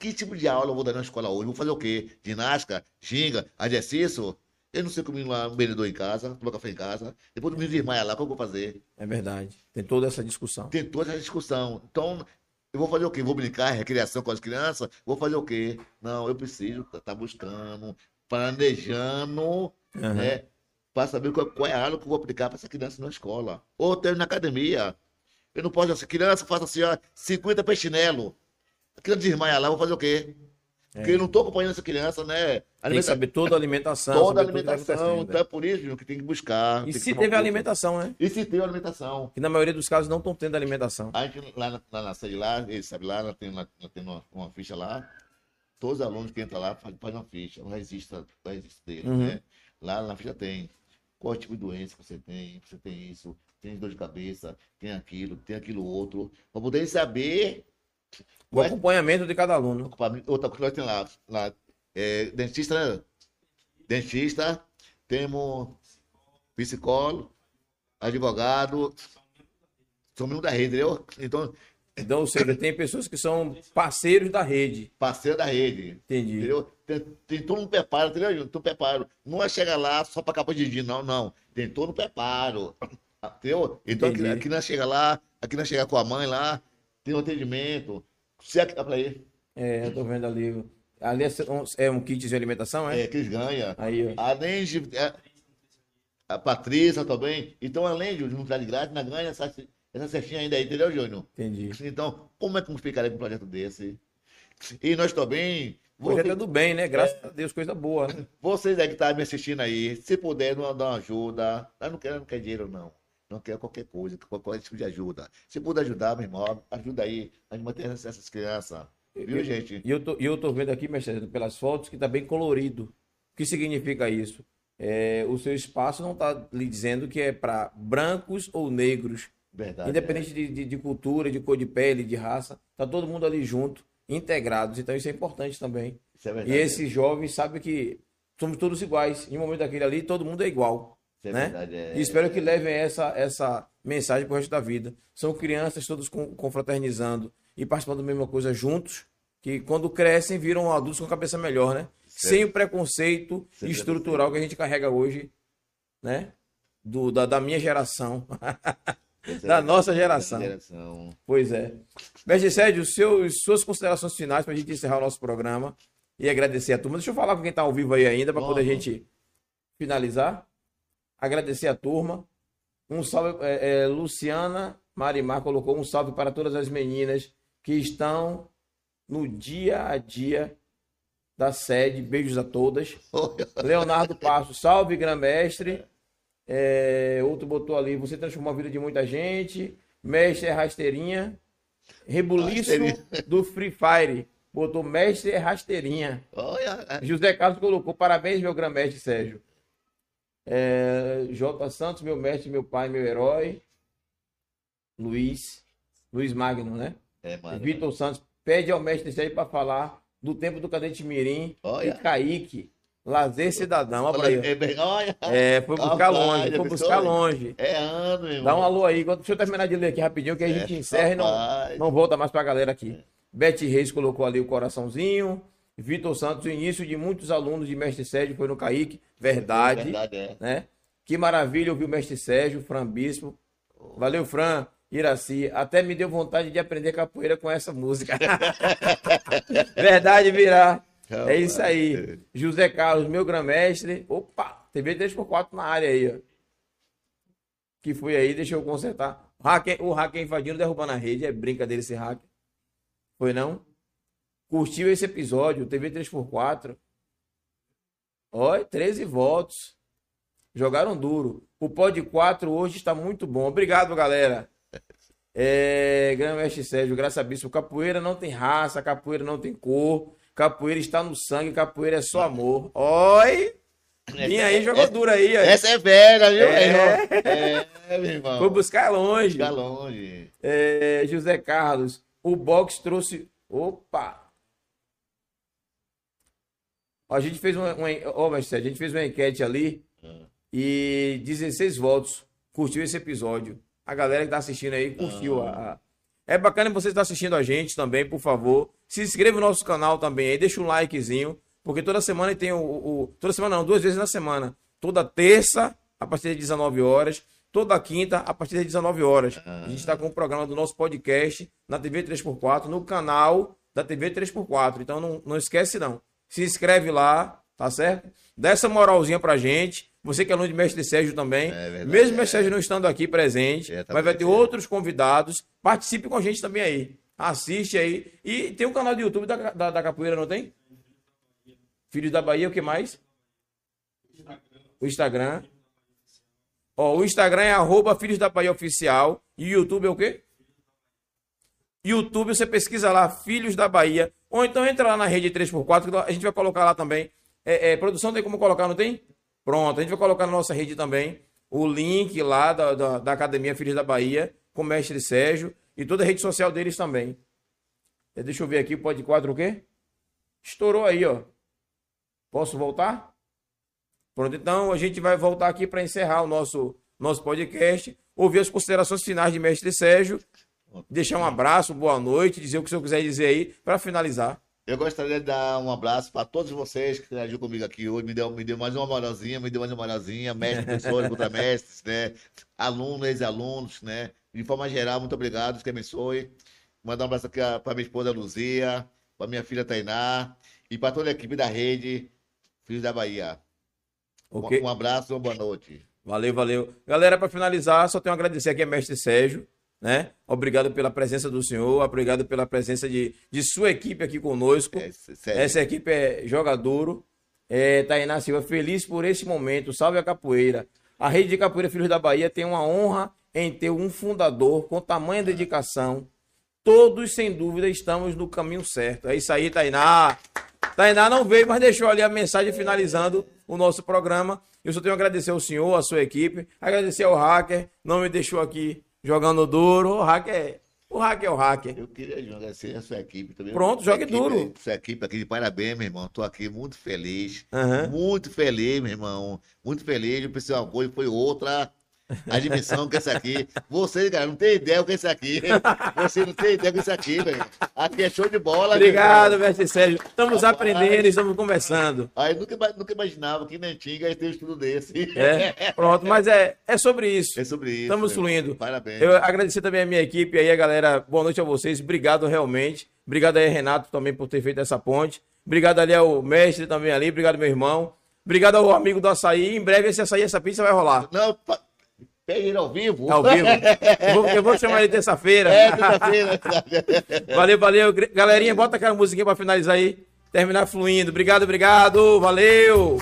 que tipo de aula eu vou dar na escola hoje? Vou fazer o quê? Ginástica, ginga, exercício? Eu não sei comer lá um bebedor em casa, tomar café em casa. Depois do me desmaia lá, o que eu vou fazer? É verdade. Tem toda essa discussão. Tem toda essa discussão. Então, eu vou fazer o quê? Vou brincar, recreação com as crianças? Vou fazer o quê? Não, eu preciso estar buscando, planejando, Aham. né? Para saber qual, qual é a aula que eu vou aplicar para essa criança na escola. Ou até na academia. Eu não posso, essa criança faça assim, ó, 50 pé chinelo. A criança desmaia lá, eu vou fazer o quê? Porque eu não estou acompanhando essa criança, né? Tem que Alimenta- saber toda a alimentação. toda a tá alimentação. Então é por isso que tem que buscar. E se teve alimentação, né? E se tem alimentação. Que na maioria dos casos não estão tendo alimentação. A gente, lá na, lá na sede lá, ele sabe lá, tem, uma, uma ficha lá. Todos os alunos que entram lá fazem faz uma ficha, um registro, um registro dele, Uhum. né? Lá na ficha tem qual tipo de doença que você tem, você tem isso, tem dor de cabeça, tem aquilo, tem aquilo outro, para poder saber O é acompanhamento de cada aluno. Outra coisa que temos lá, lá é, dentista, né? Dentista, temos psicólogo, advogado, são membros da rede, entendeu? Então, Então, ou seja, tem pessoas que são parceiros da rede. parceiro da rede. Entendi. Entendeu? Tem, tem todo um preparo, entendeu? Todo um preparo. Não é chegar lá só para capa de dia, não, não. Tem todo um preparo. Entendeu? Então aqui, aqui nós chega lá, aqui nós chega com a mãe lá, tem um atendimento. Se aqui dá para ir, É, eu tô vendo ali. Ali é um, é um kit de alimentação, é? é, que eles ganham. Aí, ó. Além de. é, a Patrícia também. Então, além de não estar de grátis, nós ganhamos essa, essa cestinha ainda aí, entendeu, Júnior? Entendi. Então, como é que eu ficaria com um projeto desse? E nós também, Projeto Você- é do bem, né? Graças a Deus, coisa boa. Né? Vocês aí que estão me assistindo aí, se puder não dar uma ajuda, eu não quero, não quero dinheiro, não. Não quero qualquer coisa, qualquer tipo de ajuda. Se puder ajudar, meu irmão, ajuda aí. A gente manter essas crianças. Viu, gente? E eu tô, e eu tô vendo aqui, mestre, pelas fotos, que tá bem colorido. O que significa isso? É, o seu espaço não tá lhe dizendo que é para brancos ou negros. Verdade. Independente de, de, de cultura, de cor de pele, de raça, tá todo mundo ali junto, integrados. Então isso é importante também. é. Isso é E verdade. esses jovens sabem que somos todos iguais. Em um momento daquele ali, todo mundo é igual. É né? verdade. É... E espero que levem essa, essa mensagem para o resto da vida. São crianças todos com- confraternizando e participando da mesma coisa juntos, que quando crescem viram adultos com cabeça melhor, né? Sem o preconceito Sem estrutural que a gente carrega hoje, né? Do, da, da minha geração. É da nossa geração. geração. Pois é. Mestre Sérgio, seus, suas considerações finais para a gente encerrar o nosso programa e agradecer a turma. Deixa eu falar com quem está ao vivo aí ainda para poder a gente finalizar. Agradecer a turma. Um salve, é, é, Luciana Marimar colocou um salve para todas as meninas que estão no dia a dia da sede. Beijos a todas. Leonardo Passo, salve, grã-mestre. É, outro botou ali, você transformou a vida de muita gente. Mestre é rasteirinha. Rebuliço Rasteirinha. do Free Fire. Botou mestre é rasteirinha. Olha, é. José Carlos colocou, parabéns, meu grã-mestre Sérgio. É, J. Santos, meu mestre, meu pai, meu herói. Luiz. Luiz Magno, né? é, mano. Vitor Santos pede ao mestre Sérgio para falar do tempo do Cadete Mirim Olha. e Kaique. Lazer cidadão. Olha aí. É, É, foi buscar Rapaz, longe, foi buscar longe. é ano, irmão. Dá um alô aí, quando- deixa eu terminar de ler aqui rapidinho, que a gente É, encerra e não, rapaz. não volta mais pra galera aqui. Bete Reis colocou ali o coraçãozinho. Vitor Santos, o início de muitos alunos de Mestre Sérgio foi no Kaique. Verdade, Verdade, é. né? Que maravilha ouvir o Mestre Sérgio, Fran Bispo. Valeu, Fran. Iraci, até me deu vontade de aprender capoeira com essa música. Verdade, virar. É isso aí. José Carlos, meu grã-mestre. Opa, TV 3x4 na área aí, ó. Que foi aí, deixa eu consertar. O hacker, o hacker invadindo, derrubando a rede. É brincadeira esse hacker. Foi não? Curtiu esse episódio, TV 3x4. Olha, 13 votos. Jogaram duro. O Pod 4 hoje está muito bom. Obrigado, galera. É, Grã-Mestre Sérgio, graça a bispo. Capoeira não tem raça, capoeira não tem cor. Capoeira está no sangue, capoeira é só amor. Oi! Vinha aí, jogou duro aí. Essa é velha, viu, É. meu irmão? É, meu irmão. Foi buscar longe. Ficar longe. É, José Carlos, o box trouxe. Opa! A gente fez uma, uma, ó, mestre a gente fez uma enquete ali e 16 votos curtiu esse episódio. A galera que tá assistindo aí curtiu. a- É bacana você estar assistindo a gente também, por favor. Se inscreva no nosso canal também aí, deixa um likezinho, porque toda semana tem o, o- Toda semana não, duas vezes na semana. Toda terça, a partir das 19 horas. Toda quinta, a partir das 19 horas. A gente está com o programa do nosso podcast na TV 3x4, no canal da TV 3x4. Então não, não esquece, não. Se inscreve lá, tá certo? Dá essa moralzinha pra gente. Você que é aluno de Mestre Sérgio também. verdade, Mesmo o é. Mestre Sérgio não estando aqui presente, É, tá mas vai ter outros convidados. Participe com a gente também aí. Assiste aí. E tem um canal do YouTube da, da, da Capoeira, não tem? Filhos da Bahia, o que mais? O Instagram. Ó, o Instagram é arroba Filhos da Bahia Oficial. E o YouTube é o quê? YouTube, você pesquisa lá, Filhos da Bahia. Ou então entra lá na rede 3x4, que a gente vai colocar lá também. É, é, produção tem como colocar, não tem? Pronto, a gente vai colocar na nossa rede também o link lá da, da, da Academia Filhos da Bahia, com o mestre Sérgio, e toda a rede social deles também. É, Deixa eu ver aqui, pode quadro o quê? Estourou aí, ó. Posso voltar? Pronto, então a gente vai voltar aqui para encerrar o nosso, nosso podcast, ouvir as considerações finais de mestre Sérgio, deixar um abraço, boa noite, dizer o que o senhor quiser dizer aí, para finalizar. Eu gostaria de dar um abraço para todos vocês que interagiram comigo aqui hoje. Me deu, me deu mais uma moralzinha, me deu mais uma moralzinha. Mestres, professores, contramestres, né? Alunos, ex-alunos, né? De forma geral, muito obrigado. Deus que abençoe. Mandar um abraço aqui para minha esposa Luzia, para minha filha Tainá e para toda a equipe da rede Filhos da Bahia. Um- Ok? Um, abraço e uma boa noite. Valeu, valeu. Galera, para finalizar, só tenho a agradecer aqui a mestre Sérgio, né? Obrigado pela presença do senhor, obrigado pela presença de, de sua equipe aqui conosco. É, sério. Essa equipe é joga duro. É, Tainá Silva, feliz por esse momento. Salve a capoeira. A rede de capoeira Filhos da Bahia tem uma honra em ter um fundador com tamanha dedicação. Todos, sem dúvida, estamos no caminho certo. É isso aí, Tainá. Tainá não veio, mas deixou ali a mensagem finalizando o nosso programa. Eu só tenho a agradecer ao senhor, à sua equipe, agradecer ao hacker, não me deixou aqui jogando duro. O hacker é o hacker. É o hacker. Eu queria agradecer a sua equipe também. Pronto, jogue equipe, duro. Sua equipe aqui, de parabéns, meu irmão. Tô aqui muito feliz. Aham. Muito feliz, meu irmão. Muito feliz. Eu pensei uma coisa, foi outra. A dimensão que essa aqui. Você, cara, não tem ideia o que é isso aqui. Você não tem ideia o que é isso aqui, velho. Aqui é show de bola. Obrigado, mestre Sérgio. Estamos aprendendo, estamos conversando. Aí nunca, nunca imaginava que na Antiga ia ter um estudo desse. É, pronto, mas é, é sobre isso. É sobre isso. Estamos meu fluindo. Parabéns. Eu agradecer também a minha equipe aí, a galera. Boa noite a vocês. Obrigado realmente. Obrigado aí, Renato, também por ter feito essa ponte. Obrigado ali ao mestre também ali. Obrigado, meu irmão. Obrigado ao amigo do açaí. Em breve esse açaí, essa pizza vai rolar. Não, ele ao vivo. Ao vivo. Eu vou, eu vou chamar ele terça-feira. É, terça-feira. Valeu, valeu. Galerinha, bota aquela musiquinha pra finalizar aí. Terminar fluindo. Obrigado, obrigado. Valeu.